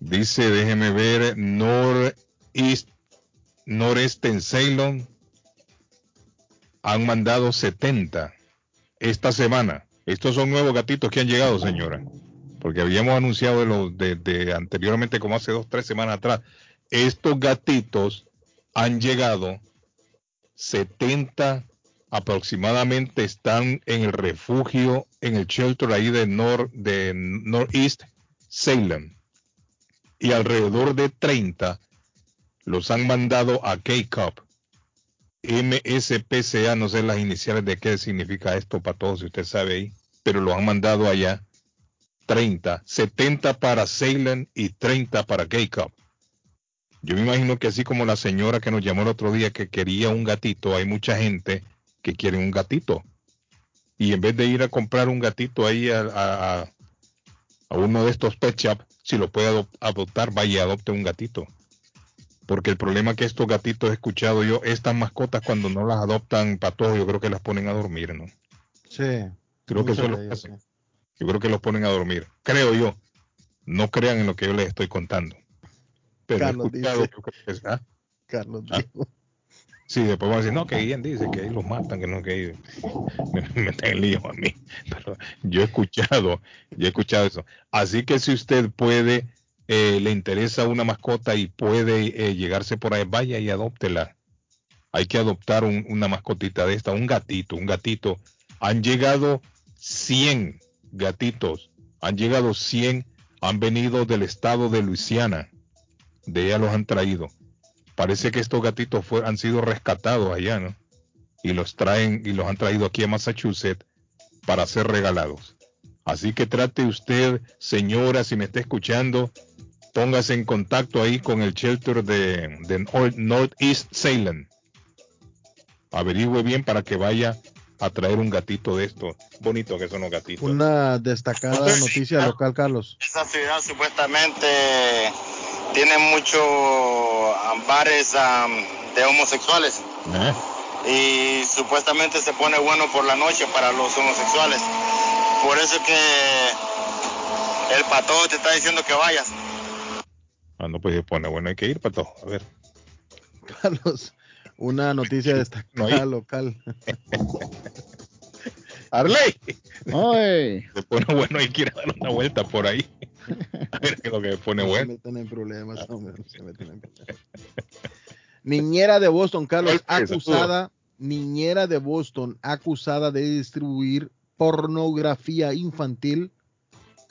Dice, déjeme ver, noreste en Ceylon han mandado 70 esta semana. Estos son nuevos gatitos que han llegado, señora. Porque habíamos anunciado de los de, de anteriormente, como hace dos, tres semanas atrás. Estos gatitos han llegado 70 aproximadamente están en el refugio, en el shelter ahí de, nor, de Northeast Salem. Y alrededor de 30 los han mandado a K-Cup. MSPCA, no sé las iniciales de qué significa esto para todos, si usted sabe ahí, pero lo han mandado allá. 30, 70 para Salem y 30 para K-Cup. Yo me imagino que así como la señora que nos llamó el otro día que quería un gatito, hay mucha gente que quiere un gatito. Y en vez de ir a comprar un gatito ahí a, a- a- a uno de estos pet shop, si lo puede adop- adoptar, vaya y adopte un gatito. Porque el problema que estos gatitos he escuchado yo, estas mascotas cuando no las adoptan para todos, yo creo que las ponen a dormir, ¿no? Sí. Creo que eso es lo hacen. Yo creo que los ponen a dormir. Creo yo. No crean en lo que yo les estoy contando. Pero Carlos he escuchado, dice. yo creo que es- ¿ah? Carlos Ah. dijo. Sí, después van a decir, no, que Ian dice que ahí los matan, que no, que ahí me, me meten en lío a mí. Pero yo he escuchado, yo he escuchado eso. Así que si usted puede, eh, le interesa una mascota y puede eh, llegarse por ahí, vaya y adóptela. Hay que adoptar un- una mascotita de esta, un gatito, un gatito. Han llegado 100 gatitos, han llegado 100, han venido del estado de Luisiana. De ella los han traído parece que estos gatitos fue- han sido rescatados allá, ¿no? Y los traen y los han traído aquí a Massachusetts para ser regalados. Así que trate usted, señora, si me está escuchando, póngase en contacto ahí con el shelter de, de Nor- Northeast Salem. Averigüe bien para que vaya a traer un gatito de estos. Bonito que son los gatitos. Una destacada noticia local, Carlos. Esa ciudad supuestamente tiene muchos bares de homosexuales ¿Eh? y supuestamente se pone bueno por la noche para los homosexuales. Por eso que el pato te está diciendo que vayas. Ah, no, pues se pone bueno, hay que ir, pato. A ver. Carlos, una noticia destacada local. Arley. Oye. Se pone bueno y quiere dar una vuelta por ahí. A ver lo que pone No se metan en problemas, hombre, no se metan en problemas. Niñera de Boston, Carlos, acusada, niñera de Boston, acusada de distribuir pornografía infantil,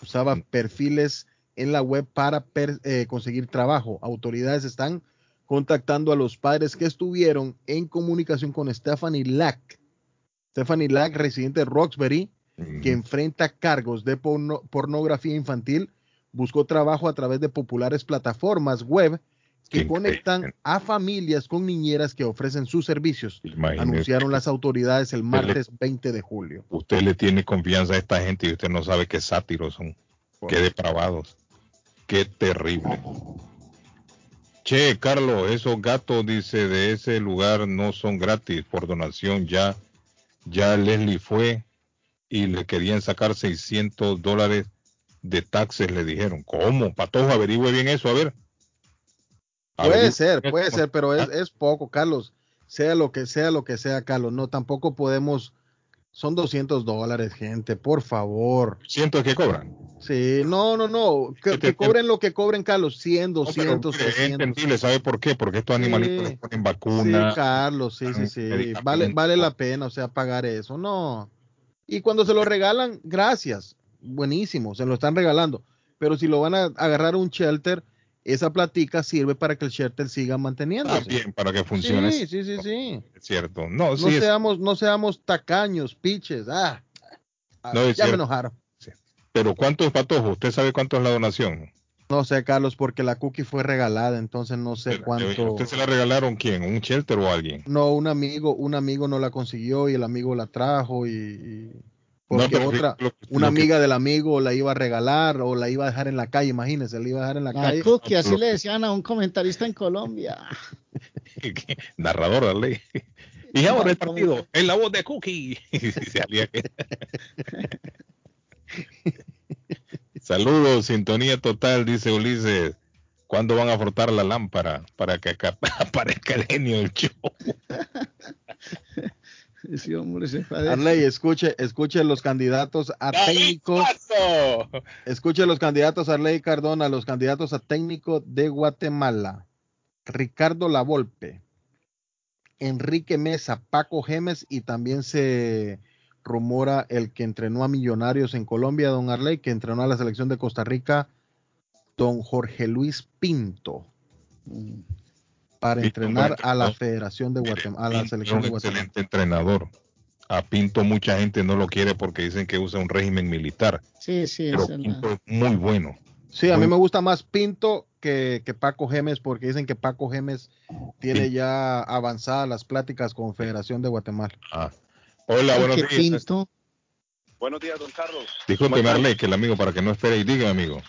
usaba perfiles en la web para per- eh, conseguir trabajo. Autoridades están contactando a los padres que estuvieron en comunicación con Stephanie Lack. Stephanie Lack, residente de Roxbury, que enfrenta cargos de porno- pornografía infantil, buscó trabajo a través de populares plataformas web que conectan a familias con niñeras que ofrecen sus servicios, anunciaron las autoridades el martes 20 de julio. Usted le tiene confianza a esta gente y usted no sabe qué sátiros son. Qué depravados. Qué terrible. Che, Carlos, esos gatos, dice, de ese lugar no son gratis por donación. Ya, ya Leslie fue y le querían sacar 600 dólares de taxes, le dijeron. ¿Cómo? Patojo, averigüe bien eso, a ver. Puede Averigüe ser, bien puede ser, pero es, es poco, Carlos. Sea lo que sea, lo que sea, Carlos. No, tampoco podemos. Son 200 dólares, gente, por favor. ¿Cientos que cobran? Sí, no, no, no. Que, que cobren lo que cobren, Carlos. 100, No, pero 200, mire, es 300. entendible, ¿sabe por qué? Porque estos animalitos Sí. les ponen vacunas. Sí, Carlos, sí, sí, sí. Vale, vale la pena, o sea, pagar eso. No. Y cuando se lo regalan, gracias. Buenísimo, se lo están regalando. Pero si lo van a agarrar a un shelter, esa platica sirve para que el shelter siga manteniéndose. También para que funcione. Sí, sí, sí, sí. Es cierto. No, No, sí es- seamos, no seamos tacaños, piches. Ah, Ah, No, ya me enojaron. Pero ¿cuánto es patojo? ¿Usted sabe cuánto es la donación? No sé, Carlos, porque la cookie fue regalada, entonces no sé cuánto. ¿Usted se la regalaron quién? ¿Un shelter o alguien? No, un amigo, un amigo no la consiguió y el amigo la trajo y, y- porque otra, lo- una lo que- amiga del amigo la iba a regalar o la iba a dejar en la calle, imagínense, la iba a dejar en la La calle. cookie, así le decían a un comentarista en Colombia. Narrador, ley. Y ahora el partido, en la voz de Cookie. Y salía que- Saludos, sintonía total, dice Ulises. ¿Cuándo van a frotar la lámpara para que acá aparezca el genio del show? Ese hombre se Arley, escuche, escuche los candidatos a técnicos. Escuche los candidatos Arley Cardona, los candidatos a técnico de Guatemala. Ricardo Lavolpe, Enrique Mesa, Paco Gemes y también se rumora el que entrenó a Millonarios en Colombia, don Arley, que entrenó a la selección de Costa Rica, don Jorge Luis Pinto, para Pinto, entrenar a la. Federación de Guatemala, a la Pinto selección un de Guatemala. excelente entrenador. A Pinto mucha gente no lo quiere porque dicen que usa un régimen militar. Sí, sí, Pero es la- Pinto es muy bueno. Sí, a mí me gusta más Pinto que, que Paco Gemes porque dicen que Paco Gemes tiene ya avanzadas las pláticas con Federación de Guatemala. Ah. Hola, buenos días. Pinto. Buenos días, don Carlos. Discúlpeme, Arley, que el amigo para que no espere y diga, amigo.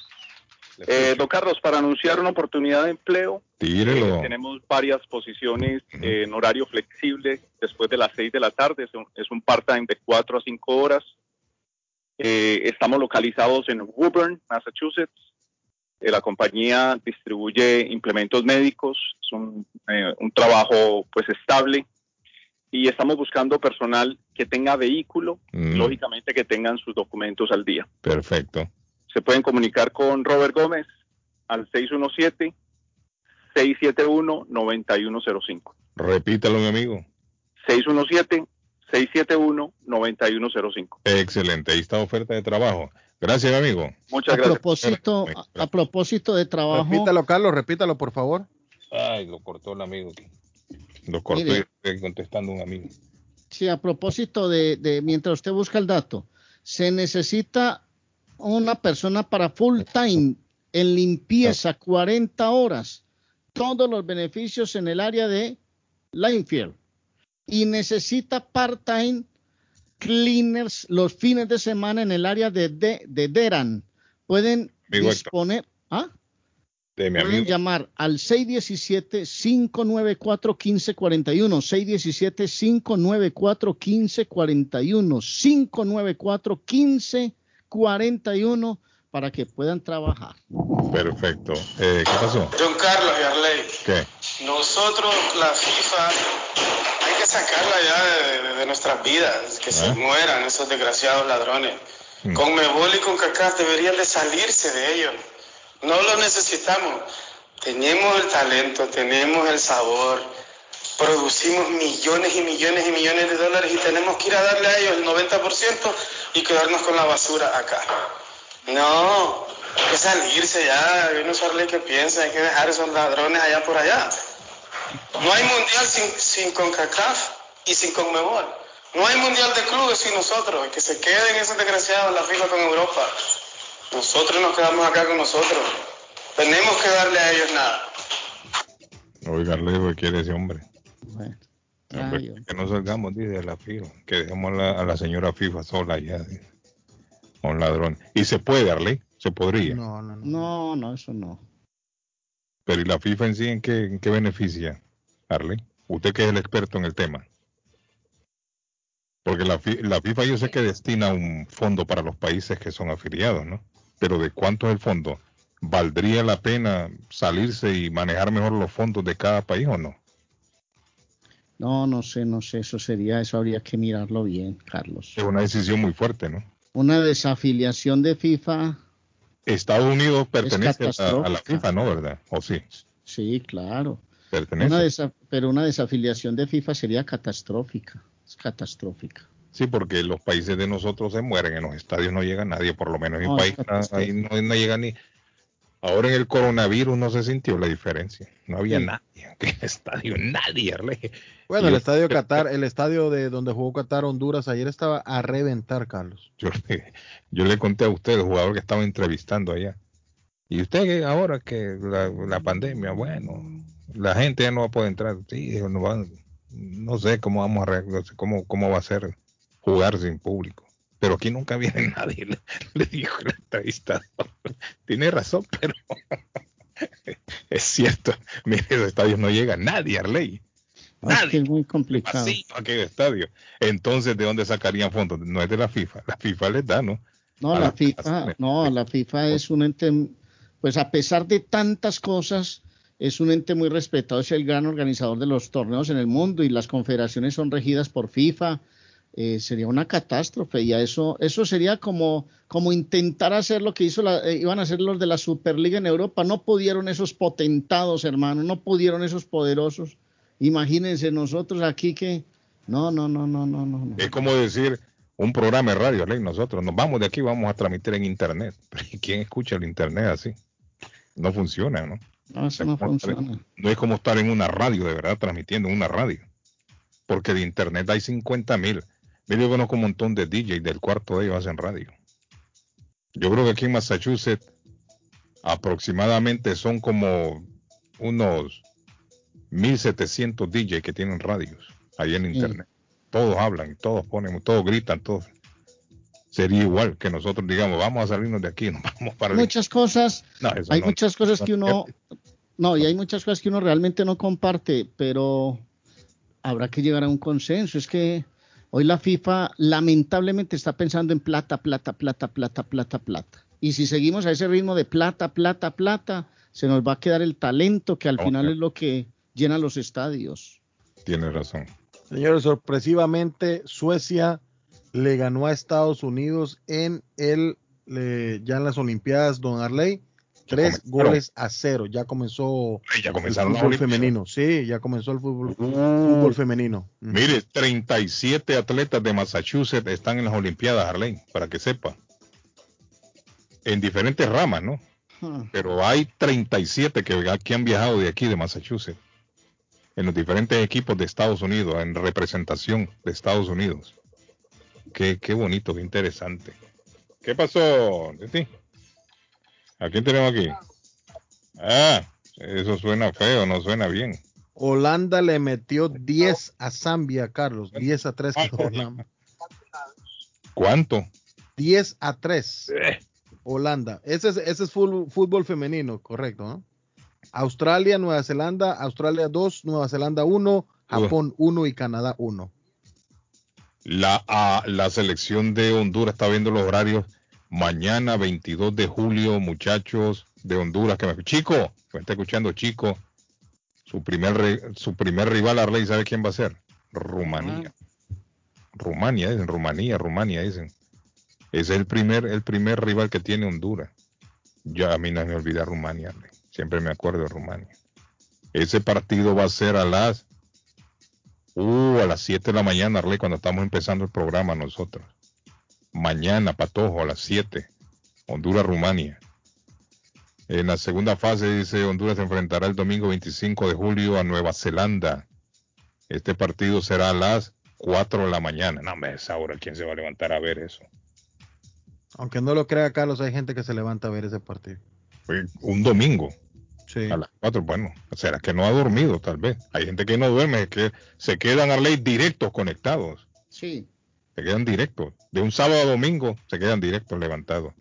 Eh, don Carlos, para anunciar una oportunidad de empleo, eh, tenemos varias posiciones eh, en horario flexible después de las 6 de la tarde. Es un, es un part-time de 4 a 5 horas. Eh, estamos localizados en Woburn, Massachusetts. Eh, la compañía distribuye implementos médicos. Es un, eh, un trabajo pues estable. Y estamos buscando personal que tenga vehículo, Mm. lógicamente que tengan sus documentos al día. Perfecto. Se pueden comunicar con Robert Gómez al 617-671-9105. Repítalo, mi amigo. 617-671-9105. Excelente. Ahí está oferta de trabajo. Gracias, mi amigo. Muchas a propósito, a, a propósito de trabajo, Repítalo, Carlos, repítalo, por favor. Ay, lo cortó el amigo. Lo cortó Mire. y estoy contestando un amigo. sí, a propósito de, de mientras usted busca el dato, se necesita una persona para full time en limpieza, 40 horas, todos los beneficios en el área de Linefield. Y necesita part time cleaners los fines de semana en el área de, de, de Deran. Pueden Amigo disponer. ¿Ah? De mi Pueden amigo. llamar al 617-594-1541. 617-594-1541. 594-1541 para que puedan trabajar. Perfecto. Eh, ¿Qué pasó? John Carlos y Arley, ¿Qué? nosotros, la FIFA, hay que sacarla ya de, de- de nuestras vidas, que se Ah. mueran esos desgraciados ladrones. Con Mebol y con CACAF deberían de salirse de ellos. No lo necesitamos. Tenemos el talento, tenemos el sabor, producimos millones y millones y millones de dólares y tenemos que ir a darle a ellos el 90% y quedarnos con la basura acá. No, hay que salirse ya. Yo no sé Arley qué piensa, hay que dejar esos ladrones allá por allá. No hay mundial sin, sin CONCACAF y sin CONMEBOL. No hay mundial de clubes sin nosotros. Que se queden esos desgraciados la FIFA con Europa. Nosotros nos quedamos acá con nosotros. Tenemos que darle a ellos nada. Oiga, lo que quiere ese hombre. Que no salgamos dice, de la FIFA, que dejemos a la, a la señora FIFA sola ya. dice. Un ladrón. Y se puede, Arley, se podría. No, no, no. no, no, eso no. Pero ¿y la FIFA en sí en qué, en qué beneficia, Arley? Usted que es el experto en el tema. Porque la, la FIFA yo sé que destina un fondo para los países que son afiliados, ¿no? Pero ¿de cuánto es el fondo? ¿Valdría la pena salirse y manejar mejor los fondos de cada país o no? No, no sé, no sé, eso sería, eso habría que mirarlo bien, Carlos. Es una decisión muy fuerte, ¿no? Una desafiliación de FIFA, Estados Unidos pertenece a, a la. FIFA, ¿no? ¿Verdad? ¿O sí? sí, claro. Pertenece. Una pero una desafiliación de FIFA sería catastrófica, es catastrófica. Sí, porque los países de nosotros se mueren, en los estadios no llega nadie, por lo menos en No, mi país na- ahí no, no llega ni... Ahora en el coronavirus no se sintió la diferencia, no había Sí. nadie, en el estadio nadie. Bueno, Y el yo- estadio Qatar, el estadio de donde jugó Qatar Honduras ayer estaba a reventar, Carlos. Yo, le- yo le conté a usted, el jugador que estaba entrevistando allá. Y usted que ahora que la, la pandemia, bueno, la gente ya no va a poder entrar. Sí, no, va- no sé cómo vamos a arreglar, no sé cómo, cómo va a ser jugar sin público. Pero aquí nunca viene nadie, le, le dijo el entrevistador. Tiene razón, pero es cierto. Mire, los estadios no llega nadie, Arley. Es que es muy complicado. Aquel estadio. Entonces, ¿de dónde sacarían fondos? No es de la FIFA. La FIFA les da, ¿no? No, la FIFA, no, la FIFA es un ente, pues a pesar de tantas cosas, es un ente muy respetado, es el gran organizador de los torneos en el mundo y las confederaciones son regidas por FIFA. Eh, sería una catástrofe y a eso, eso sería como, como intentar hacer lo que hizo la, eh, iban a hacer los de la Superliga en Europa. No pudieron esos potentados, hermano, no pudieron esos poderosos. Imagínense nosotros aquí que, no, no, no, no, no, no. no. Es como decir un programa de radio, Arley, nosotros nos vamos de aquí, vamos a transmitir en internet. Pero ¿y ¿Quién escucha el internet así? No funciona, ¿no? No, eso no como estar- funciona. No es como estar en una radio, de verdad, transmitiendo en una radio. Porque de internet hay 50 mil. Yo conozco un montón de DJ del cuarto de ellos hacen radio. Yo creo que aquí en Massachusetts aproximadamente son como unos 1700 DJ que tienen radios ahí en internet. Todos hablan, todos ponen, todos gritan, todos. Sería igual que nosotros digamos, vamos a salirnos de aquí, nos vamos para el muchas cosas, No, hay no- muchas cosas no que uno, no, y hay muchas cosas que uno realmente no comparte, pero habrá que llegar a un consenso. Es que hoy la FIFA lamentablemente está pensando en plata, plata, plata, plata, plata, plata. Y si seguimos a ese ritmo de plata, plata, plata, se nos va a quedar el talento que al final es lo que llena los estadios. Tienes razón. Señores, sorpresivamente Suecia le ganó a Estados Unidos en el ya en las Olimpiadas, Don Arley, tres goles a cero. Ya comenzó ya el comenzaron fútbol femenino. Sí, ya comenzó el fútbol, fútbol femenino. Mire, 37 atletas de Massachusetts están en las Olimpiadas, Arlene, para que sepa. En diferentes ramas, ¿no? Ah, Pero hay 37 que, que han viajado de aquí, de Massachusetts, en los diferentes equipos de Estados Unidos, en representación de Estados Unidos. Qué, qué bonito, qué interesante. ¿Qué pasó, Titi? ¿A quién tenemos aquí? Ah, eso suena feo, no suena bien. Holanda le metió 10 a Zambia, Carlos. 10 a 3 quedó Holanda. ¿Cuánto? 10 a 3. Holanda. Ese es, ese es fútbol, fútbol femenino, correcto, ¿no? Australia, Nueva Zelanda, Australia 2, Nueva Zelanda 1, Japón 1 y Canadá 1. La, ah, la selección de Honduras está viendo los horarios mañana 22 de julio, muchachos de Honduras que me Chico, me está escuchando Chico. Su primer su primer rival Arley, ¿sabe quién va a ser? Rumanía. Rumania, dicen, Rumanía, Rumania, dicen. Es el primer, el primer rival que tiene Honduras. Ya a mí no me olvida Rumania, Arley. siempre me acuerdo de Rumania. Ese partido va a ser a las uh, a las 7 de la mañana, Arley, cuando estamos empezando el programa nosotros. Mañana, Patojo, a las 7. Honduras, Rumania. En la segunda fase, dice Honduras se enfrentará el domingo 25 de julio a Nueva Zelanda. Este partido será a las 4 de la mañana. No, me esa hora, ¿quién se va a levantar a ver eso? Aunque no lo crea Carlos, hay gente que se levanta a ver ese partido. Un domingo. Sí. A las 4, bueno, será que no ha dormido, tal vez. Hay gente que no duerme, que se quedan a ley directos conectados. Sí. Se quedan directos. De un sábado a domingo se quedan directos levantados.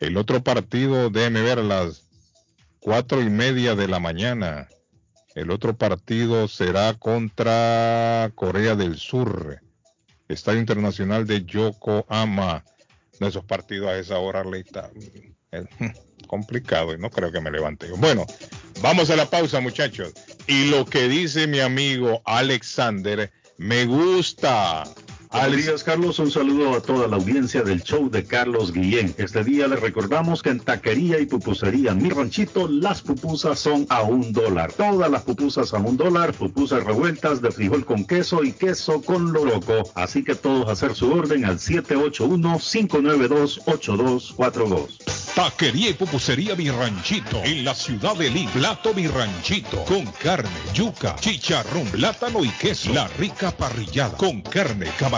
El otro partido, déjeme ver, a las cuatro y media de la mañana. El otro partido será contra Corea del Sur. Estadio Internacional de Yokohama. No, esos partidos a esa hora le está es complicado y no creo que me levante. Bueno, vamos a la pausa, muchachos. Y lo que dice mi amigo Alexander me gusta. Buenos días, Carlos. Un saludo a toda la audiencia del show de Carlos Guillén. Este día les recordamos que en taquería y pupusería Mi Ranchito las pupusas son a un dólar. Todas las pupusas a un dólar, pupusas revueltas de frijol con queso y queso con loroco. Así que todos hacer su orden al 781-592-8242. Taquería y pupusería Mi Ranchito en la ciudad de Lima. Plato Mi Ranchito con carne, yuca, chicharrón, plátano y queso. La rica parrillada con carne,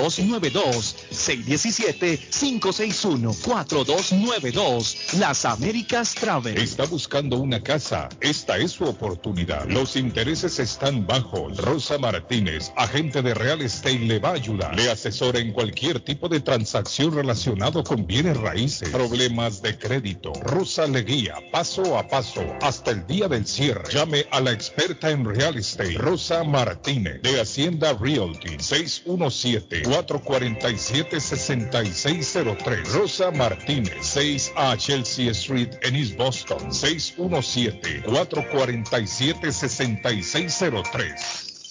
617-561-4292. Las Américas Travel. Está buscando una casa. Esta es su oportunidad. Los intereses están bajos. Rosa Martínez, agente de Real Estate, le va a ayudar. Le asesora en cualquier tipo de transacción relacionado con bienes raíces, problemas de crédito. Rosa le guía paso a paso hasta el día del cierre. Llame a la experta en Real Estate, Rosa Martínez, de Hacienda Realty, 617-447-6603. Rosa Martínez, 6 a Chelsea Street en East Boston, 617-447-6603.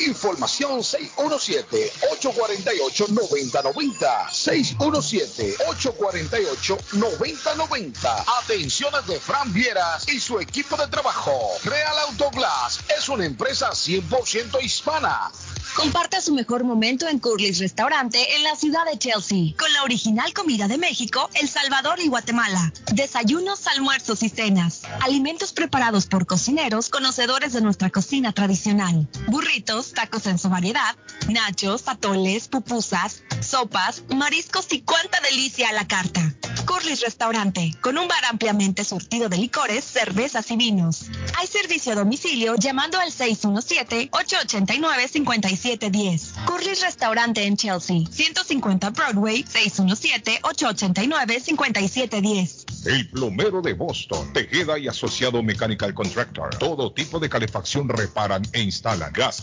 Información 617-848-9090. 617-848-9090. Atenciones de Fran Vieras y su equipo de trabajo. Real Autoglass es una empresa 100% hispana. Comparte su mejor momento en Curly's Restaurante en la ciudad de Chelsea, con la original comida de México, El Salvador y Guatemala. Desayunos, almuerzos y cenas. Alimentos preparados por cocineros conocedores de nuestra cocina tradicional. Burritos, tacos en su variedad, nachos, atoles, pupusas, sopas, mariscos y cuánta delicia a la carta. Curly's Restaurante, con un bar ampliamente surtido de licores, cervezas y vinos. Hay servicio a domicilio llamando al 617-889-5710. Curly's Restaurante en Chelsea, 150 Broadway, 617-889-5710. El plomero de Boston, Tejeda y Asociado Mechanical Contractor. Todo tipo de calefacción reparan e instalan. Gas,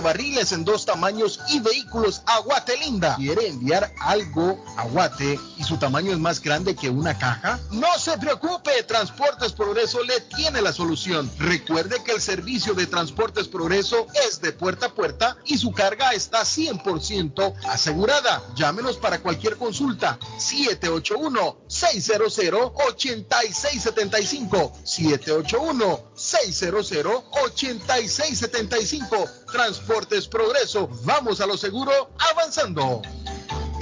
barriles en dos tamaños y vehículos a Guatelinda. ¿Quiere enviar algo a Guate y su tamaño es más grande que una caja? No se preocupe, Transportes Progreso le tiene la solución. Recuerde que el servicio de Transportes Progreso es de puerta a puerta y su carga está 100% asegurada. Llámenos para cualquier consulta. 781 600 8675 781 600 8675 Transportes Progreso. Vamos a lo seguro avanzando.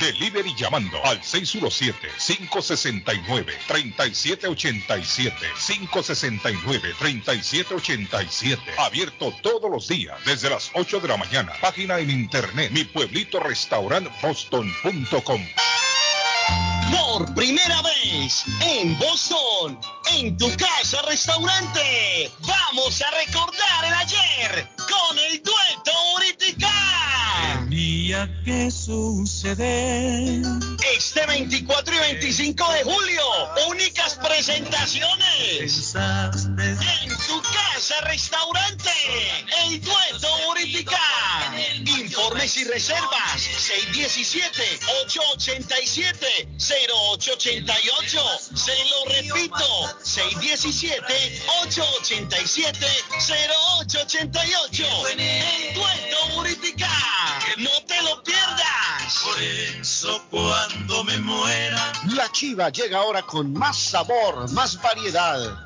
Delivery llamando al 617-569-3787. 569-3787. Abierto todos los días desde las 8 de la mañana. Página en internet mi pueblito restaurant. Por primera vez en Boston, en tu casa restaurante, vamos a recordar el ayer con el dueto Uritica. Día que sucede. Este 24 y 25 de julio, únicas presentaciones. En tu casa restaurante, el dueto Uritica. Informes y reservas 617-887-0888. Se lo repito, 617-887-0888. El dueto Uritica. No te lo pierdas. Por eso cuando me muera. La chiva llega ahora con más sabor, más variedad.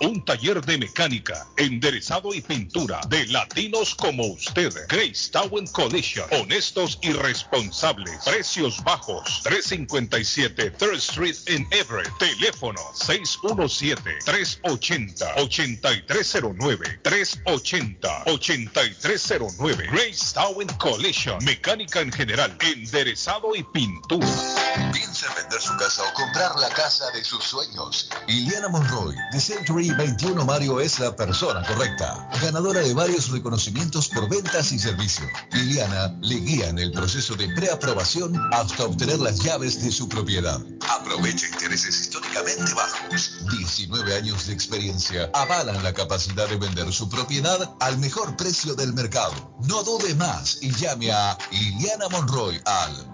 Un taller de mecánica, enderezado y pintura de latinos como usted. Grace Town Collision. Honestos y responsables. Precios bajos. 357 Third Street en Everett. Teléfono 617-380-8309. 380-8309. Grace Town Collision. Mecánica en general. Enderezado y pintura. Piensa en vender su casa o comprar la casa de sus sueños. Iliana Monroy, de Century 21 Mario, es la persona correcta. Ganadora de varios reconocimientos por ventas y servicio. Liliana le guía en el proceso de preaprobación hasta obtener las llaves de su propiedad. Aprovecha intereses históricamente bajos. 19 años de experiencia avalan la capacidad de vender su propiedad al mejor precio del mercado. No dude más y llame a Iliana Monroy al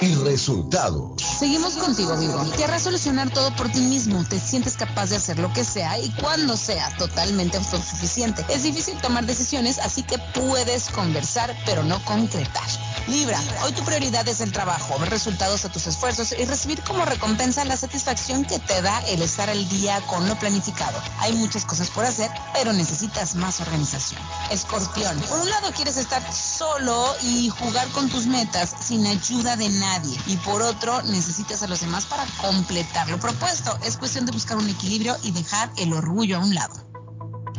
y resultados. Seguimos contigo, Vivo. Querrás solucionar todo por ti mismo. Te sientes capaz de hacer lo que sea y cuando sea totalmente autosuficiente. Es difícil tomar decisiones, así que puedes conversar, pero no concretar. Libra, hoy tu prioridad es el trabajo, ver resultados a tus esfuerzos y recibir como recompensa la satisfacción que te da el estar al día con lo planificado. Hay muchas cosas por hacer, pero necesitas más organización. Escorpión, por un lado quieres estar solo y jugar con tus metas sin ayuda de nadie. Y por otro, necesitas a los demás para completar lo propuesto. Es cuestión de buscar un equilibrio y dejar el orgullo a un lado.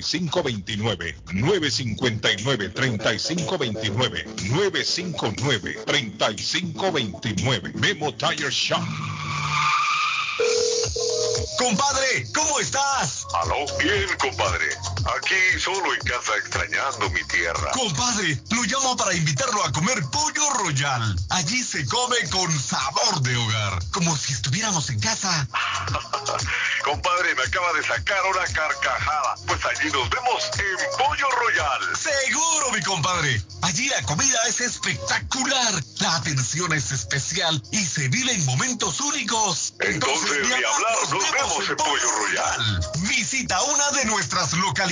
3529 959 3529 959 3529 Memo Tire Shop. Compadre, ¿cómo estás? Aló, bien, compadre. Aquí solo en casa extrañando mi tierra. Compadre, lo llamo para invitarlo a comer pollo royal. Allí se come con sabor de hogar, como si estuviéramos en casa. compadre, me acaba de sacar una carcajada. Pues allí nos vemos en Pollo Royal. Seguro, mi compadre. Allí la comida es espectacular, la atención es especial y se vive en momentos únicos. Entonces, ni hablar, nos vemos en Pollo Royal. Visita una de nuestras localidades.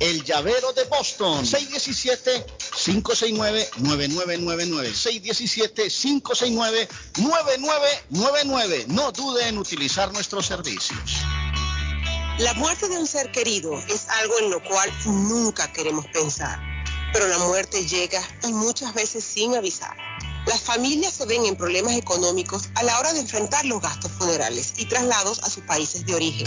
el llavero de Boston. 617-569-9999. 617-569-9999. No dude en utilizar nuestros servicios. La muerte de un ser querido es algo en lo cual nunca queremos pensar, pero la muerte llega y muchas veces sin avisar. Las familias se ven en problemas económicos a la hora de enfrentar los gastos funerales y traslados a sus países de origen.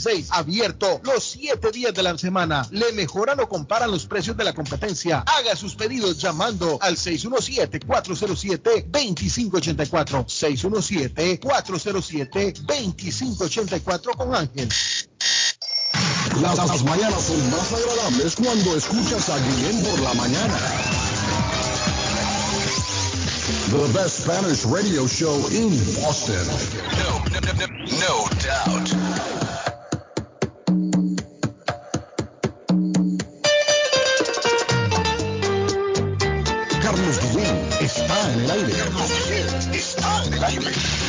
Abierto los 7 días de la semana. Le mejoran o comparan los precios de la competencia. Haga sus pedidos llamando al 617-407-2584. 617-407-2584 con Ángel. Las, las mañanas son más agradables cuando escuchas a Guillén por la mañana. The best Spanish radio show in Boston. No, no, no, no doubt. Guillén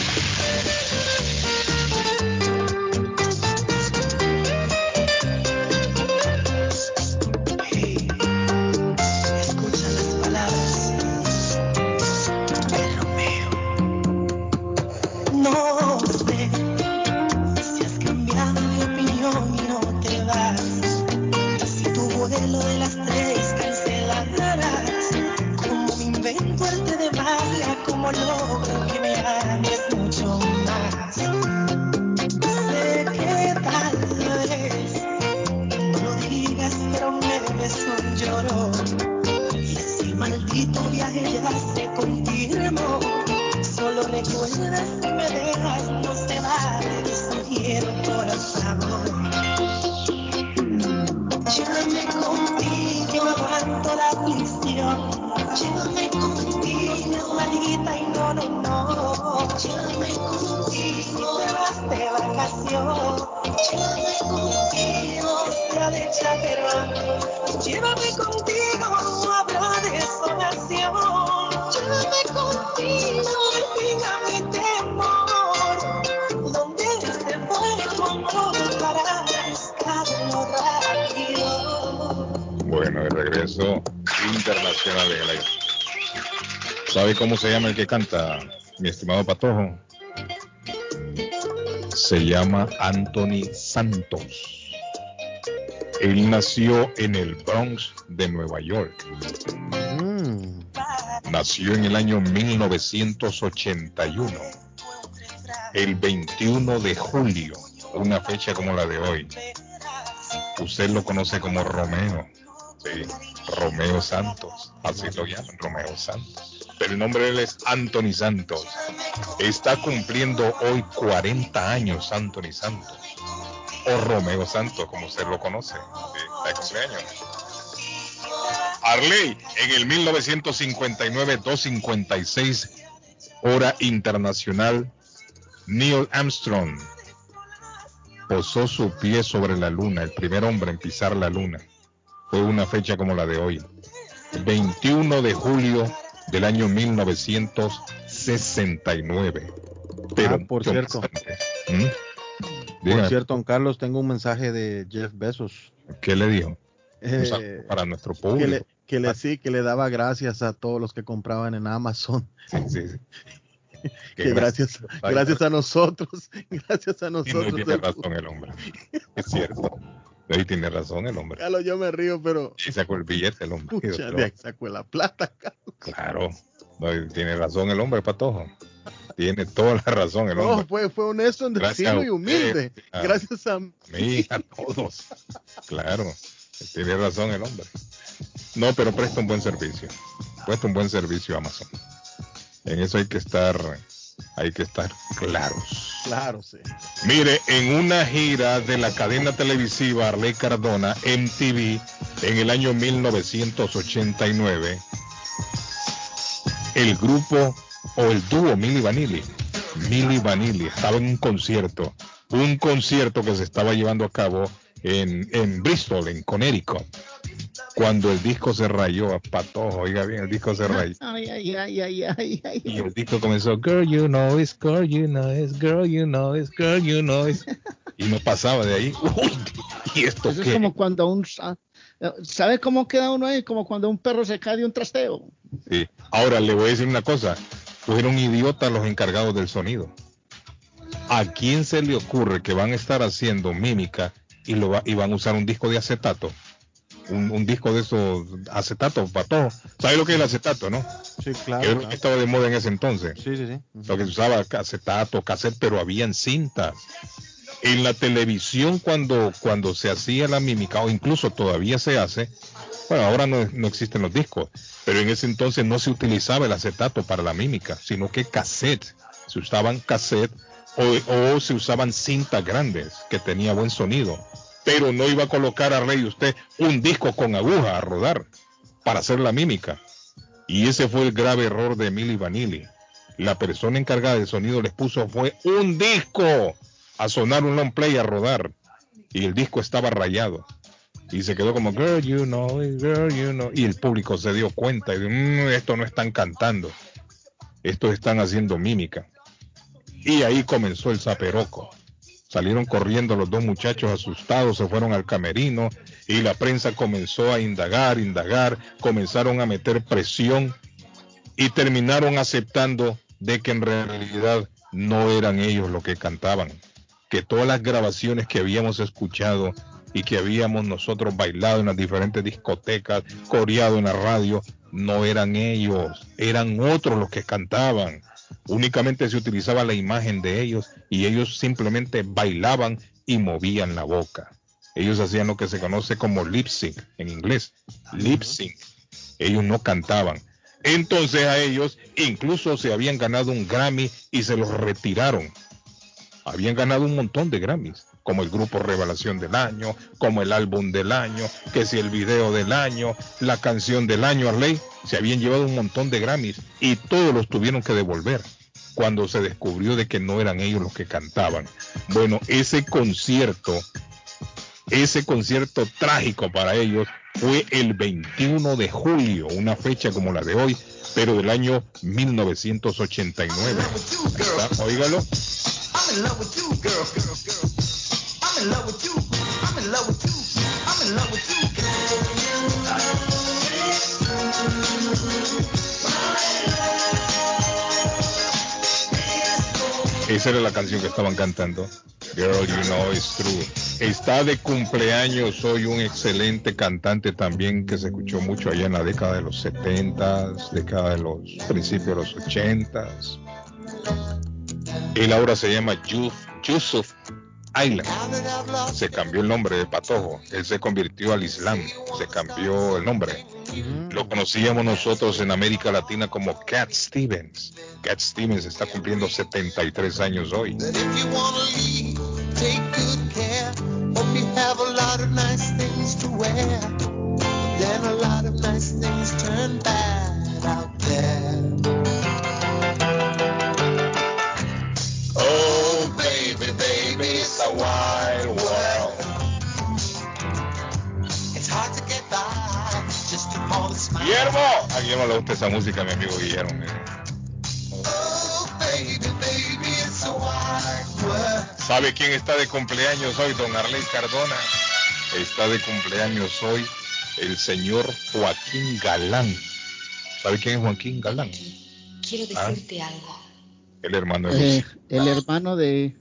cómo se llama el que canta, mi estimado Patojo? Se llama Anthony Santos. Él nació en el Bronx de Nueva York. Nació en el año 1981. El 21 de julio, una fecha como la de hoy. Usted lo conoce como Romeo. Sí, Romeo Santos. Así lo llaman, Romeo Santos. El nombre de él es Anthony Santos. Está cumpliendo hoy 40 años Anthony Santos. O Romeo Santos, como usted lo conoce. De cumpleaños. Arley, en el 1959-256, hora internacional, Neil Armstrong posó su pie sobre la luna, el primer hombre en pisar la luna. Fue una fecha como la de hoy, 21 de julio del año 1969. Pero Ah, por cierto. ¿Mm? Por cierto, don Carlos, tengo un mensaje de Jeff Bezos. ¿Qué le dijo? Eh, para nuestro que público. le, que le sí, que le daba gracias a todos los que compraban en Amazon. Sí, sí, sí. Que Que gracias, gracias a nosotros, gracias a Y no nosotros. tiene razón el hombre. Es cierto. Ahí tiene razón el hombre. Carlos, yo me río, pero Y sacó el billete el hombre. pucha, de ahí sacó la plata. Carlos. Claro. No, tiene razón el hombre, Patojo. Tiene toda la razón el No, hombre. fue, fue honesto decirlo a y humilde. Ah. Gracias a mí, a todos. Claro. Tiene razón el hombre. No, pero presta un buen servicio. Presta un buen servicio a Amazon. En eso hay que estar, hay que estar claros. Claro, sí. Mire, en una gira de la cadena televisiva Arley Cardona, MTV, en el año 1989, el grupo o el dúo Milli Vanilli, Milli Vanilli, estaba en un concierto, un concierto que se estaba llevando a cabo en, en Bristol, en Connecticut. Cuando el disco se rayó, a patojo, oiga bien, el disco se rayó. Ay, ay, ay, ay, ay, ay. Y el disco comenzó, girl, you know it's, girl, you know it's, girl, you know it's, girl, you know it's. y no pasaba de ahí. Uy, ¿y esto Eso qué? es como cuando un... ¿Sabe cómo queda uno ahí? Como cuando un perro se cae de un trasteo. Sí. Ahora le voy a decir una cosa. Fueron idiotas los encargados del sonido. ¿A quién se le ocurre que van a estar haciendo mímica y, lo va- y van a usar un disco de acetato? Un, un disco de esos acetato, pato. ¿Sabes lo que es el acetato, no? Sí. Que claro. que estaba de moda en ese entonces. Sí, sí, sí. Lo que se usaba acetato, cassette, pero habían cintas. En la televisión cuando, cuando se hacía la mímica, o incluso todavía se hace, bueno, ahora no, no existen los discos, pero en ese entonces no se utilizaba el acetato para la mímica, sino que cassette. Se usaban cassette o, o se usaban cintas grandes que tenía buen sonido. Pero no iba a colocar a Rey usted un disco con aguja a rodar para hacer la mímica. Y ese fue el grave error de Emily Vanilli. La persona encargada del sonido les puso fue un disco a sonar un long play a rodar. Y el disco estaba rayado. Y se quedó como, girl, you know, girl, you know. Y el público se dio cuenta y "Mm, esto no están cantando. Estos están haciendo mímica. Y ahí comenzó el zaperoco. Salieron corriendo los dos muchachos asustados, se fueron al camerino y la prensa comenzó a indagar, indagar, comenzaron a meter presión y terminaron aceptando de que en realidad no eran ellos los que cantaban, que todas las grabaciones que habíamos escuchado y que habíamos nosotros bailado en las diferentes discotecas, coreado en la radio, no eran ellos, eran otros los que cantaban. Únicamente se utilizaba la imagen de ellos y ellos simplemente bailaban y movían la boca. Ellos hacían lo que se conoce como lip sync en inglés, lip sync. Ellos no cantaban. Entonces a ellos incluso se habían ganado un Grammy y se los retiraron. Habían ganado un montón de Grammys, como el grupo Revelación del Año, como el álbum del año, que si el video del año, la canción del año, Arley, se habían llevado un montón de Grammys y todos los tuvieron que devolver cuando se descubrió de que no eran ellos los que cantaban. Bueno, ese concierto, ese concierto trágico para ellos fue el 21 de julio, una fecha como la de hoy, pero del año 1989. ¿Está? Esa era la canción que estaban cantando. Girl, you know it's true. Está de cumpleaños hoy un excelente cantante también que se escuchó mucho allá en la década de los 70, década de los principios de los 80. Él ahora se llama Yus- Yusuf Island. Se cambió el nombre de Patojo. Él se convirtió al Islam. Se cambió el nombre. Lo conocíamos nosotros en América Latina como Cat Stevens. Cat Stevens está cumpliendo 73 años hoy. Guillermo. A Guillermo le gusta esa música, mi amigo Guillermo. ¿Sabe quién está de cumpleaños hoy? Don Arley Cardona. Está de cumpleaños hoy el señor Joaquín Galán. ¿Sabe quién es Joaquín Galán? Quiero Ah. decirte algo. El hermano de, Eh, el hermano de,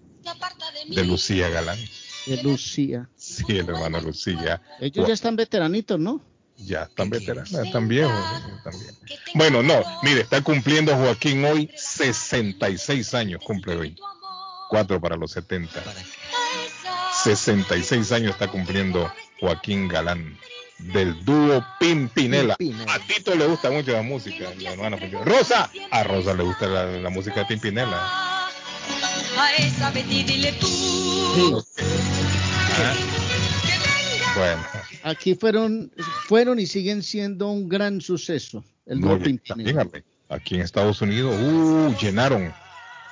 de Lucía Galán. de Lucía. Sí, el hermano Lucía. Ellos ya están veteranitos, ¿no? Ya, tan veteranos, tan viejos. También. Bueno, no, mire, está cumpliendo Joaquín hoy 66 años, cumple hoy. Cuatro para los 70. 66 años está cumpliendo Joaquín Galán del dúo Pimpinela. A Tito le gusta mucho la música, hermana. Rosa, a Rosa le gusta la, la música de Pimpinela. A esa Betty dile tú. Ah, Bueno, Aquí fueron, fueron y siguen siendo un gran suceso. El no, Arley, aquí en Estados Unidos, uh, llenaron.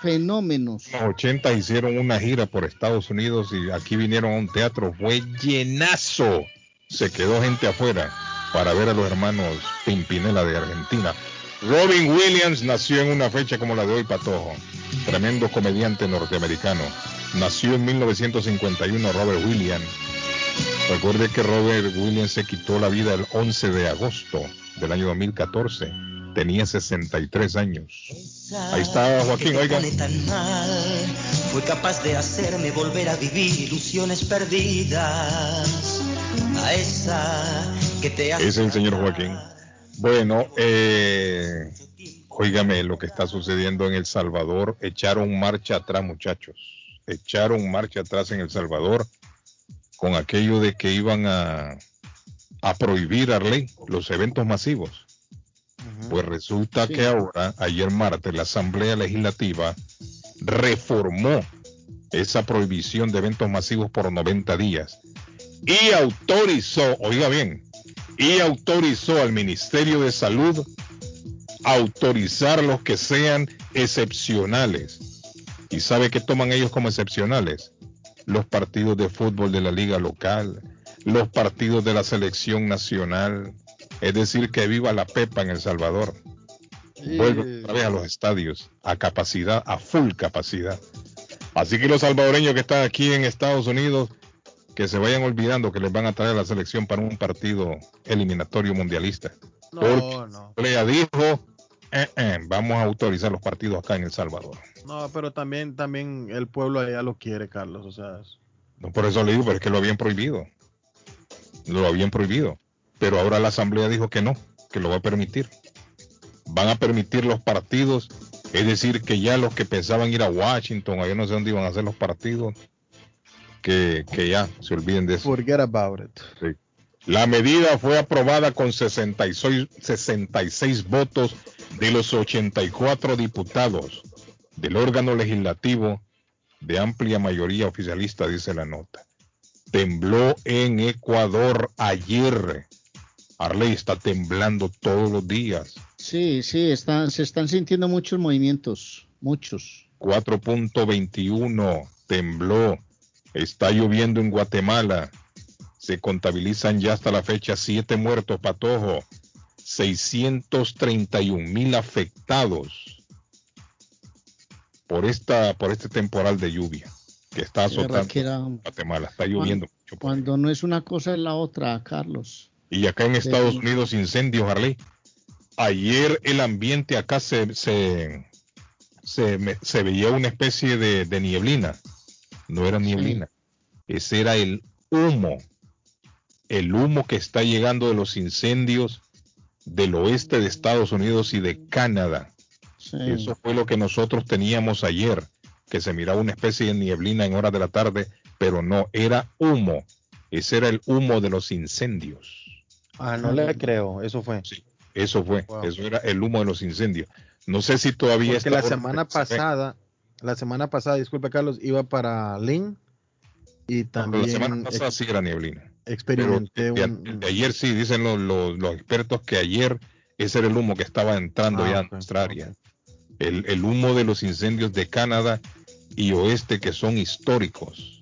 Fenómenos. En los 80 hicieron una gira por Estados Unidos y aquí vinieron a un teatro, fue llenazo. Se quedó gente afuera para ver a los hermanos Pimpinela de Argentina. Robin Williams nació en una fecha como la de hoy, Patojo. Tremendo comediante norteamericano. nació en 1951 Robert Williams. Recuerde que Robert Williams se quitó la vida el 11 de agosto del año 2014. Tenía 63 años. Ahí está Joaquín, oiga. fue capaz de hacerme volver a vivir ilusiones perdidas. A esa que te hace Es el señor Joaquín. Bueno, eh, óigame lo que está sucediendo en El Salvador. Echaron marcha atrás, muchachos. Echaron marcha atrás en El Salvador con aquello de que iban a, a prohibir, Arley, los eventos masivos. Pues resulta que ahora, ayer martes, la Asamblea Legislativa reformó esa prohibición de eventos masivos por 90 días y autorizó, oiga bien, y autorizó al Ministerio de Salud autorizar los que sean excepcionales. ¿Y sabe qué toman ellos como excepcionales? Los partidos de fútbol de la liga local, los partidos de la selección nacional, es decir, que viva la Pepa en El Salvador. Vuelve otra vez a los estadios, a capacidad, a full capacidad. Así que los salvadoreños que están aquí en Estados Unidos, que se vayan olvidando que les van a traer a la selección para un partido eliminatorio mundialista. No, Porque no. Lea dijo, "Eh, eh, vamos a autorizar los partidos acá en El Salvador. No, pero también, también el pueblo allá lo quiere, Carlos. O sea, es- No, por eso le digo, pero es que lo habían prohibido. Lo habían prohibido. Pero ahora la Asamblea dijo que no, que lo va a permitir. Van a permitir los partidos, es decir, que ya los que pensaban ir a Washington, allá no sé dónde iban a hacer los partidos, que, que ya se olviden de eso. forget about it. Sí. La medida fue aprobada con 66, 66 votos de los 84 diputados del órgano legislativo de amplia mayoría oficialista, dice la nota. Tembló en Ecuador ayer. Arley está temblando todos los días. Sí, sí, están, se están sintiendo muchos movimientos, muchos. 4.21 tembló. Está lloviendo en Guatemala. Se contabilizan ya hasta la fecha siete muertos, Patojo. 631 mil afectados por esta por este temporal de lluvia que está azotando. Guatemala. Está lloviendo. Cuando, cuando no es una cosa es la otra, Carlos. Y acá en Estados. Unidos incendios, Harley. Ayer el ambiente acá se, se, se, me- se veía una especie de, de nieblina. No era nieblina. Ese era el humo. El humo que está llegando de los incendios del oeste de Estados Unidos y de Canadá. Sí. Eso fue lo que nosotros teníamos ayer, que se miraba una especie de nieblina en horas de la tarde, pero no, era humo. Ese era el humo de los incendios. Ah, no le creo, eso fue. Eso fue, eso era el humo de los incendios. No sé si todavía Porque la semana se pasada, la semana pasada, disculpe Carlos, iba para Lynn y también la semana pasada sí era nieblina. Experimenté un, ayer sí, dicen los, los- los expertos que ayer ese era el humo que estaba entrando Ah, ya ok, a nuestra área. El, el humo de los incendios de Canadá y oeste que son históricos.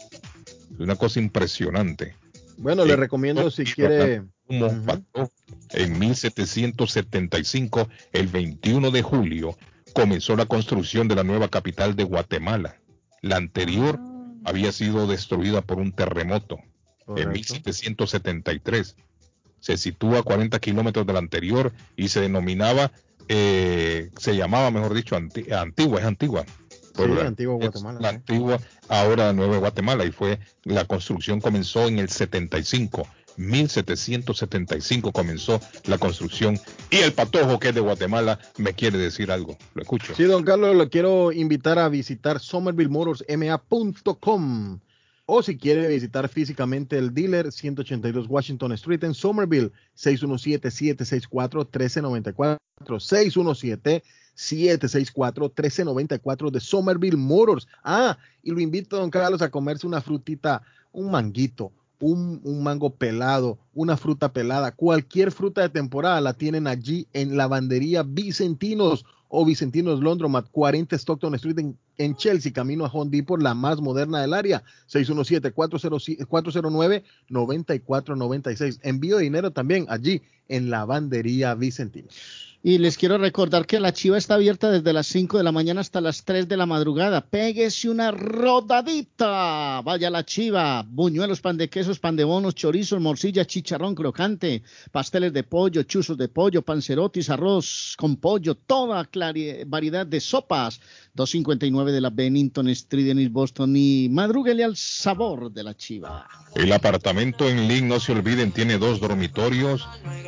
Es una cosa impresionante. Bueno, le Eh, recomiendo si quiere. humo pasó en 1775, el 21 de julio, comenzó la construcción de la nueva capital de Guatemala. La anterior había sido destruida por un terremoto en 1773. Se sitúa a 40 kilómetros de la anterior y se denominaba, eh, se llamaba, mejor dicho, Anti- Antigua, es Antigua. Pero la- Antigua Guatemala, La sí. antigua, ahora Nueva Guatemala, y fue, la construcción comenzó en el 75. 1775 comenzó la construcción y el patojo que es de Guatemala me quiere decir algo. Lo escucho. Sí, don Carlos, lo quiero invitar a visitar somervillemotorsma.com o si quiere visitar físicamente el dealer 182 Washington Street en Somerville 617-764-1394 617-764-1394 de Somerville Motors. Ah, y lo invito, don Carlos, a comerse una frutita, un manguito, un, un mango pelado, una fruta pelada, cualquier fruta de temporada la tienen allí en Lavandería Vicentinos o Vicentinos Londromat, 40 Stockton Street en, Chelsea, camino a Home Depot, la más moderna del área, 617-409-9496. Envío de dinero también allí en Lavandería Vicentinos. Y les quiero recordar que la chiva está abierta desde las 5 de la mañana hasta las 3 de la madrugada. Péguese una rodadita. Vaya la chiva. Buñuelos, pan de quesos, pan de bonos, chorizos, morcilla, chicharrón crocante, pasteles de pollo, chuzos de pollo, pancerotis, arroz con pollo, toda variedad de sopas. 259 de la Bennington Street en East Boston y madrúguele al sabor de la chiva. El apartamento en Lynn, no se olviden, tiene dos dormitorios.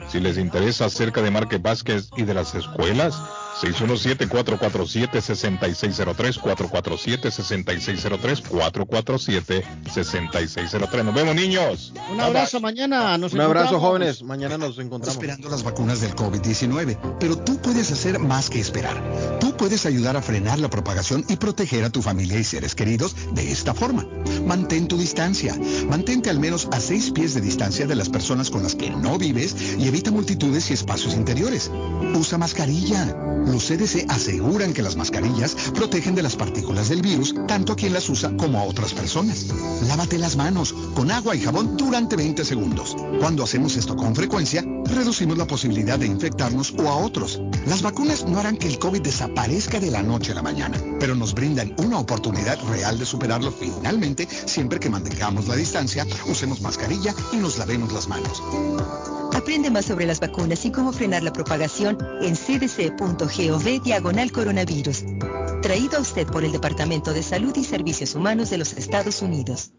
Si les interesa cerca de Marque Vázquez y de las escuelas, 617-447-6603, 447-6603, 447-6603. Nos vemos, niños. Un abrazo mañana. Nos Un abrazo, jóvenes. Mañana nos encontramos. Esperando las vacunas del COVID-19, pero tú puedes hacer más que esperar. Tú puedes ayudar a frenar la propagación y proteger a tu familia y seres queridos de esta forma. Mantén tu distancia. Mantente al menos a seis pies de distancia de las personas con las que no vives y evita multitudes y espacios interiores. Usa mascarilla. Los CDC aseguran que las mascarillas protegen de las partículas del virus tanto a quien las usa como a otras personas. Lávate las manos con agua y jabón durante 20 segundos. Cuando hacemos esto con frecuencia, reducimos la posibilidad de infectarnos o a otros. Las vacunas no harán que el COVID desaparezca de la noche a la mañana, pero nos brindan una oportunidad real de superarlo finalmente siempre que mantengamos la distancia, usemos mascarilla y nos lavemos las manos. Aprende más sobre las vacunas y cómo frenar la propagación en cdc.gov diagonal coronavirus. Traído a usted por el Departamento de Salud y Servicios Humanos de los Estados Unidos.